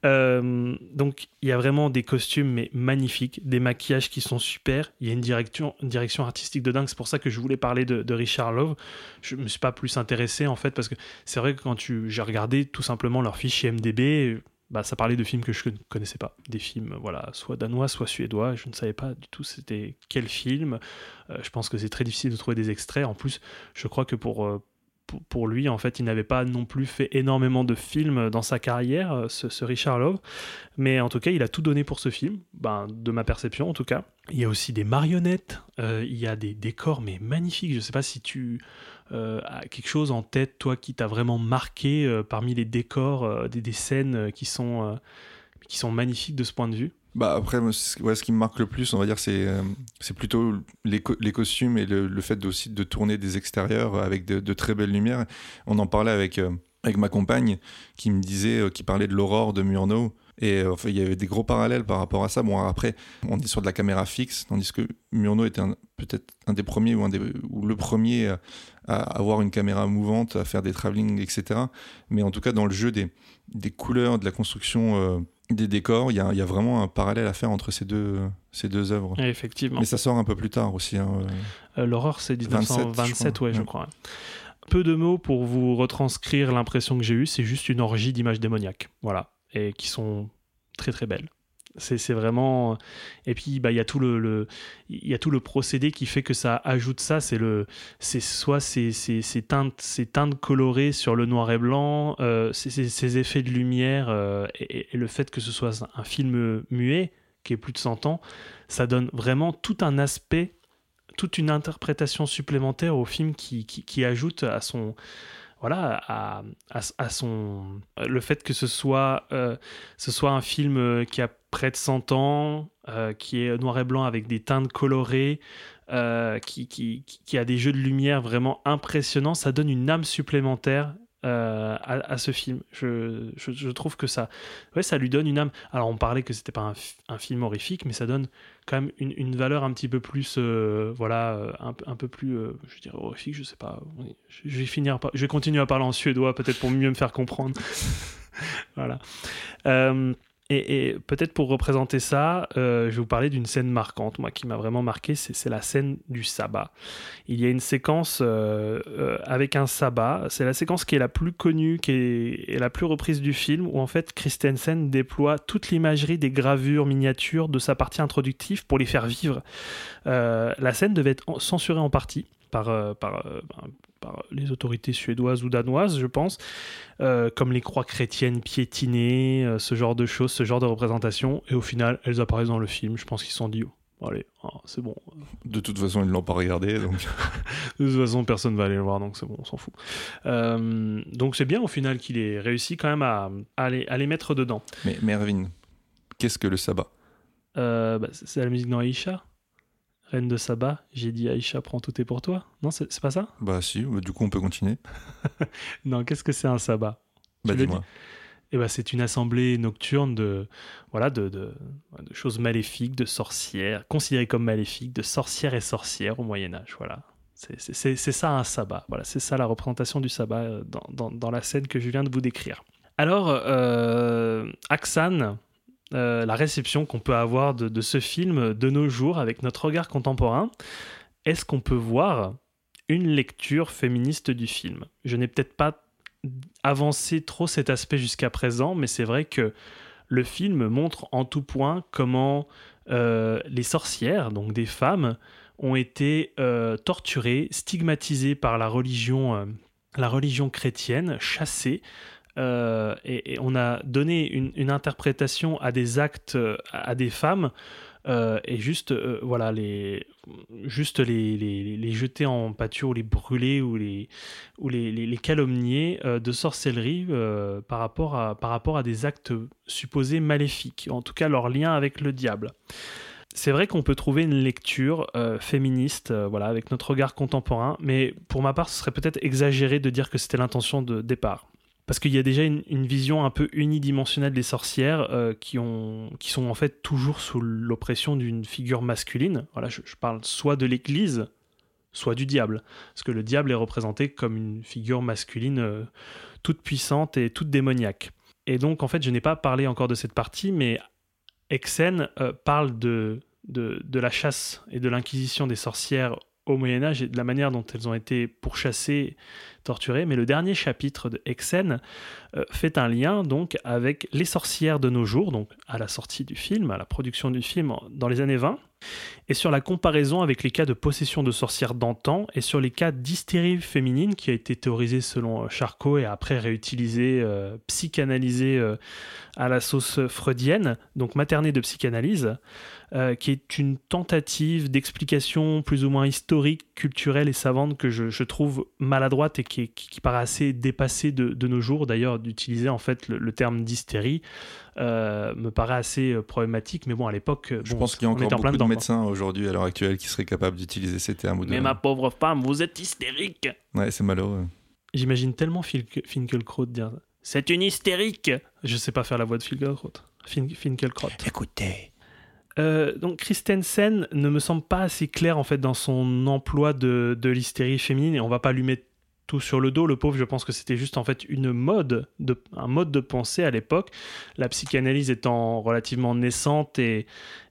Euh, donc il y a vraiment des costumes mais magnifiques, des maquillages qui sont super. Il y a une direction, une direction artistique de dingue. C'est pour ça que je voulais parler de, de Richard Love. Je me suis pas plus intéressé en fait parce que c'est vrai que quand j'ai regardé tout simplement leur fiche IMDb, bah, ça parlait de films que je ne connaissais pas, des films voilà soit danois, soit suédois. Je ne savais pas du tout c'était quel film. Euh, je pense que c'est très difficile de trouver des extraits. En plus, je crois que pour euh, pour, pour lui, en fait, il n'avait pas non plus fait énormément de films dans sa carrière, euh, ce, Richard Love. Mais en tout cas, il a tout donné pour ce film, ben, de ma perception en tout cas. Il y a aussi des marionnettes, il y a des décors, mais magnifiques. Je ne sais pas si tu euh, quelque chose en tête, toi, qui t'a vraiment marqué euh, parmi les décors, euh, des, scènes qui sont, qui sont magnifiques de ce point de vue? Bah après, ouais, ce qui me marque le plus, on va dire, c'est plutôt les, les costumes et le, le fait aussi de tourner des extérieurs avec de, très belles lumières. On en parlait avec, avec ma compagne qui me disait, qui parlait de l'aurore de Murnau. Et enfin, il y avait des gros parallèles par rapport à ça. Bon, après, on est sur de la caméra fixe, tandis que Murnau était peut-être un des premiers ou, un des, ou le premier à, avoir une caméra mouvante, à faire des travelling, etc. Mais en tout cas, dans le jeu des, des couleurs, de la construction euh, des décors, il y y a vraiment un parallèle à faire entre ces deux, ces deux œuvres. Et effectivement. Mais ça sort un peu plus tard aussi. hein, euh. Euh, L'horreur, c'est 27, 1927, je ouais, je crois. Peu de mots pour vous retranscrire l'impression que j'ai eue. C'est juste une orgie d'images démoniaques. Voilà. Et qui sont très très belles. C'est vraiment. Et puis, bah, il y a tout le, le- y a tout le procédé qui fait que ça ajoute ça. C'est soit ces, teintes, teintes colorées sur le noir et blanc, euh, ces, effets de lumière euh, et, le fait que ce soit un film muet qui est plus de 100 ans, ça donne vraiment tout un aspect toute une interprétation supplémentaire au film qui, qui ajoute à son, voilà, à, à, son. Le fait que ce soit, euh, ce soit un film euh, qui a près de 100 ans, euh, qui est noir et blanc avec des teintes colorées, qui, qui, qui a des jeux de lumière vraiment impressionnants, ça donne une âme supplémentaire euh, à, ce film. Je, je, trouve que ça, ouais, ça lui donne une âme. Alors on parlait que c'était pas un, fi- un film horrifique, mais ça donne quand même une, une valeur un petit peu plus, euh, voilà, euh, un, un peu plus, euh, je dirais horrifique, je sais pas. Je vais finir, par- je vais continuer à parler en suédois peut-être pour mieux me faire comprendre. voilà. Et, peut-être pour représenter ça, euh, je vais vous parler d'une scène marquante, moi qui m'a vraiment marqué, c'est la scène du sabbat. Il y a une séquence euh, euh, avec un sabbat, c'est la séquence qui est la plus connue, qui est, la plus reprise du film, où en fait Christensen déploie toute l'imagerie des gravures miniatures de sa partie introductive pour les faire vivre. La scène devait être en- censurée en partie par, par, ben, par les autorités suédoises ou danoises, je pense, euh, comme les croix chrétiennes piétinées, euh, ce genre de choses, ce genre de représentation. Et au final, elles apparaissent dans le film. Je pense qu'ils se sont dit, oh, allez, ah, c'est bon. De toute façon, ils ne l'ont pas regardé. Donc... De toute façon, personne va aller le voir, donc c'est bon, on s'en fout. Euh, donc c'est bien au final qu'il ait réussi quand même à, à les, à les mettre dedans. Mais Mervyn, qu'est-ce que le sabbat? Bah, c'est la musique dans Aïcha Reine de Saba, j'ai dit Aïcha, prends tout est pour toi. Non, c'est pas ça? Bah si, bah, du coup on peut continuer. Non, qu'est-ce que c'est un sabbat Bah dis-moi. Eh ben, c'est une assemblée nocturne de, voilà, de, de, de choses maléfiques, de sorcières, considérées comme maléfiques, de sorcières et sorcières au Moyen Âge. Voilà. C'est- C'est c'est- c'est ça un sabbat. Voilà, c'est ça la représentation du sabbat euh, dans, dans- dans la scène que je viens de vous décrire. Alors, euh, Aksan, la réception qu'on peut avoir de, ce film de nos jours avec notre regard contemporain, est-ce qu'on peut voir une lecture féministe du film? Je n'ai peut-être pas avancé trop cet aspect jusqu'à présent, mais c'est vrai que le film montre en tout point comment euh, les sorcières, donc des femmes, ont été euh, torturées, stigmatisées par la religion, euh, la religion chrétienne, chassées. Euh, et, on a donné une, interprétation à des actes, euh, à des femmes, euh, et juste, voilà, les, juste les, les, jeter en pâture ou les brûler ou les, ou les, calomnier de sorcellerie par, rapport à, par rapport à des actes supposés maléfiques, en tout cas leur lien avec le diable. C'est vrai qu'on peut trouver une lecture féministe, voilà, avec notre regard contemporain, mais pour ma part, ce serait peut-être exagéré de dire que c'était l'intention de départ. Parce qu'il y a déjà une, vision un peu unidimensionnelle des sorcières euh, qui, ont, qui sont en fait toujours sous l'oppression d'une figure masculine. Voilà, je, parle soit de l'Église, soit du diable. Parce que le diable est représenté comme une figure masculine euh, toute puissante et toute démoniaque. Et donc, en fait, je n'ai pas parlé encore de cette partie, mais Exen euh, parle de la chasse et de l'inquisition des sorcières au Moyen Âge et de la manière dont elles ont été pourchassées, torturées. Mais le dernier chapitre de Exen euh, fait un lien donc avec les sorcières de nos jours, donc à la sortie du film, à la production du film dans les années 20, et sur la comparaison avec les cas de possession de sorcières d'antan et sur les cas d'hystérie féminine qui a été théorisé selon euh, Charcot et après réutilisé, euh, psychanalysé euh, à la sauce freudienne, donc maternée de psychanalyse, euh, qui est une tentative d'explication plus ou moins historique, culturelle et savante que je, trouve maladroite et qui, paraît assez dépassée de, nos jours. D'ailleurs, d'utiliser en fait le terme d'hystérie euh, me paraît assez euh, problématique, mais bon, à l'époque, euh, Je bon, pense qu'il y a encore en beaucoup de dedans, médecins aujourd'hui à l'heure actuelle qui seraient capables d'utiliser ces termes. Ou de... Mais ma pauvre femme, vous êtes hystérique Ouais, c'est malheureux. J'imagine tellement Finkelkraut dire C'est une hystérique Je sais pas faire la voix de Finkelkraut. Fin- Finkelkraut. Écoutez. Euh, donc Christensen ne me semble pas assez clair en fait dans son emploi de, de l'hystérie féminine et on va pas lui mettre tout sur le dos. Le pauvre, je pense que c'était juste en fait une mode, de, un mode de pensée à l'époque. La psychanalyse étant relativement naissante et,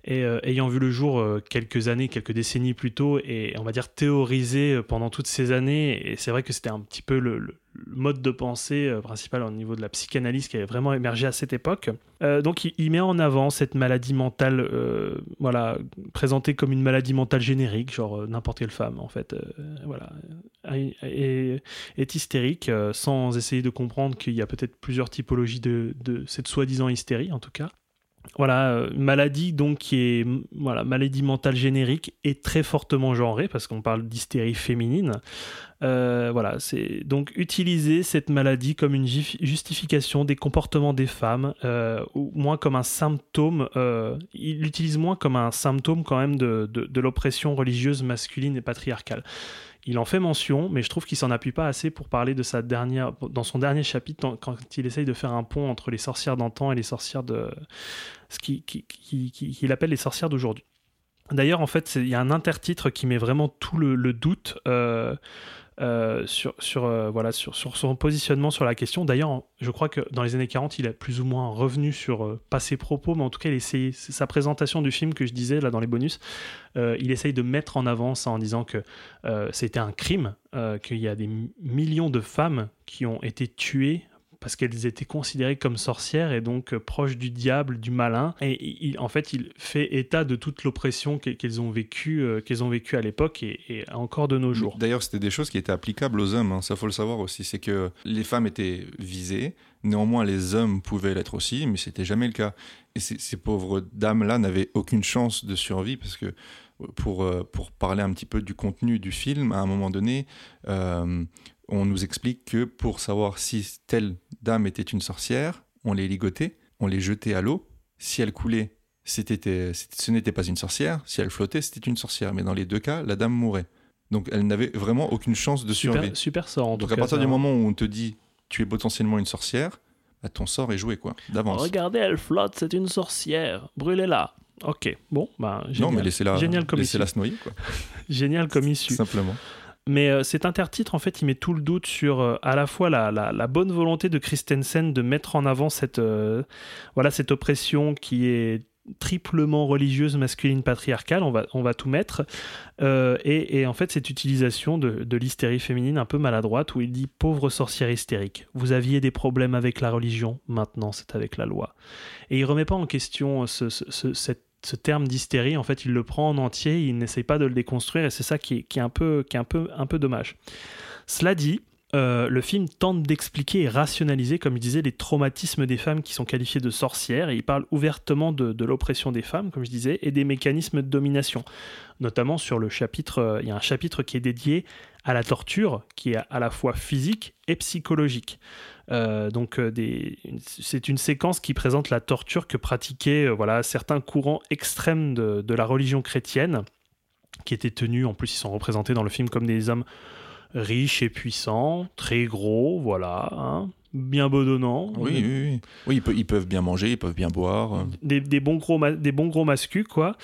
et euh, ayant vu le jour euh, quelques années, quelques décennies plus tôt, et on va dire théorisée euh, pendant toutes ces années. Et c'est vrai que c'était un petit peu le, mode de pensée principal au niveau de la psychanalyse qui avait vraiment émergé à cette époque. Donc il, met en avant cette maladie mentale, voilà, présentée comme une maladie mentale générique, genre n'importe quelle femme en fait, voilà, est, hystérique, sans essayer de comprendre qu'il y a peut-être plusieurs typologies de cette soi-disant hystérie en tout cas. Voilà, euh, maladie donc qui est maladie mentale générique et très fortement genrée parce qu'on parle d'hystérie féminine. Euh, voilà, c'est donc utiliser cette maladie comme une justification des comportements des femmes, euh, ou moins comme un symptôme. il l'utilise moins comme un symptôme quand même de l'oppression religieuse masculine et patriarcale. Il en fait mention, mais je trouve qu'il s'en appuie pas assez pour parler de sa dernière, dans son dernier chapitre, quand il essaye de faire un pont entre les sorcières d'antan et les sorcières de, ce qu'il qui, qui, appelle les sorcières d'aujourd'hui. D'ailleurs, en fait, il y a un intertitre qui met vraiment tout le, le doute euh, euh, sur, sur, euh, voilà, sur, sur son positionnement sur la question. D'ailleurs, je crois que dans les années 40, il a plus ou moins revenu sur, euh, pas ses propos, mais en tout cas, il essaye, sa présentation du film que je disais là dans les bonus, euh, il essaye de mettre en avant ça en disant que c'était un crime, qu'il y a des mi- millions de femmes qui ont été tuées parce qu'elles étaient considérées comme sorcières et donc euh, proches du diable, du malin. Et il- en fait, il fait état de toute l'oppression qu'e- qu'elles ont vécue, euh, qu'elles ont vécue à l'époque et, et encore de nos jours. D'ailleurs, c'était des choses qui étaient applicables aux hommes, hein, ça faut le savoir aussi. C'est que les femmes étaient visées, néanmoins les hommes pouvaient l'être aussi, mais c'était jamais le cas. Et ces, pauvres dames-là n'avaient aucune chance de survie parce que pour, euh, pour parler un petit peu du contenu du film, à un moment donné, euh, on nous explique que pour savoir si telle dame était une sorcière, on les ligotait, on les jetait à l'eau. Si elle coulait, c'était, ce n'était pas une sorcière. Si elle flottait, c'était une sorcière. Mais dans les deux cas, la dame mourait. Donc elle n'avait vraiment aucune chance de survie. Super, super sort en Donc à partir ça. du moment où on te dit tu es potentiellement une sorcière, bah, ton sort est joué quoi, d'avance. Regardez, elle flotte, c'est une sorcière. Brûlez-la. Ok, bon, bah, non génial. mais laissez-la, Génial comme laissez-la se noyer quoi, Génial comme issue. simplement. Mais euh, cet intertitre, en fait, il met tout le doute sur euh, à la fois la, la- bonne volonté de Christensen de mettre en avant cette, euh, voilà, cette oppression qui est triplement religieuse, masculine, patriarcale, on va, on va tout mettre, et, et en fait cette utilisation de, de l'hystérie féminine un peu maladroite où il dit pauvre sorcière hystérique, vous aviez des problèmes avec la religion, maintenant c'est avec la loi. Et il remet pas en question ce- ce- cette- ce terme d'hystérie, en fait il le prend en entier, il n'essaye pas de le déconstruire et c'est ça qui est, qui est un peu, qui est un peu, un peu dommage. Cela dit, euh, le film tente d'expliquer et rationaliser, comme il disait, les traumatismes des femmes qui sont qualifiées de sorcières, et il parle ouvertement de, l'oppression des femmes, comme je disais, et des mécanismes de domination. Notamment sur le chapitre, euh, il y a un chapitre qui est dédié à la torture, qui est à la fois physique et psychologique. Euh, donc c'est une séquence qui présente la torture que pratiquaient voilà, certains courants extrêmes de, de la religion chrétienne, qui étaient tenus, en plus ils sont représentés dans le film comme des hommes riches et puissants, très gros, voilà, hein, bien bedonnants. Oui, oui, oui. Oui, ils, pe- ils peuvent bien manger, ils peuvent bien boire. des, des bons gros des bons gros mascus quoi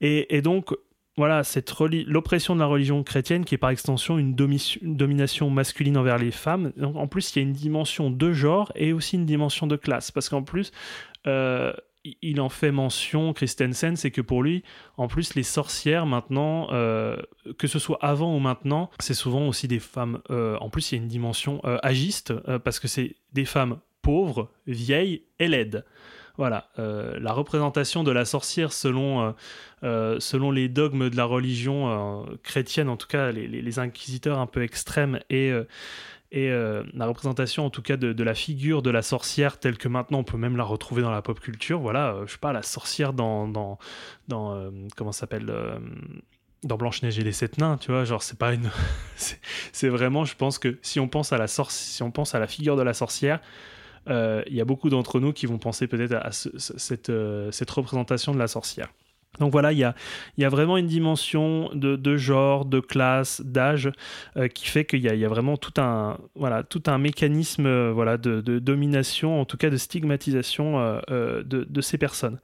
et, et donc voilà cette l'oppression de la religion chrétienne qui est par extension une, domi- une domination masculine envers les femmes en plus il y a une dimension de genre et aussi une dimension de classe parce qu'en plus euh, il- en fait mention Christensen c'est que pour lui en plus les sorcières maintenant euh, que ce soit avant ou maintenant c'est souvent aussi des femmes euh, en plus il y a une dimension euh, agiste parce que c'est des femmes pauvres vieilles et laides. Voilà, la représentation de la sorcière selon, selon les dogmes de la religion chrétienne, en tout cas les, les- inquisiteurs un peu extrêmes, et, et euh, la représentation en tout cas de, la figure de la sorcière telle que maintenant on peut même la retrouver dans la pop culture. Voilà, euh, je sais pas, la sorcière dans, dans, euh, comment ça s'appelle dans Blanche-Neige et les Sept Nains, tu vois, genre c'est pas une... c'est- vraiment, je pense que si on pense à la si on pense à la figure de la sorcière, il y a beaucoup d'entre nous qui vont penser peut-être à ce- ce- cette, cette représentation de la sorcière. Donc voilà, il y a, y a vraiment une dimension de, genre, de classe, d'âge, euh, qui fait qu'il y y a vraiment tout un, voilà, tout un mécanisme euh, voilà, de, domination, en tout cas de stigmatisation euh, de, ces personnes.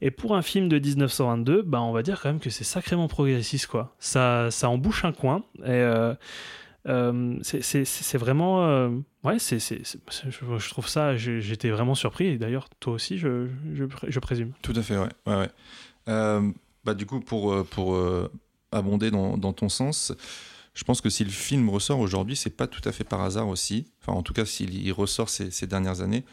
Et pour un film de 1922, bah, on va dire quand même que c'est sacrément progressiste. Quoi. Ça, ça embouche un coin. Et, c'est- vraiment. ouais, c'est je, trouve ça. J'étais vraiment surpris. Et d'ailleurs, toi aussi, je, je, je présume. Tout à fait, ouais. ouais, ouais. Euh, bah, du coup, pour, euh, pour euh, abonder dans, dans ton sens, je pense que si le film ressort aujourd'hui, c'est pas tout à fait par hasard aussi. Enfin, en tout cas, s'il il ressort ces, ces dernières années,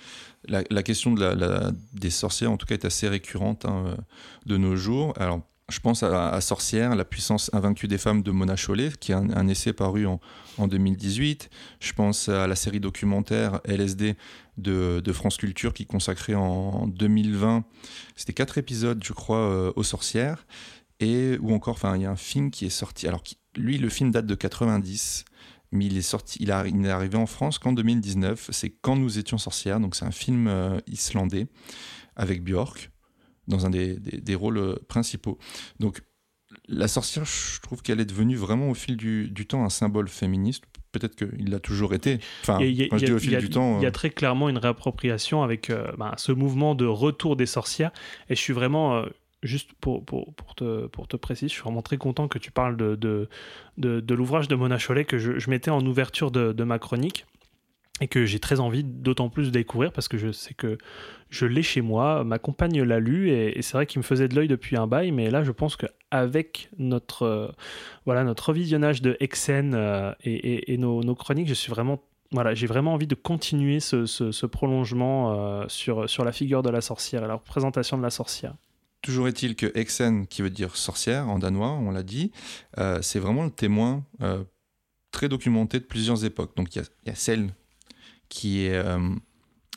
la, question de la, des sorcières, en tout cas, est assez récurrente hein, de nos jours. Alors, Je pense à, à, Sorcière, La puissance invaincue des femmes de Mona Chollet, qui est un, un essai paru en, en, 2018. Je pense à la série documentaire LSD de, France Culture qui consacrait en 2020, c'était quatre épisodes, je crois, euh, aux sorcières. Et, ou encore, enfin, il y a un film qui est sorti. Alors, lui, le film date de 90 mais il est sorti, il, a, il est arrivé en France qu'en 2019. C'est Quand nous étions sorcières, donc c'est un film euh, islandais avec Björk dans un des, des, des, rôles euh, principaux. Donc la sorcière, je trouve qu'elle est devenue vraiment au fil du, du temps un symbole féministe. Peut-être qu'il l'a toujours été. Enfin, il y a, quand je dis au fil du temps. Il y a euh, très clairement une réappropriation avec euh, bah, ce mouvement de retour des sorcières. Et je suis vraiment euh, juste pour, pour, pour, te, pour te préciser, je suis vraiment très content que tu parles de, de, de, de l'ouvrage de Mona Chollet que je, je mettais en ouverture de, de ma chronique et que j'ai très envie d'autant plus de découvrir parce que je sais que je l'ai chez moi, ma compagne l'a lu et, c'est vrai qu'il me faisait de l'œil depuis un bail, mais là je pense qu'avec notre, euh, voilà, notre revisionnage de Exen euh, et, nos, chroniques, je suis vraiment voilà, j'ai vraiment envie de continuer ce, prolongement euh, sur, sur la figure de la sorcière et la représentation de la sorcière. Toujours est-il que Exen, qui veut dire sorcière en danois, on l'a dit, euh, c'est vraiment le témoin très documenté de plusieurs époques. Donc il y, y, a celle qui est euh,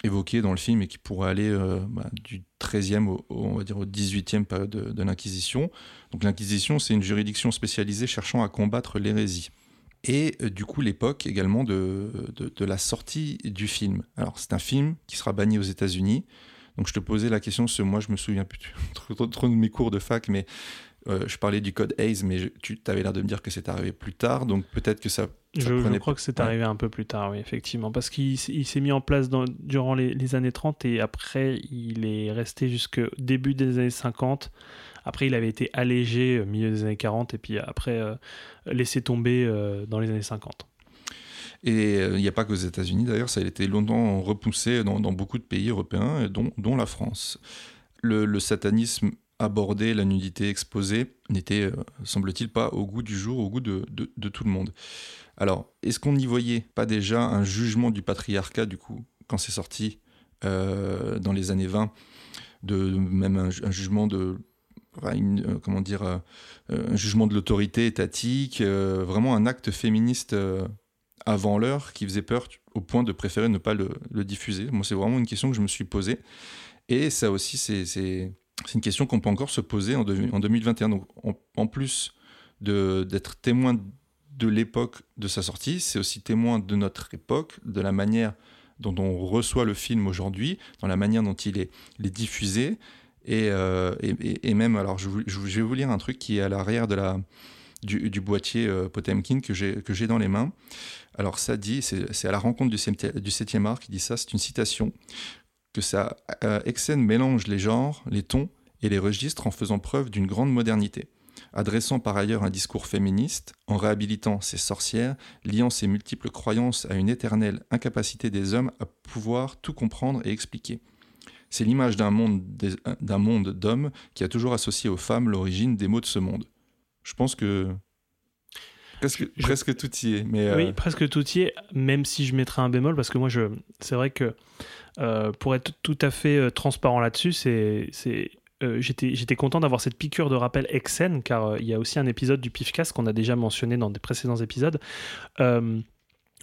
évoquée dans le film et qui pourrait aller euh, bah, du 13e au, on va dire au 18e période de, l'Inquisition. Donc l'Inquisition, c'est une juridiction spécialisée cherchant à combattre l'hérésie. Et euh, du coup, l'époque également de, de, la sortie du film. Alors, c'est un film qui sera banni aux États-Unis. Donc, je te posais la question, ce moi, je me souviens plus trop de mes cours de fac, mais euh, je parlais du code Hayes, mais je, tu avais l'air de me dire que c'est arrivé plus tard, donc peut-être que ça. ça je, je, crois que c'est ouais. arrivé un peu plus tard, oui, effectivement, parce qu'il s'est mis en place dans, durant les, les, années 30 et après, il est resté jusqu'au début des années 50. Après, il avait été allégé au milieu des années 40 et puis après euh, laissé tomber euh, dans les années 50. Et il n'y a pas qu'aux États-Unis, d'ailleurs, ça a été longtemps repoussé dans, dans beaucoup de pays européens, dont, dont la France. Le, le, satanisme abordé, la nudité exposée, n'était, euh, semble-t-il, pas au goût du jour, au goût de, tout le monde. Alors, est-ce qu'on n'y voyait pas déjà un jugement du patriarcat, du coup, quand c'est sorti euh, dans les années 20, de, même un, jugement de euh, comment dire, un jugement de l'autorité étatique, vraiment un acte féministe avant l'heure qui faisait peur au point de préférer ne pas le, le diffuser? Moi, c'est vraiment une question que je me suis posée. Et ça aussi, c'est une question qu'on peut encore se poser en, de, en 2021. Donc, en, plus d'être témoin de l'époque de sa sortie, c'est aussi témoin de notre époque, de la manière dont on reçoit le film aujourd'hui, dans la manière dont il est, diffusé, et, euh, et, et, même, alors je, vais vous lire un truc qui est à l'arrière de la, du, du boîtier euh, Potemkin que j'ai dans les mains. Alors ça dit, c'est à la rencontre du 7e art qui dit ça, c'est une citation, que ça, euh, Exen mélange les genres, les tons et les registres en faisant preuve d'une grande modernité adressant par ailleurs un discours féministe, en réhabilitant ses sorcières, liant ses multiples croyances à une éternelle incapacité des hommes à pouvoir tout comprendre et expliquer. C'est l'image d'un monde d'un monde d'hommes qui a toujours associé aux femmes l'origine des mots de ce monde. Je pense que presque, je... presque tout y est. Mais oui, euh... presque tout y est, même si je mettrais un bémol, parce que moi, je, c'est vrai que euh, pour être tout à fait euh, transparent là-dessus, c'est, c'est, euh, j'étais, j'étais content d'avoir cette piqûre de rappel Exen, car il y a aussi un épisode du Pifcast qu'on a déjà mentionné dans des précédents épisodes.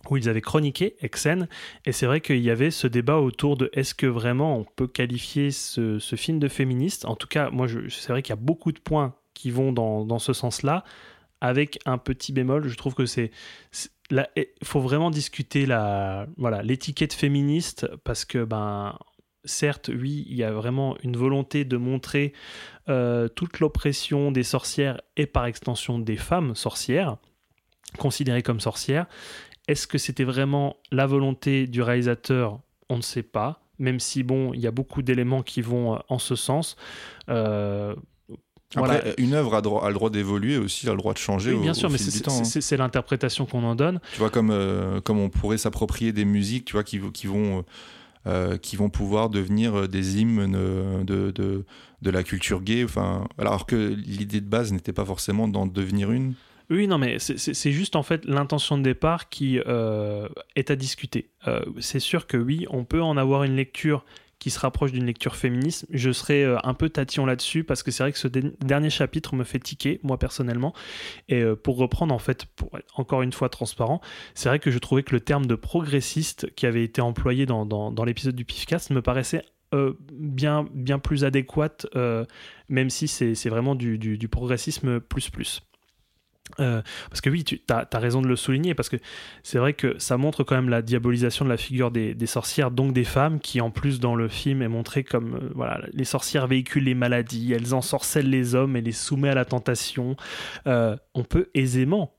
Où ils avaient chroniqué Exen, et c'est vrai qu'il y avait ce débat autour de est-ce que vraiment on peut qualifier ce, ce film de féministe. En tout cas, moi, c'est vrai qu'il y a beaucoup de points qui vont dans, dans ce sens-là, avec un petit bémol. Je trouve que c'est il faut vraiment discuter la voilà l'étiquette féministe parce que ben certes oui il y a vraiment une volonté de montrer euh, toute l'oppression des sorcières et par extension des femmes sorcières considérées comme sorcières est-ce que c'était vraiment la volonté du réalisateur? On ne sait pas, même si bon, il y a beaucoup d'éléments qui vont euh, en ce sens. Euh, voilà. Après, une œuvre a, droit, a le droit d'évoluer aussi, a le droit de changer. Oui, bien au, sûr, au mais c'est hein. l'interprétation qu'on en donne. Tu vois, comme, euh, comme on pourrait s'approprier des musiques, tu vois, qui, qui vont. Euh, qui vont pouvoir devenir des hymnes de, de, de la culture gay, enfin, alors que l'idée de base n'était pas forcément d'en devenir une. Oui, non, mais c'est juste en fait l'intention de départ qui euh, est à discuter. Euh, c'est sûr que oui, on peut en avoir une lecture qui se rapproche d'une lecture féministe. Je serais euh, un peu tatillon là-dessus parce que c'est vrai que ce dernier chapitre me fait tiquer, moi personnellement. Et euh, pour reprendre, en fait, pour être encore une fois transparent, c'est vrai que je trouvais que le terme de progressiste qui avait été employé dans, l'épisode du PIFcast me paraissait euh, bien, bien plus adéquate, même si c'est vraiment du, progressisme plus plus. Euh, parce que oui, tu as, raison de le souligner, parce que c'est vrai que ça montre quand même la diabolisation de la figure des, sorcières, donc des femmes, qui en plus dans le film est montré comme euh, voilà, les sorcières véhiculent les maladies, elles ensorcellent les hommes et les soumettent à la tentation. Euh, on peut aisément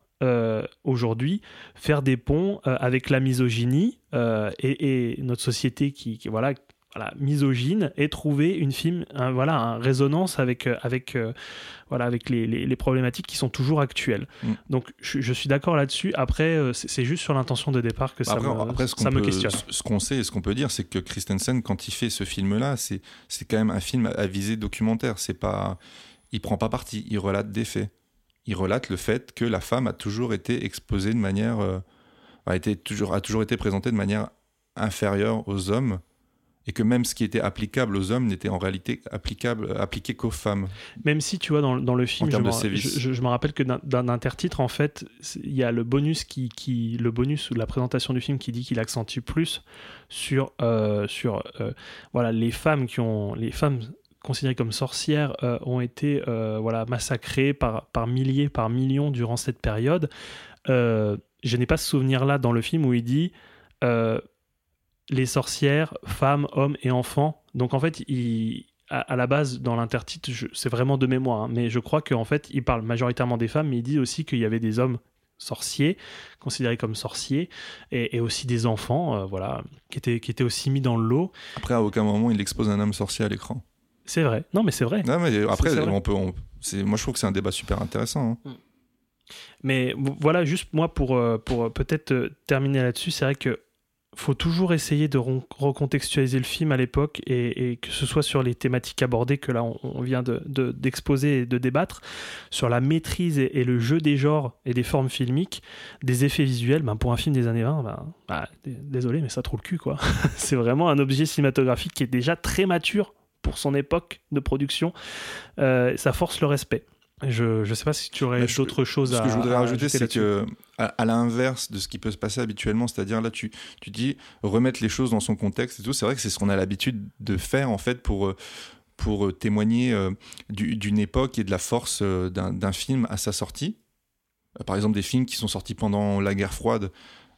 aujourd'hui faire des ponts avec la misogynie et, notre société qui, qui, voilà voilà, misogyne et trouver une film voilà un résonance avec euh, avec euh, voilà avec les, les, problématiques qui sont toujours actuelles. Mm. donc je, suis d'accord là-dessus. Après euh, c'est juste sur l'intention de départ que ça, me, ça me questionne. ce qu'on sait et ce qu'on peut dire c'est que Christensen quand il fait ce film là c'est c'est quand même un film à visée documentaire. C'est pas il prend pas parti. Il relate des faits. Il relate le fait que la femme a toujours été exposée de manière a été toujours a toujours été présentée de manière inférieure aux hommes et que même ce qui était applicable aux hommes n'était en réalité applicable, appliqué qu'aux femmes. Même si, tu vois, dans, dans le film, je, me, rappelle que d'un intertitre, en fait, il y a le bonus, qui, qui, le bonus ou la présentation du film qui dit qu'il accentue plus sur, euh, sur euh, voilà, les femmes qui ont... Les femmes considérées comme sorcières euh, ont été voilà, massacrées par, par milliers, par millions durant cette période. je n'ai pas ce souvenir-là dans le film où il dit les sorcières, femmes, hommes et enfants. Donc en fait, il, à, la base, dans l'intertitre, c'est vraiment de mémoire, hein, mais je crois qu'en fait, il parle majoritairement des femmes, mais il dit aussi qu'il y avait des hommes sorciers, considérés comme sorciers, et, aussi des enfants, euh, voilà, qui étaient, qui étaient aussi mis dans le lot. Après, à aucun moment, il expose un homme sorcier à l'écran. C'est vrai. Non, mais c'est vrai. Non, mais après, on peut. moi, je trouve que c'est un débat super intéressant. Hein. Mm. Mais voilà, juste moi, pour, euh, pour peut-être euh, terminer là-dessus, c'est vrai que faut toujours essayer de recontextualiser le film à l'époque et, que ce soit sur les thématiques abordées que là on, vient d'exposer de, et de débattre, sur la maîtrise et, le jeu des genres et des formes filmiques, des effets visuels, ben pour un film des années 20, ben, bah, désolé mais ça trouve le cul quoi. C'est vraiment un objet cinématographique qui est déjà très mature pour son époque de production, euh, ça force le respect. Je ne sais pas si tu aurais d'autres choses à Ce que je voudrais rajouter, c'est que à, l'inverse de ce qui peut se passer habituellement, c'est-à-dire là, tu, tu dis remettre les choses dans son contexte et tout, c'est vrai que c'est ce qu'on a l'habitude de faire en fait pour, euh, pour euh, témoigner euh, d'une époque et de la force d'un film à sa sortie. Par exemple, des films qui sont sortis pendant la guerre froide,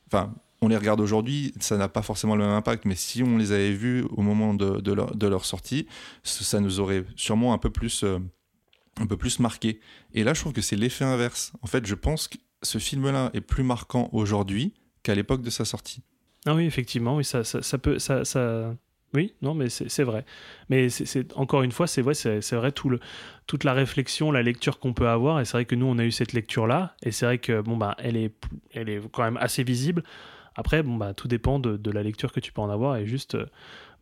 enfin, on les regarde aujourd'hui, ça n'a pas forcément le même impact, mais si on les avait vus au moment de, de, leur, de leur, sortie, ça nous aurait sûrement un peu plus un peu plus marqué. Et là, je trouve que c'est l'effet inverse. En fait, je pense que ce film-là est plus marquant aujourd'hui qu'à l'époque de sa sortie. Ah oui, effectivement, oui, ça, ça, peut, ça, ça, oui, non, mais c'est vrai. Mais c'est encore une fois, c'est vrai, c'est vrai tout le, toute la réflexion, la lecture qu'on peut avoir. Et c'est vrai que nous, on a eu cette lecture-là, et c'est vrai que bon bah, elle est, elle est quand même assez visible. Après, bon bah, tout dépend de, de la lecture que tu peux en avoir, et juste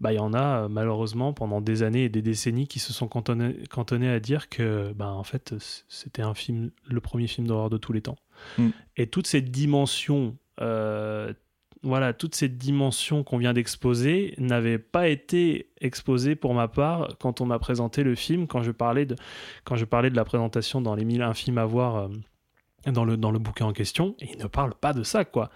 bah, il y en a euh, malheureusement pendant des années et des décennies qui se sont cantonnés, à dire que bah, en fait c'était un film, le premier film d'horreur de tous les temps. Mm. Et toute cette dimension, euh, voilà, toute cette dimension qu'on vient d'exposer n'avait pas été exposée pour ma part quand on m'a présenté le film, quand je parlais de, quand je parlais de la présentation dans les mille un films à voir. Euh, dans le, dans le bouquin en question, et il ne parle pas de ça, quoi.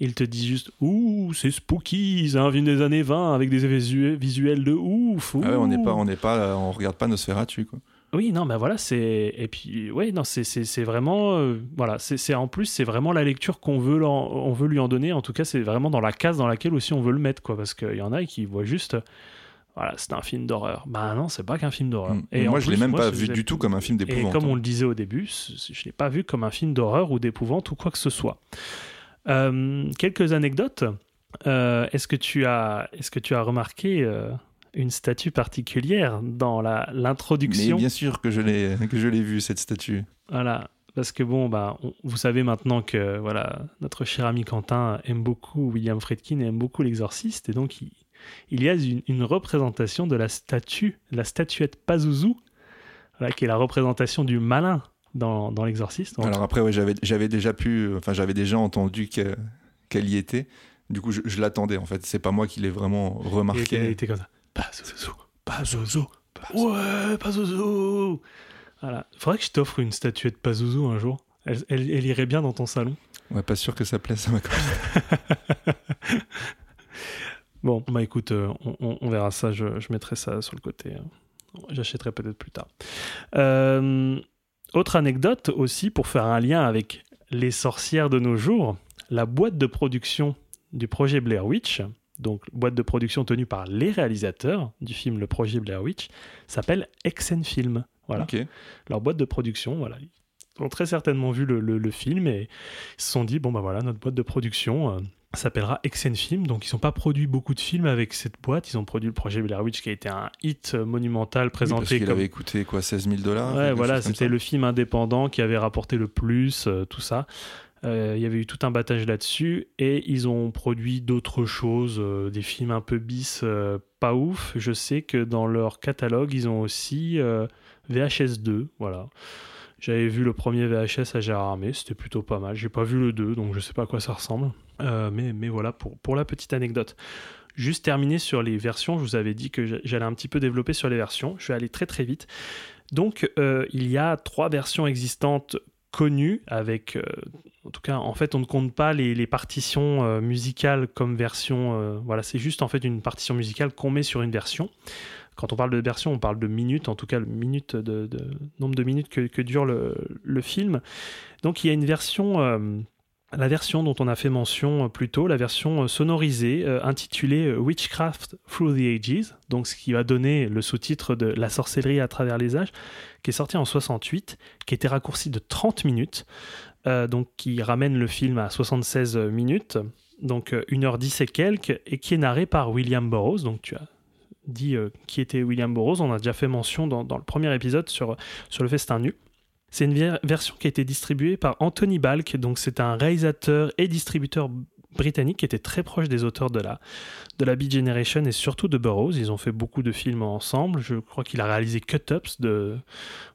Il te dit juste Ouh, c'est spooky, c'est un film des années 20 avec des effets visuels de ouf. Ah ouais, on n'est pas, on n'est pas, on regarde pas Nosferatu quoi. Oui, non, ben voilà, c'est et puis ouais, non, c'est c'est vraiment euh, voilà, c'est en plus c'est vraiment la lecture qu'on veut on veut lui en donner. En tout cas, c'est vraiment dans la case dans laquelle aussi on veut le mettre quoi, parce qu'il y en a qui voient juste voilà, c'est un film d'horreur. Bah non, c'est pas qu'un film d'horreur. Mm. Et moi, je l'ai même pas vu du tout comme un film d'épouvante. Et comme on le disait au début, je l'ai pas vu comme un film d'horreur ou d'épouvante ou quoi que ce soit. Euh, quelques anecdotes. Euh, est-ce que tu as, est-ce que tu as remarqué euh, une statue particulière dans l'introduction? Mais bien sûr que je l'ai, que je l'ai vu cette statue. Voilà, parce que bon, bah, vous savez maintenant que voilà, notre cher ami Quentin aime beaucoup William Friedkin et aime beaucoup l'Exorciste, et donc il, il y a une, représentation de la statue, la statuette Pazuzu, voilà, qui est la représentation du malin dans, dans l'exorciste. Alors après, ouais, j'avais déjà pu, enfin j'avais déjà entendu qu'elle y était. Du coup, je, l'attendais en fait. C'est pas moi qui l'ai vraiment remarqué. Elle était comme ça. Pazuzu, Pazuzu, ouais, Pazuzu. Voilà. Faudrait que je t'offre une statuette Pazuzu un jour. Elle, elle- elle irait bien dans ton salon. Ouais, pas sûr que ça plaise à ma copine. Bon, bah écoute, euh, on, on- on verra ça. Je, je mettrai ça sur le côté. euh. J'achèterai peut-être plus tard. Euh, autre anecdote aussi pour faire un lien avec les sorcières de nos jours. La boîte de production du projet Blair Witch, donc boîte de production tenue par les réalisateurs du film Le Projet Blair Witch, s'appelle Exen Film. Voilà Ok. leur boîte de production. Voilà. Ils ont très certainement vu le, le- le film et ils se sont dit bon, bah voilà, notre boîte de production euh, s'appellera Exen Film. Donc, ils n'ont pas produit beaucoup de films avec cette boîte. Ils ont produit le projet Blair Witch qui a été un hit monumental Oui, présenté parce qu'il comme. avait coûté quoi 16 000 dollars Ouais, voilà, c'était le film indépendant qui avait rapporté le plus, euh, tout ça. Euh, Il y avait eu tout un battage là-dessus et ils ont produit d'autres choses, euh, des films un peu bis, pas ouf. Je sais que dans leur catalogue, ils ont aussi VHS 2, voilà. J'avais vu le premier VHS à Gérard Armé, c'était plutôt pas mal. J'ai pas vu le 2, donc je sais pas à quoi ça ressemble. Euh, mais, voilà pour, la petite anecdote. Juste terminer sur les versions, je vous avais dit que j'a- j'allais un petit peu développer sur les versions. Je vais aller très très vite. Donc, euh, il y a trois versions existantes connues avec, euh, en tout cas, en fait, on ne compte pas les, partitions musicales comme version. voilà, c'est juste en fait une partition musicale qu'on met sur une version. Quand on parle de version, on parle de minutes, en tout cas le de, nombre de minutes que, dure le, film. Donc, il y a une version. euh, la version dont on a fait mention euh, plus tôt, la version euh, sonorisée intitulée Witchcraft Through the Ages, donc ce qui va donner le sous-titre de La sorcellerie à travers les âges, qui est sorti en 68, qui était raccourci de 30 minutes, donc qui ramène le film à 76 minutes, donc euh, 1h10 et quelques, et qui est narré par William Burroughs, donc tu as dit euh, qui était William Burroughs, on a déjà fait mention dans, le premier épisode sur, le festin nu. C'est une ver- version qui a été distribuée par Anthony Balk, donc c'est un réalisateur et distributeur britannique qui était très proche des auteurs de la, de la Beat Generation et surtout de Burroughs. Ils ont fait beaucoup de films ensemble. Je crois qu'il a réalisé Cut Ups, de,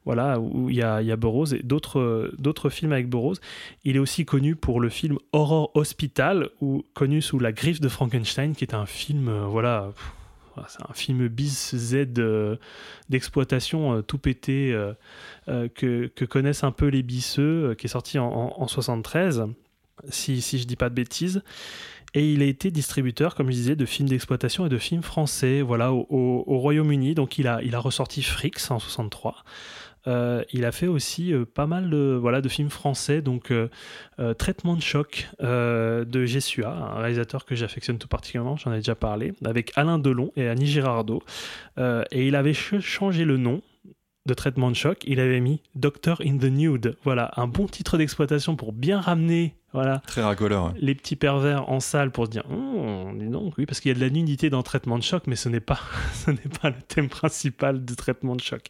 voilà, où il y a, Burroughs et d'autres, films avec Burroughs. Il est aussi connu pour le film Horror Hospital, ou connu sous La griffe de Frankenstein, qui est un film, euh, voilà, c'est un film bis Z euh, d'exploitation euh, tout pété euh, que, connaissent un peu les bisseux, qui est sorti en, en, en 73, si, si je dis pas de bêtises. Et il a été distributeur, comme je disais, de films d'exploitation et de films français voilà, au, au- au Royaume-Uni. Donc il a, il a ressorti Frix en 63. Euh, il a fait aussi euh, pas mal de, voilà, de films français, donc euh, Traitement de choc de Jessua, un réalisateur que j'affectionne tout particulièrement, j'en ai déjà parlé, avec Alain Delon et Annie Girardot. Et il avait ch- changé le nom de Traitement de choc, il avait mis Doctor in the Nude. Voilà, un bon titre d'exploitation pour bien ramener voilà, Très racoleur. ouais. les petits pervers en salle pour se dire Hum, dis donc, oui, parce qu'il y a de la nudité dans Traitement de choc, mais ce n'est pas, ce n'est pas le thème principal de Traitement de choc.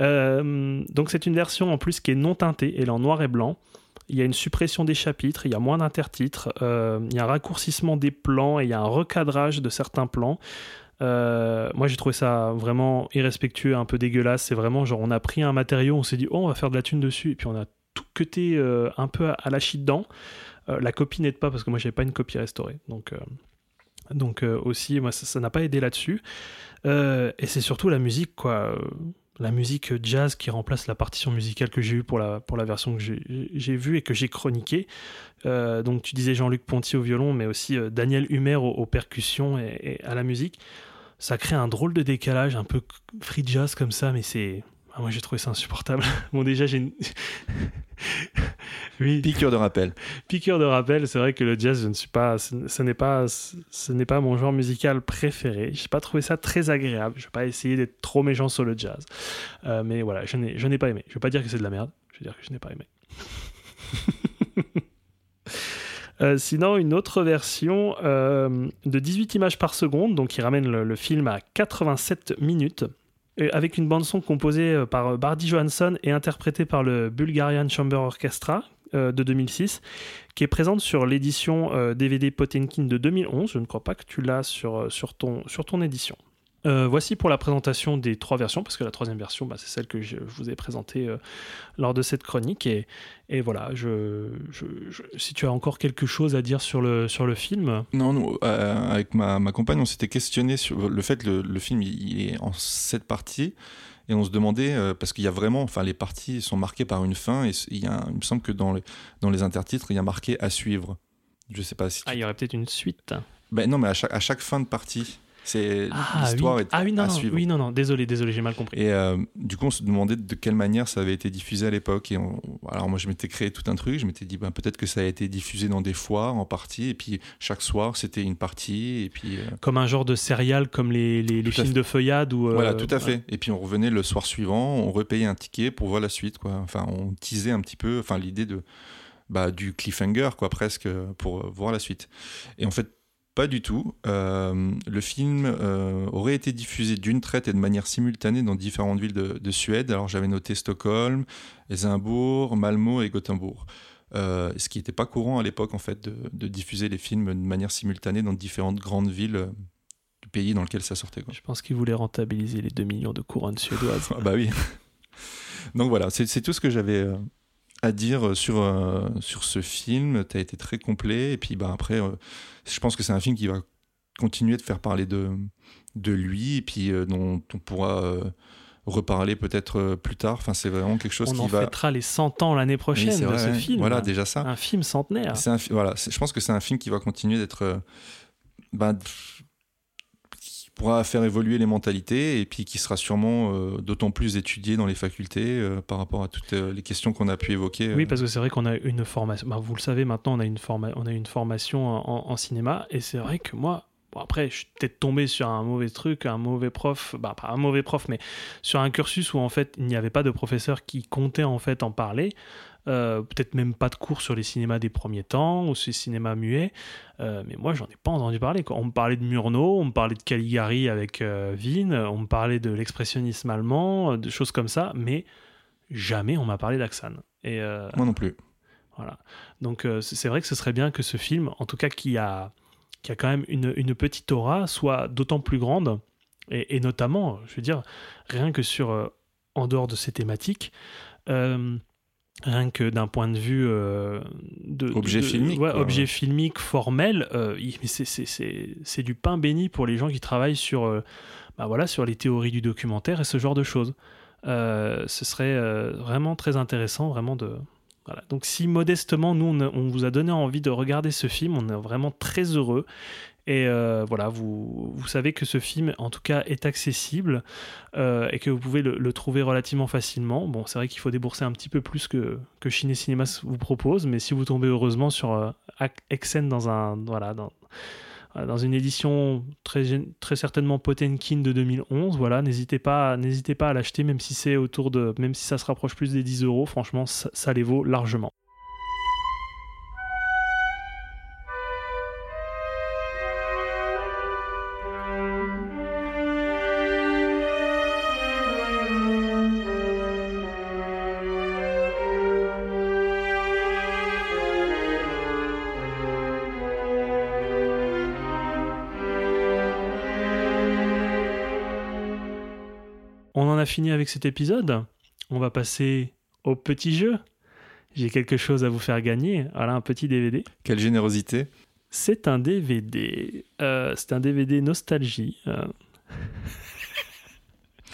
Euh, donc c'est une version en plus qui est non teintée, elle est en noir et blanc. Il y a une suppression des chapitres, il y a moins d'intertitres, euh, il y a un raccourcissement des plans et il y a un recadrage de certains plans. Euh, moi j'ai trouvé ça vraiment irrespectueux, un peu dégueulasse. C'est vraiment genre on a pris un matériau, on s'est dit oh on va faire de la thune dessus et puis on a tout cuté un peu à, à la chie dedans. La copie n'aide pas parce que moi j'avais pas une copie restaurée. Donc, donc aussi, moi ça n'a pas aidé là-dessus. Et c'est surtout la musique, quoi. La musique jazz qui remplace la partition musicale que j'ai eue pour la, version que j'ai- vue et que j'ai chroniquée. Euh, donc tu disais Jean-Luc Ponty au violon, mais aussi euh, Daniel Humer aux, aux percussions et, et à la musique. Ça crée un drôle de décalage, un peu free jazz comme ça, mais c'est... ah, moi j'ai trouvé ça insupportable. bon déjà j'ai... une- oui, Piqueur de rappel. piqueur de rappel, c'est vrai que le jazz, je ne suis pas, ce, n'est pas, ce n'est pas mon genre musical préféré. J'ai pas trouvé ça très agréable. Je vais pas essayer d'être trop méchant sur le jazz, Euh, mais voilà, je n'ai, je n'ai pas aimé. Je vais pas dire que c'est de la merde. Je vais dire que je n'ai pas aimé. Euh, sinon, une autre version euh, de 18 images par seconde, donc qui ramène le, le film à 87 minutes, avec une bande-son composée euh, par Bardi Johansson et interprétée par le Bulgarian Chamber Orchestra euh, de 2006, qui est présente sur l'édition euh, DVD Potenkin de 2011. Je ne crois pas que tu l'as sur, euh, sur, ton, sur ton édition. Euh, voici pour la présentation des trois versions, parce que la troisième version, bah, c'est celle que je, je vous ai présentée euh, lors de cette chronique. Et, et voilà, je, je- je- si tu as encore quelque chose à dire sur le, sur le film, Non, nous, euh, avec ma, ma compagne, on s'était questionné sur le fait que le, le film il, il est en sept parties. Et on se demandait, parce qu'il y a vraiment, enfin, les parties sont marquées par une fin, et il, y a, un- il me semble que dans les, dans les intertitres, il y a marqué à suivre. Je sais pas si. tu- ah, il y aurait peut-être une suite. Ben non, mais à chaque, à chaque fin de partie, c'est Ah, l'histoire oui. est ah oui, non, à non, suivre. oui, non, non, désolé, désolé, j'ai mal compris. Et euh, du coup, on se demandait de quelle manière ça avait été diffusé à l'époque. Et on- alors moi, je m'étais créé tout un truc. Je m'étais dit, ben, peut-être que ça a été diffusé dans des foires en partie. Et puis chaque soir, c'était une partie. Et puis euh, Comme un genre de serial, comme les, les, films de feuillade ou. euh, voilà, tout à ouais. fait. Et puis on revenait le soir suivant, on repayait un ticket pour voir la suite. Quoi. Enfin, on teasait un petit peu. Enfin, l'idée de bah, du cliffhanger, quoi, presque, pour euh, voir la suite. Et en fait. Pas du tout. Euh, le film euh, aurait été diffusé d'une traite et de manière simultanée dans différentes villes de, de Suède. Alors j'avais noté Stockholm, Édimbourg, Malmö et Gothenburg. Euh, ce qui n'était pas courant à l'époque en fait de, de diffuser les films de manière simultanée dans différentes grandes villes du pays dans lequel ça sortait. Quoi. Je pense qu'ils voulaient rentabiliser les 2 millions de couronnes suédoises. Ah bah oui. Donc voilà, c'est tout ce que j'avais à dire sur, euh, sur ce film. Tu as été très complet. Et puis bah, après, euh, je pense que c'est un film qui va continuer de faire parler de, de lui et puis euh, dont on pourra euh, reparler peut-être euh, plus tard. Enfin, c'est vraiment quelque chose On qui en va. fêtera les 100 ans l'année Oui, prochaine de vrai, ce ouais. film. Voilà, déjà ça. Un film centenaire. Un voilà, je pense que c'est un film qui va continuer d'être. euh, qui pourra faire évoluer les mentalités et puis qui sera sûrement euh, d'autant plus étudié dans les facultés euh, par rapport à toutes euh, les questions qu'on a pu évoquer. Oui, parce que c'est vrai qu'on a une formation. bah, vous le savez maintenant, on a une, forma- on a une formation en, en cinéma, et c'est vrai que moi. Bon, après, je suis peut-être tombé sur un mauvais truc, un mauvais prof, bah pas un mauvais prof, mais sur un cursus où en fait il n'y avait pas de professeur qui comptait en fait en parler, Euh, peut-être même pas de cours sur les cinémas des premiers temps ou sur les cinémas muets, Euh, mais moi j'en ai pas entendu parler. Quoi. On me parlait de Murnau, on me parlait de Caligari avec euh, Wien, on me parlait de l'expressionnisme allemand, euh, de choses comme ça, mais jamais on m'a parlé d'Axan. Et Moi non plus. voilà. Donc c'est vrai que ce serait bien que ce film, en tout cas qui a, qui a quand même une, une petite aura, soit d'autant plus grande. Et, et notamment, je veux dire, rien que sur, en dehors de ces thématiques, euh, rien que d'un point de vue euh, de Objet de- filmique, ouais, objet filmique formel, euh, c'est- du pain béni pour les gens qui travaillent sur, euh, bah voilà, sur les théories du documentaire et ce genre de choses. Ce serait vraiment très intéressant, vraiment de. Voilà. Donc si modestement nous on vous a donné envie de regarder ce film, on est vraiment très heureux. Et euh, voilà, vous, vous savez que ce film, en tout cas, est accessible euh, et que vous pouvez le, trouver relativement facilement. Bon, c'est vrai qu'il faut débourser un petit peu plus que, que Ciné Cinéma vous propose, mais si vous tombez heureusement sur euh, dans un voilà dans, euh, dans une édition très, très certainement Potenkin de 2011, voilà, n'hésitez pas, pas à l'acheter, même si c'est autour de, même si ça se rapproche plus des 10 euros, franchement, ça les vaut largement. A fini avec cet épisode. On va passer au petit jeu. J'ai quelque chose à vous faire gagner. Voilà un petit DVD. Quelle générosité. C'est un DVD. euh, c'est un DVD nostalgie. euh.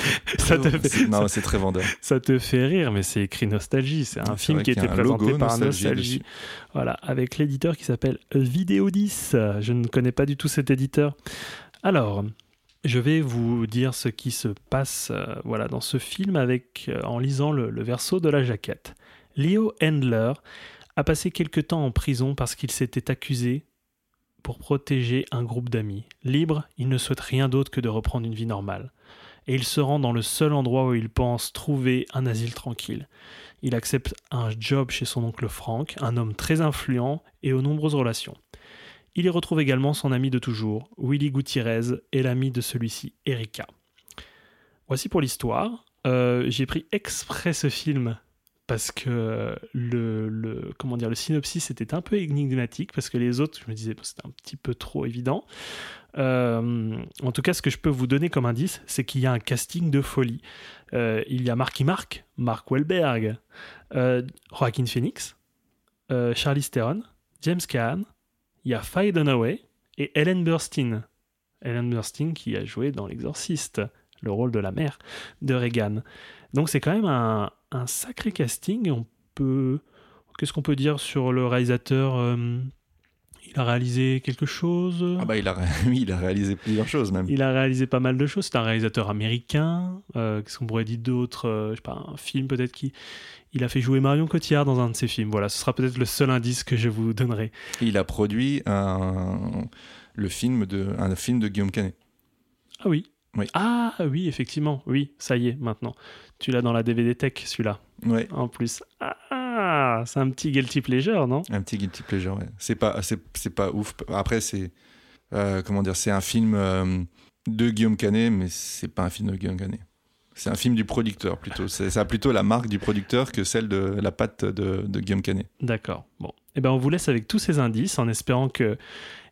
ça, te fait, Non, c'est très vendeur. ça te fait rire, mais c'est écrit nostalgie. C'est un film qui a un présenté par Nostalgie Nostalgie. Voilà, avec l'éditeur qui s'appelle Vidéo 10. Je ne connais pas du tout cet éditeur. Alors, je vais vous dire ce qui se passe euh, voilà, dans ce film avec, euh, en lisant le, verso de la jaquette. Leo Handler a passé quelque temps en prison parce qu'il s'était accusé pour protéger un groupe d'amis. Libre, il ne souhaite rien d'autre que de reprendre une vie normale. Et il se rend dans le seul endroit où il pense trouver un asile tranquille. Il accepte un job chez son oncle Frank, un homme très influent et aux nombreuses relations. Il y retrouve également son ami de toujours, Willy Gutiérrez, et l'ami de celui-ci, Erika. Voici pour l'histoire. Euh, J'ai pris exprès ce film parce que le, comment dire, le synopsis était un peu énigmatique, parce que les autres, je me disais, c'était un petit peu trop évident. Euh, en tout cas, ce que je peux vous donner comme indice, c'est qu'il y a un casting de folie. Euh, il y a Marky Mark, Mark Wahlberg, Joaquin Phoenix, Charlize Theron, James Caan, il y a Faye Dunaway et Ellen Burstyn. Ellen Burstyn qui a joué dans L'Exorciste, le rôle de la mère de Reagan. Donc c'est quand même un, un sacré casting. On peut, qu'est-ce qu'on peut dire sur le réalisateur euh, Il a réalisé quelque chose? Ah bah il a, oui, il a réalisé plusieurs choses même. Il a réalisé pas mal de choses. C'est un réalisateur américain. Euh, Qu'est-ce qu'on pourrait dire d'autre Euh, Je sais pas, un film peut-être qui. Il a fait jouer Marion Cotillard dans un de ses films. Voilà, ce sera peut-être le seul indice que je vous donnerai. Il a produit un, le film de, un film de Guillaume Canet. Ah oui. Oui. Ah oui, effectivement. Oui, ça y est, maintenant. Tu l'as dans la DVD Tech, celui-là, Ouais, en plus. Ah, c'est un petit guilty pleasure, non? Un petit guilty pleasure. Ouais. C'est pas, c'est pas ouf. Après, c'est, euh, comment dire, c'est un film euh, de Guillaume Canet, mais c'est pas un film de Guillaume Canet. C'est un film du producteur plutôt. C'est, ça a plutôt la marque du producteur que celle de la patte de, de Guillaume Canet. D'accord. Bon. Eh ben, on vous laisse avec tous ces indices en espérant que,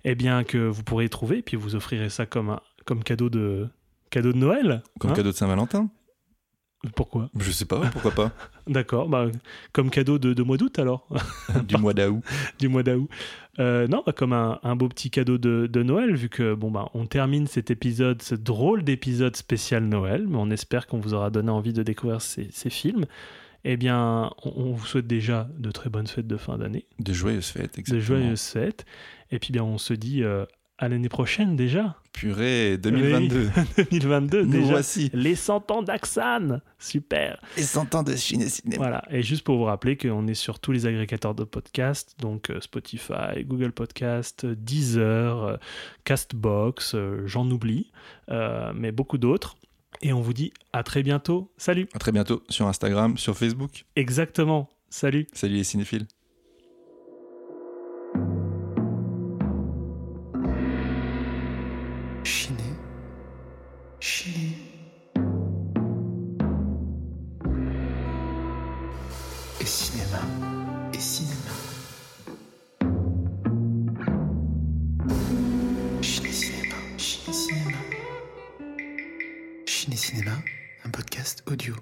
eh bien, que vous pourrez trouver, puis vous offrirez ça comme, un, comme cadeau de, cadeau de Noël. Comme hein cadeau de Saint-Valentin. Pourquoi Je sais pas, pourquoi pas. D'accord. Bah, comme cadeau de, de mois d'août alors, du mois d'août. du mois d'août. Euh, non, bah, comme un, un beau petit cadeau de, de Noël, vu que bon bah on termine cet épisode, ce drôle d'épisode spécial Noël, mais on espère qu'on vous aura donné envie de découvrir ces, ces films. Eh bien, on, on vous souhaite déjà de très bonnes fêtes de fin d'année, De joyeuses fêtes, de exactement. joyeuses fêtes, et puis bien on se dit euh, à l'année prochaine déjà, Purée, 2022. 2022 Nous déjà. voici. Les 100 ans d'Axan, super. Et 100 ans de Chine et cinéma. Voilà, et juste pour vous rappeler qu'on est sur tous les agrégateurs de podcasts, donc euh, Spotify, Google Podcast, Deezer, euh, Castbox, euh, j'en oublie, euh, mais beaucoup d'autres. Et on vous dit à très bientôt. Salut À très bientôt sur Instagram, sur Facebook. Exactement. Salut Salut les cinéphiles. Chiné. Et cinéma. Et cinéma. Chiné cinéma. Chiné cinéma. Chiné cinéma, un podcast audio.